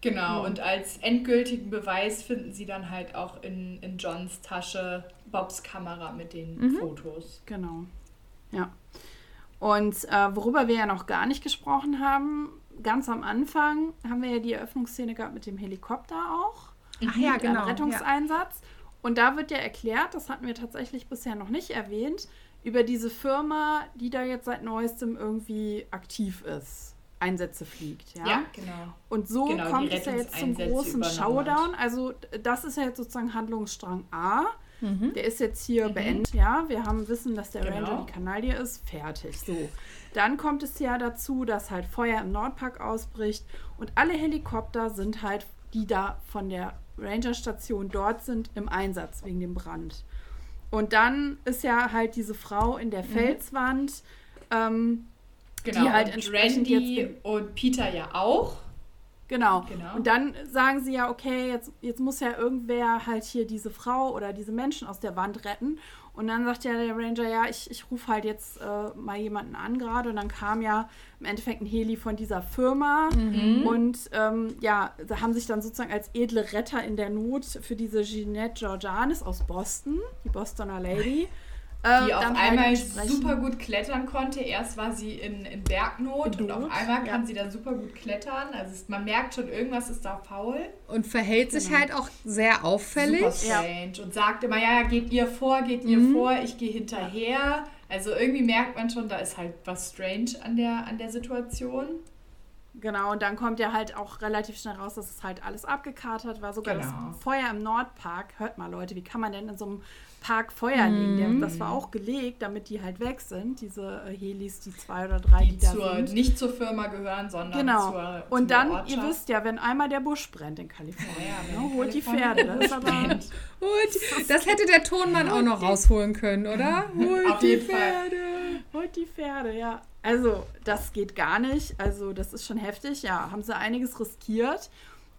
Genau, mhm. und als endgültigen Beweis finden sie dann halt auch in, in Johns Tasche Bobs Kamera mit den mhm. Fotos. Genau, ja. Und äh, worüber wir ja noch gar nicht gesprochen haben, ganz am Anfang haben wir ja die Eröffnungsszene gehabt mit dem Helikopter auch. Ach ja, genau. Rettungseinsatz. Ja. Und da wird ja erklärt, das hatten wir tatsächlich bisher noch nicht erwähnt, über diese Firma, die da jetzt seit neuestem irgendwie aktiv ist. Einsätze fliegt, ja? Ja, genau. Und so genau, kommt es ja jetzt zum großen Showdown. Also das ist ja jetzt sozusagen Handlungsstrang A. Mhm. Der ist jetzt hier mhm. beendet, ja. Wir haben wissen, dass der genau. Ranger die Kanaille ist. Fertig. So. Dann kommt es ja dazu, dass halt Feuer im Nordpark ausbricht und alle Helikopter sind halt, die da von der Rangerstation dort sind, im Einsatz wegen dem Brand. Und dann ist ja halt diese Frau in der mhm. Felswand, ähm, genau, die halt entsprechend Randy jetzt und Peter ja auch. Genau. genau. Und dann sagen sie ja, okay, jetzt, jetzt muss ja irgendwer halt hier diese Frau oder diese Menschen aus der Wand retten. Und dann sagt ja der Ranger, ja, ich, ich rufe halt jetzt äh, mal jemanden an gerade. Und dann kam ja im Endeffekt ein Heli von dieser Firma. Mhm. Und ähm, ja, da haben sich dann sozusagen als edle Retter in der Not für diese Jeanette Georgianis aus Boston, die Bostoner Lady, die äh, auf einmal halt super gut klettern konnte. Erst war sie in, in Bergnot in und auf einmal kann ja. sie dann super gut klettern. Also es, man merkt schon, irgendwas ist da faul. Und verhält genau. sich halt auch sehr auffällig. Super strange. Ja. Und sagt immer, ja, geht ihr vor, geht ihr mhm. vor, ich gehe hinterher. Also irgendwie merkt man schon, da ist halt was strange an der, an der Situation. Genau, und dann kommt ja halt auch relativ schnell raus, dass es halt alles abgekatert war. Sogar Genau. das Feuer im Nordpark. Hört mal, Leute, wie kann man denn in so einem Park Feuer legen? Der, das war auch gelegt, damit die halt weg sind, diese äh, Helis, die zwei oder drei, die, Die da zur, sind. nicht zur Firma gehören, sondern Genau. zur und dann, Ortschaft. ihr wisst ja, wenn einmal der Busch brennt in Kalifornien, Ja, wenn ne, holt die Pferde. Das ist. Gut, das hätte der Tonmann auch noch rausholen können, oder? Holt Auf die jeden Fall. Pferde. Holt die Pferde, ja. Also, das geht gar nicht. Also, das ist schon heftig. Ja, haben sie einiges riskiert.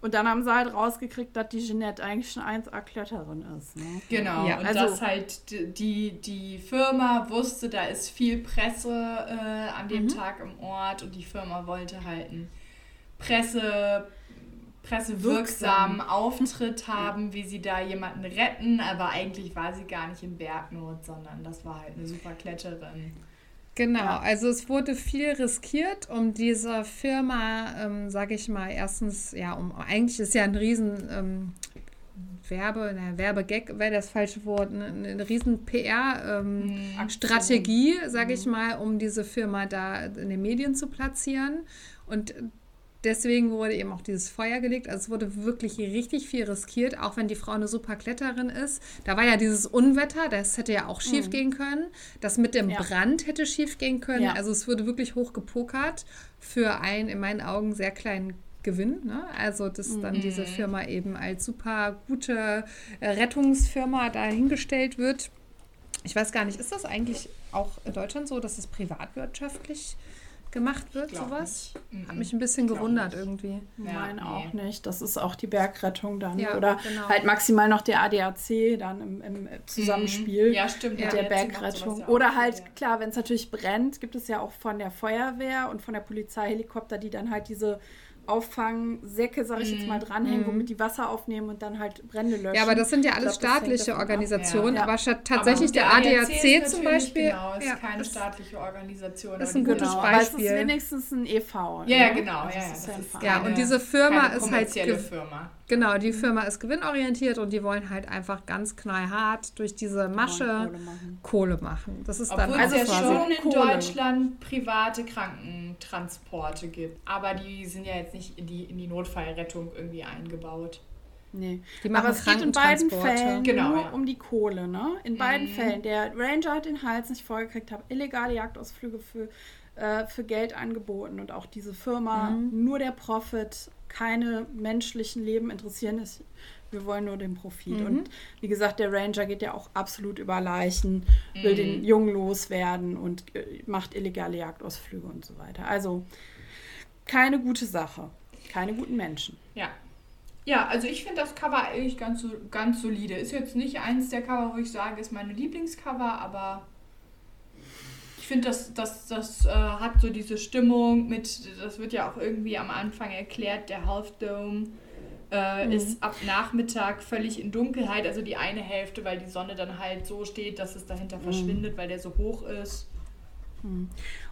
Und dann haben sie halt rausgekriegt, dass die Jeanette eigentlich schon 1A-Kletterin ist. Ne? Genau, Ja, und also- dass halt die, die Firma wusste, da ist viel Presse äh, an Mhm. dem Tag im Ort und die Firma wollte halt einen Presse, pressewirksamen Auftritt haben, wie sie da jemanden retten, aber eigentlich war sie gar nicht in Bergnot, sondern das war halt eine super Kletterin. Genau, Ja. also es wurde viel riskiert, um dieser Firma, ähm, sage ich mal, erstens, ja, um eigentlich ist ja ein riesen ähm, Werbe, na, Werbegag wäre das falsche Wort, eine, eine riesen PR ähm, Strategie, sage ich mal, um diese Firma da in den Medien zu platzieren. Und Deswegen wurde eben auch dieses Feuer gelegt. Also es wurde wirklich richtig viel riskiert, auch wenn die Frau eine super Kletterin ist. Da war ja dieses Unwetter, das hätte ja auch schief gehen können. Das mit dem Mhm. Ja. Brand hätte schief gehen können. Ja. Also es wurde wirklich hoch gepokert für einen in meinen Augen sehr kleinen Gewinn. Ne? Also dass dann diese Mhm. Firma eben als super gute äh, Rettungsfirma dahingestellt wird. Ich weiß gar nicht, ist das eigentlich auch in Deutschland so, dass es privatwirtschaftlich gemacht wird, sowas? nicht. Hat mich ein bisschen gewundert nicht. irgendwie. Ja, Nein, nee. auch nicht. Das ist auch die Bergrettung dann. Ja, Oder genau. halt maximal noch der ADAC dann im, im Zusammenspiel. Mhm. Ja, stimmt. mit ja, der Bergrettung. Oder halt, ja. klar, wenn es natürlich brennt, gibt es ja auch von der Feuerwehr und von der Polizeihelikopter, die dann halt diese Auffangsäcke, sag ich jetzt mal, dranhängen, womit die Wasser aufnehmen und dann halt Brände löschen. Mhm. Ja, aber das sind ja alles glaub, staatliche. Organisationen, Ja. aber statt tatsächlich Aber der ADAC ADAC, ist zum Beispiel. Genau, ist ja, keine das- staatliche Organisation. das ist ein gutes Genau, wird- aber es ist Beispiel. wenigstens ein e.V. Ja, ne? genau. Also Ja, ja, ist ist. Ja, und diese Firma ist halt Firma. Genau, die Firma ist gewinnorientiert und die wollen halt einfach ganz knallhart durch diese Masche Kohle machen. Kohle machen. Das ist dann Obwohl es Also ja quasi schon in Kohle. Deutschland private Krankentransporte gibt. Aber die sind ja jetzt nicht in die, in die Notfallrettung irgendwie eingebaut. Nee. Die machen Aber es geht in beiden. Fällen Genau, nur ja. um die Kohle, ne? In beiden Mhm. Fällen. Der Ranger hat den Hals nicht vollgekriegt, hat illegale Jagdausflüge für, äh, für Geld angeboten und auch diese Firma, Mhm. nur der Profit, keine menschlichen Leben interessieren ist. Wir wollen nur den Profit. Mhm. Und wie gesagt, der Ranger geht ja auch absolut über Leichen, will den Jungen loswerden und äh, macht illegale Jagdausflüge und so weiter. Also keine gute Sache. Keine guten Menschen. Ja. Ja, also ich finde das Cover eigentlich ganz, ganz solide. Ist jetzt nicht eins der Cover, wo ich sage, ist meine Lieblingscover, aber ich finde, das, das, das äh, hat so diese Stimmung mit, das wird ja auch irgendwie am Anfang erklärt, der Half Dome äh, ist ab Nachmittag völlig in Dunkelheit, also die eine Hälfte, weil die Sonne dann halt so steht, dass es dahinter verschwindet, weil der so hoch ist.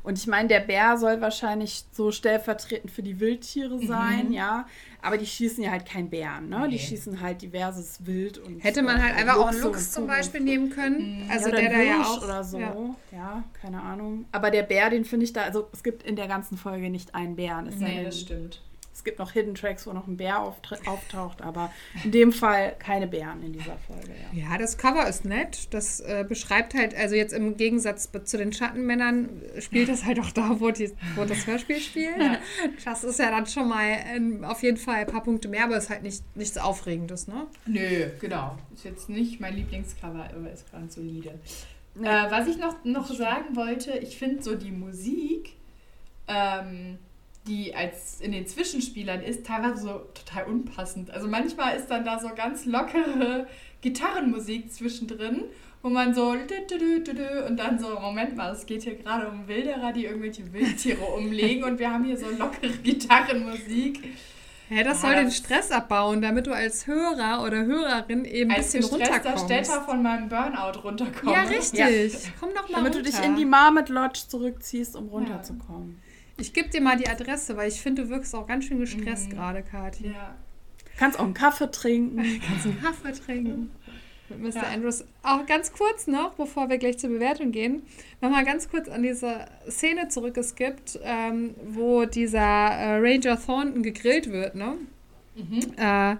Und ich meine, der Bär soll wahrscheinlich so stellvertretend für die Wildtiere sein, ja. Aber die schießen ja halt kein Bären, ne? Die Nee. schießen halt diverses Wild und. Hätte man äh, halt einfach auch einen und zum. Beispiel nehmen können. Also ja, der da ja auch. oder so. Ja. Ja. keine Ahnung. Aber der Bär, den finde ich da, also es gibt in der ganzen Folge nicht einen Bären. Sei Nee, denn, das stimmt. Es gibt noch Hidden Tracks, wo noch ein Bär auftaucht, aber in dem Fall keine Bären in dieser Folge, ja. Ja, das Cover ist nett. Das äh, beschreibt halt, also jetzt im Gegensatz zu den Schattenmännern spielt das halt auch da, wo, die, wo das Hörspiel spielt. Das ist ja dann schon mal ähm, auf jeden Fall ein paar Punkte mehr, aber ist halt nicht, nichts Aufregendes, ne? Nö, genau. Ist jetzt nicht mein Lieblingscover, aber ist ganz solide. Nee. Äh, was ich noch, noch sagen wollte, ich finde so die Musik, ähm, die als in den Zwischenspielern ist, teilweise so total unpassend. Also manchmal ist dann da so ganz lockere Gitarrenmusik zwischendrin, wo man so und dann so, Moment mal, es geht hier gerade um Wilderer, die irgendwelche Wildtiere umlegen und wir haben hier so lockere Gitarrenmusik. Ja, das Ja, soll den das- Stress abbauen, damit du als Hörer oder Hörerin eben ein Als bisschen runterkommst. Städter von meinem Burnout runterkommen. Ja, richtig. Komm doch mal Damit runter. du dich in die Marmot Lodge zurückziehst, um runterzukommen. Ich gebe dir mal die Adresse, weil ich finde, du wirkst auch ganz schön gestresst gerade, Kathi. Ja. Du kannst auch einen Kaffee trinken. Kannst einen Kaffee trinken. mit Mr. Ja. Andrews. Auch ganz kurz noch, bevor wir gleich zur Bewertung gehen, nochmal ganz kurz an diese Szene zurückgeskippt, ähm, wo dieser äh, Ranger Thornton gegrillt wird, ne? Mhm. Äh,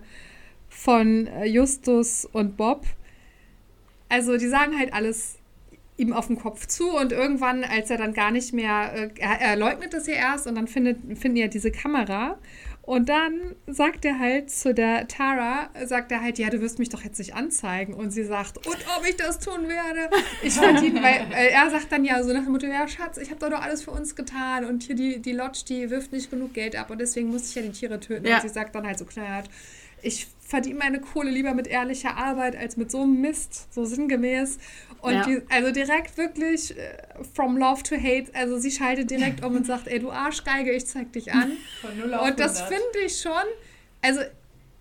von äh, Justus und Bob. Also die sagen halt alles ihm auf den Kopf zu und irgendwann, als er dann gar nicht mehr, äh, er, er, leugnet es ja erst und dann findet, finden ja diese Kamera und dann sagt er halt zu der Tara, sagt er halt, ja, du wirst mich doch jetzt nicht anzeigen. Und sie sagt, und ob ich das tun werde? Ich verdiene, weil, er sagt dann ja so nach dem Motto, ja, Schatz, ich habe doch noch alles für uns getan. Und hier die, die Lodge, die wirft nicht genug Geld ab und deswegen muss ich ja die Tiere töten. Ja. Und sie sagt dann halt so knallhart, ich verdiene meine Kohle lieber mit ehrlicher Arbeit als mit so einem Mist, so sinngemäß. Und ja. die, also direkt wirklich äh, from love to hate, also sie schaltet direkt um und sagt, ey du Arschgeige, ich zeig dich an. Von 0 auf und das finde ich schon, also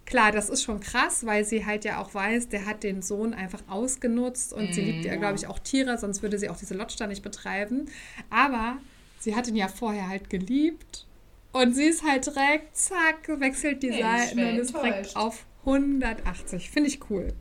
klar, das ist schon krass, weil sie halt ja auch weiß, der hat den Sohn einfach ausgenutzt und mm, sie liebt ja, glaube ich, auch Tiere, sonst würde sie auch diese Lodge da nicht betreiben. Aber sie hat ihn ja vorher halt geliebt und sie ist halt direkt, zack, wechselt die nee, Seiten und ist direkt auf 180. Finde ich cool.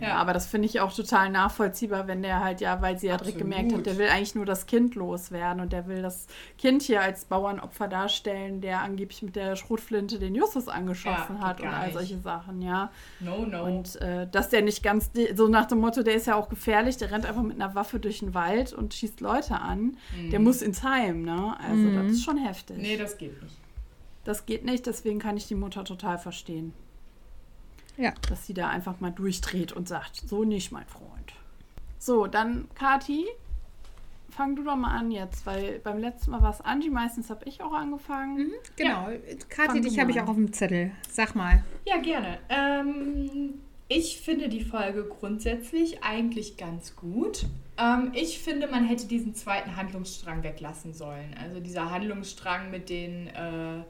Ja, aber das finde ich auch total nachvollziehbar, wenn der halt ja, weil sie ja direkt gemerkt hat, der will eigentlich nur das Kind loswerden und der will das Kind hier als Bauernopfer darstellen, der angeblich mit der Schrotflinte den Justus angeschossen ja, hat und all solche Sachen, ja. No, no. Und äh, dass der nicht ganz, so nach dem Motto, der ist ja auch gefährlich, der rennt einfach mit einer Waffe durch den Wald und schießt Leute an, mhm. der muss ins Heim, ne? Also mhm. das ist schon heftig. Nee, das geht nicht. Das geht nicht, deswegen kann ich die Mutter total verstehen. Ja. Dass sie da einfach mal durchdreht und sagt, so nicht, mein Freund. So, dann Kati, fang du doch mal an jetzt, weil beim letzten Mal war es Angie, meistens habe ich auch angefangen. Mhm, genau, ja. Kathi, dich habe ich auch auf dem Zettel. Sag mal. Ja, gerne. Ähm, ich finde die Folge grundsätzlich eigentlich ganz gut. Ähm, ich finde, man hätte diesen zweiten Handlungsstrang weglassen sollen. Also dieser Handlungsstrang mit den... Äh,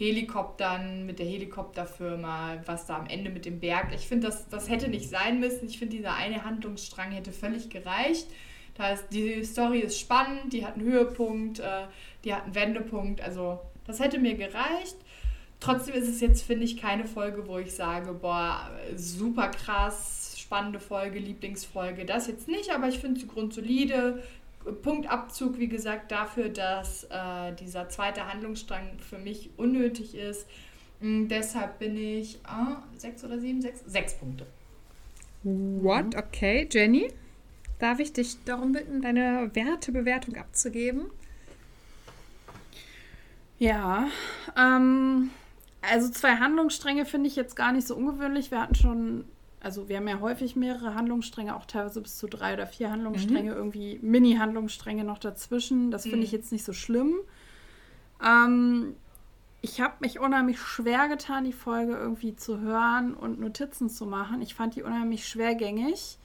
Helikoptern, mit der Helikopterfirma, was da am Ende mit dem Berg. Ich finde, das, das hätte nicht sein müssen. Ich finde, dieser eine Handlungsstrang hätte völlig gereicht. Da ist, die Story ist spannend, die hat einen Höhepunkt, äh, die hat einen Wendepunkt. Also, das hätte mir gereicht. Trotzdem ist es jetzt, finde ich, keine Folge, wo ich sage, boah, super krass, spannende Folge, Lieblingsfolge. Das jetzt nicht, aber ich finde sie grundsolide. Punktabzug, wie gesagt, dafür, dass äh, dieser zweite Handlungsstrang für mich unnötig ist. Und mm, deshalb bin ich äh, sechs oder sieben, sechs, sechs Punkte. What? Okay, Jenny, darf ich dich darum bitten, deine Wertebewertung abzugeben? Ja, ähm, also zwei Handlungsstränge finde ich jetzt gar nicht so ungewöhnlich. Wir hatten schon also wir haben ja häufig mehrere Handlungsstränge, auch teilweise bis zu drei oder vier Handlungsstränge, mhm. irgendwie Mini-Handlungsstränge noch dazwischen. Das finde mhm. ich jetzt nicht so schlimm. Ähm, ich habe mich unheimlich schwer getan, die Folge irgendwie zu hören und Notizen zu machen. Ich fand die unheimlich schwergängig.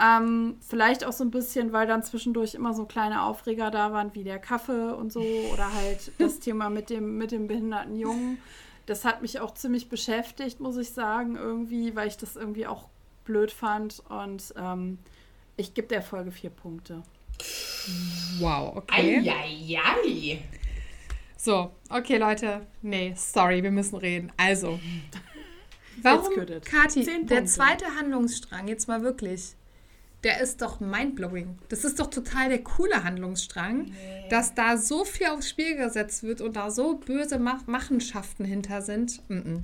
Ähm, vielleicht auch so ein bisschen, weil dann zwischendurch immer so kleine Aufreger da waren, wie der Kaffee und so, oder halt das Thema mit dem, mit dem behinderten Jungen das hat mich auch ziemlich beschäftigt, muss ich sagen, irgendwie, weil ich das irgendwie auch blöd fand. Und ähm, ich gebe der Folge vier Punkte. Wow, okay. Eieiei. So, okay, Leute. Nee, sorry, wir müssen reden. Also, warum, Kathi, der zweite Handlungsstrang, jetzt mal wirklich, der ist doch mindblowing. Das ist doch total der coole Handlungsstrang, nee. dass da so viel aufs Spiel gesetzt wird und da so böse Mach Machenschaften hinter sind. Mm -mm.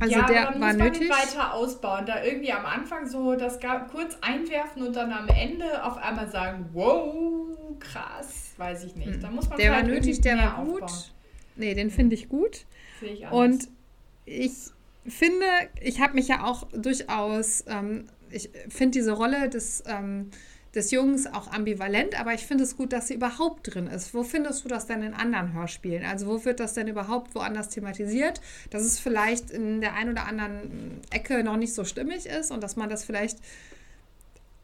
Also ja, der aber war muss man nötig. weiter ausbauen. Da irgendwie am Anfang so das kurz einwerfen und dann am Ende auf einmal sagen, wow, krass, weiß ich nicht. Da muss man der war nötig, der war gut. Aufbauen. Nee, den finde ich gut. Ich und ich finde, ich habe mich ja auch durchaus ähm, ich finde diese Rolle des, ähm, des Jungs auch ambivalent, aber ich finde es gut, dass sie überhaupt drin ist. Wo findest du das denn in anderen Hörspielen? Also wo wird das denn überhaupt woanders thematisiert? Dass es vielleicht in der einen oder anderen Ecke noch nicht so stimmig ist und dass man das vielleicht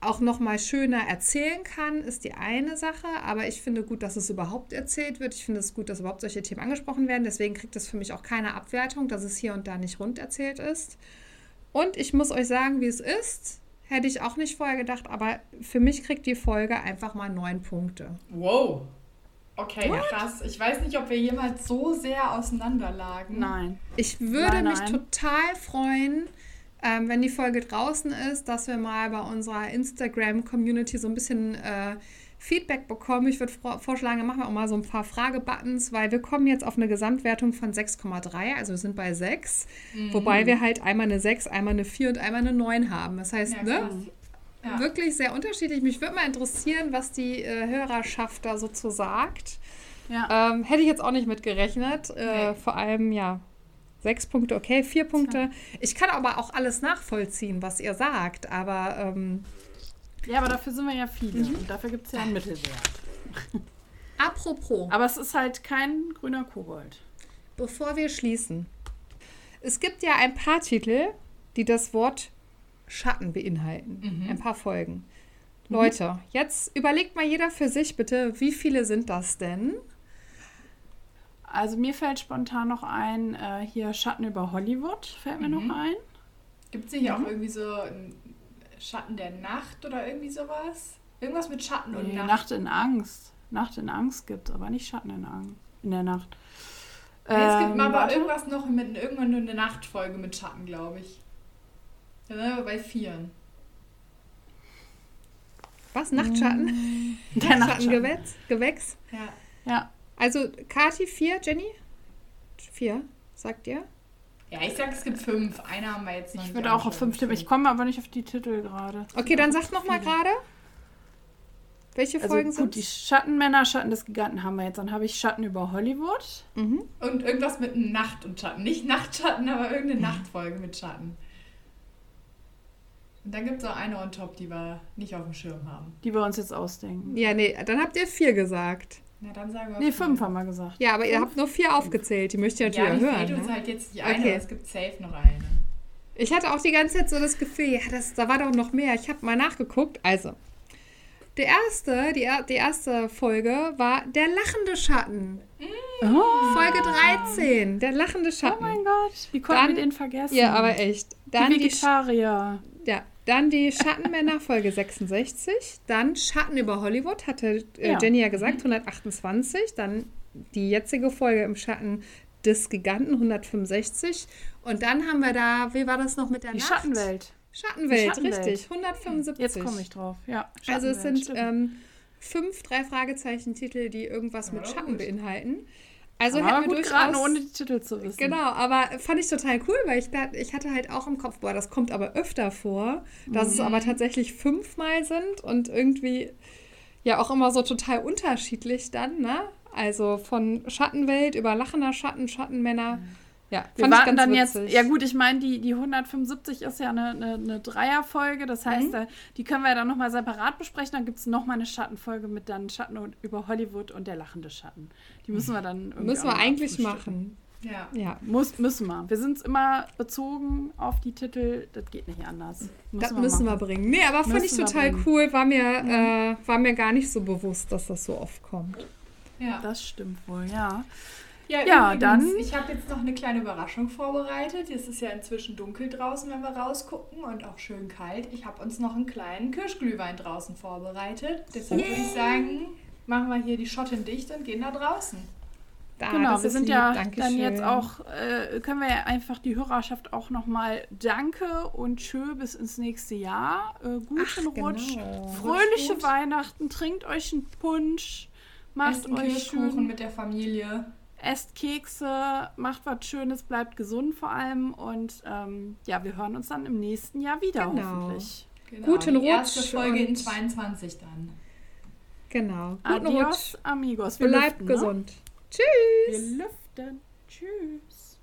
auch noch mal schöner erzählen kann, ist die eine Sache. Aber ich finde gut, dass es überhaupt erzählt wird. Ich finde es gut, dass überhaupt solche Themen angesprochen werden. Deswegen kriegt es für mich auch keine Abwertung, dass es hier und da nicht rund erzählt ist. Und ich muss euch sagen, wie es ist. Hätte ich auch nicht vorher gedacht, aber für mich kriegt die Folge einfach mal neun Punkte. Wow. Okay, What? krass. Ich weiß nicht, ob wir jemals so sehr auseinanderlagen. Nein. Ich würde nein, mich nein. total freuen, ähm, wenn die Folge draußen ist, dass wir mal bei unserer Instagram-Community so ein bisschen äh, Feedback bekommen. Ich würde vorschlagen, dann machen wir auch mal so ein paar Fragebuttons, weil wir kommen jetzt auf eine Gesamtwertung von 6,3, also wir sind bei 6, mhm. wobei wir halt einmal eine 6, einmal eine 4 und einmal eine 9 haben. Das heißt, ja, ne? Ja. Wirklich sehr unterschiedlich. Mich würde mal interessieren, was die äh, Hörerschaft da so zu sagt. Ja. Ähm, hätte ich jetzt auch nicht mit gerechnet. Äh, nee. Vor allem, ja, sechs Punkte, okay, vier Punkte. Ich kann aber auch alles nachvollziehen, was ihr sagt, aber. Ähm, ja, aber dafür sind wir ja viele mhm. und dafür gibt es ja einen Mittelwert. Apropos. Aber es ist halt kein grüner Kobold. Bevor wir schließen. Es gibt ja ein paar Titel, die das Wort Schatten beinhalten. Mhm. Ein paar Folgen. Mhm. Leute, jetzt überlegt mal jeder für sich bitte, wie viele sind das denn? Also mir fällt spontan noch ein, äh, hier Schatten über Hollywood fällt mir mhm. noch ein. Gibt es nicht auch irgendwie so ein Schatten der Nacht oder irgendwie sowas? Irgendwas mit Schatten nee, und Nacht. Nacht in Angst. Nacht in Angst gibt es, aber nicht Schatten in Angst in der Nacht. Nee, es gibt ähm, mal aber irgendwas noch mit irgendwann nur eine Nachtfolge mit Schatten, glaube ich. Da sind wir bei vieren. Was? Nachtschatten? Mm. Der Nachtschattengewächs? Gewächs? Ja. Ja. Also Kati vier, Jenny? Vier, sagt ihr? Ja, ich sag, es gibt fünf. Einer haben wir jetzt noch Ich würde auch auf fünf tippen. Ich komme aber nicht auf die Titel gerade. Okay, dann sag noch mal gerade. Welche also, Folgen sind Die Schattenmänner, Schatten des Giganten haben wir jetzt. Dann habe ich Schatten über Hollywood. Mhm. Und irgendwas mit Nacht und Schatten. Nicht Nachtschatten, aber irgendeine. Nachtfolge mit Schatten. Und dann gibt es auch eine on top, die wir nicht auf dem Schirm haben. Die wir uns jetzt ausdenken. Ja, nee, dann habt ihr vier gesagt. Na, dann sagen wir. Nee, fünf haben wir gesagt. Ja, aber fünf? ihr habt nur vier aufgezählt. Die möchte ich natürlich ja, hören. Ja, uns ne? halt jetzt die eine, okay. es gibt safe noch eine. Ich hatte auch die ganze Zeit so das Gefühl, ja, das, da war doch noch mehr. Ich habe mal nachgeguckt. Also, der erste, die, die erste Folge war Der lachende Schatten. Oh. Folge 13, Der lachende Schatten. Oh mein Gott, wie konnten wir den vergessen? Ja, aber echt. Dann die Vegetarier. Die, ja, dann die Schattenmänner, Folge 66. Dann Schatten über Hollywood, hatte äh, ja. Jenny ja gesagt, 128. Dann die jetzige Folge im Schatten des Giganten, 165. Und dann haben wir da, wie war das noch mit der die Nacht? Schattenwelt. Schattenwelt, Schattenwelt. richtig, 175. Jetzt komme ich drauf, ja. Also es sind ähm, fünf, drei Fragezeichen-Titel, die irgendwas mit Schatten gut. beinhalten. Also aber hätten wir gut geraten, ohne die Titel zu wissen. Genau, aber fand ich total cool, weil ich, ich hatte halt auch im Kopf, boah, das kommt aber öfter vor, dass mhm. es aber tatsächlich fünfmal sind und irgendwie ja auch immer so total unterschiedlich dann, ne? Also von Schattenwelt über lachender Schatten, Schattenmänner. Mhm. Ja, wir warten dann witzig. jetzt. Ja, gut, ich meine, die, die 175 ist ja eine, eine, eine Dreierfolge. Das heißt, mhm. die können wir ja dann nochmal separat besprechen. Dann gibt es nochmal eine Schattenfolge mit dann Schatten über Hollywood und der lachende Schatten. Die müssen wir dann irgendwie. Müssen wir eigentlich machen. Ja. ja. Muss, müssen wir. Wir sind immer bezogen auf die Titel. Das geht nicht anders. Müssen das wir müssen machen. wir bringen. Nee, aber fand ich total cool. War mir, mhm. äh, war mir gar nicht so bewusst, dass das so oft kommt. Ja. Das stimmt wohl, ja. Ja, ja übrigens, dann. Ich habe jetzt noch eine kleine Überraschung vorbereitet. Es ist ja inzwischen dunkel draußen, wenn wir rausgucken und auch schön kalt. Ich habe uns noch einen kleinen Kirschglühwein draußen vorbereitet. Deshalb würde ich sagen, machen wir hier die Schotten dicht und gehen da draußen. Da, genau, wir sind lieb. ja Dankeschön. dann jetzt auch, äh, können wir ja einfach die Hörerschaft auch nochmal Danke und Tschö bis ins nächste Jahr. Äh, guten Ach, Rutsch, genau. fröhliche Rutsch Weihnachten, trinkt euch einen Punsch, macht euch Kirschkuchen schön. mit der Familie esst Kekse, macht was Schönes, bleibt gesund vor allem und ähm, ja, wir hören uns dann im nächsten Jahr wieder genau. hoffentlich. Genau, Guten die Rutsch. erste Folge in 22 dann. Genau. Guten Adios, Rutsch. amigos. Wir Bleibt lüften, ne? gesund. Ne? Tschüss. Wir lüften. Tschüss.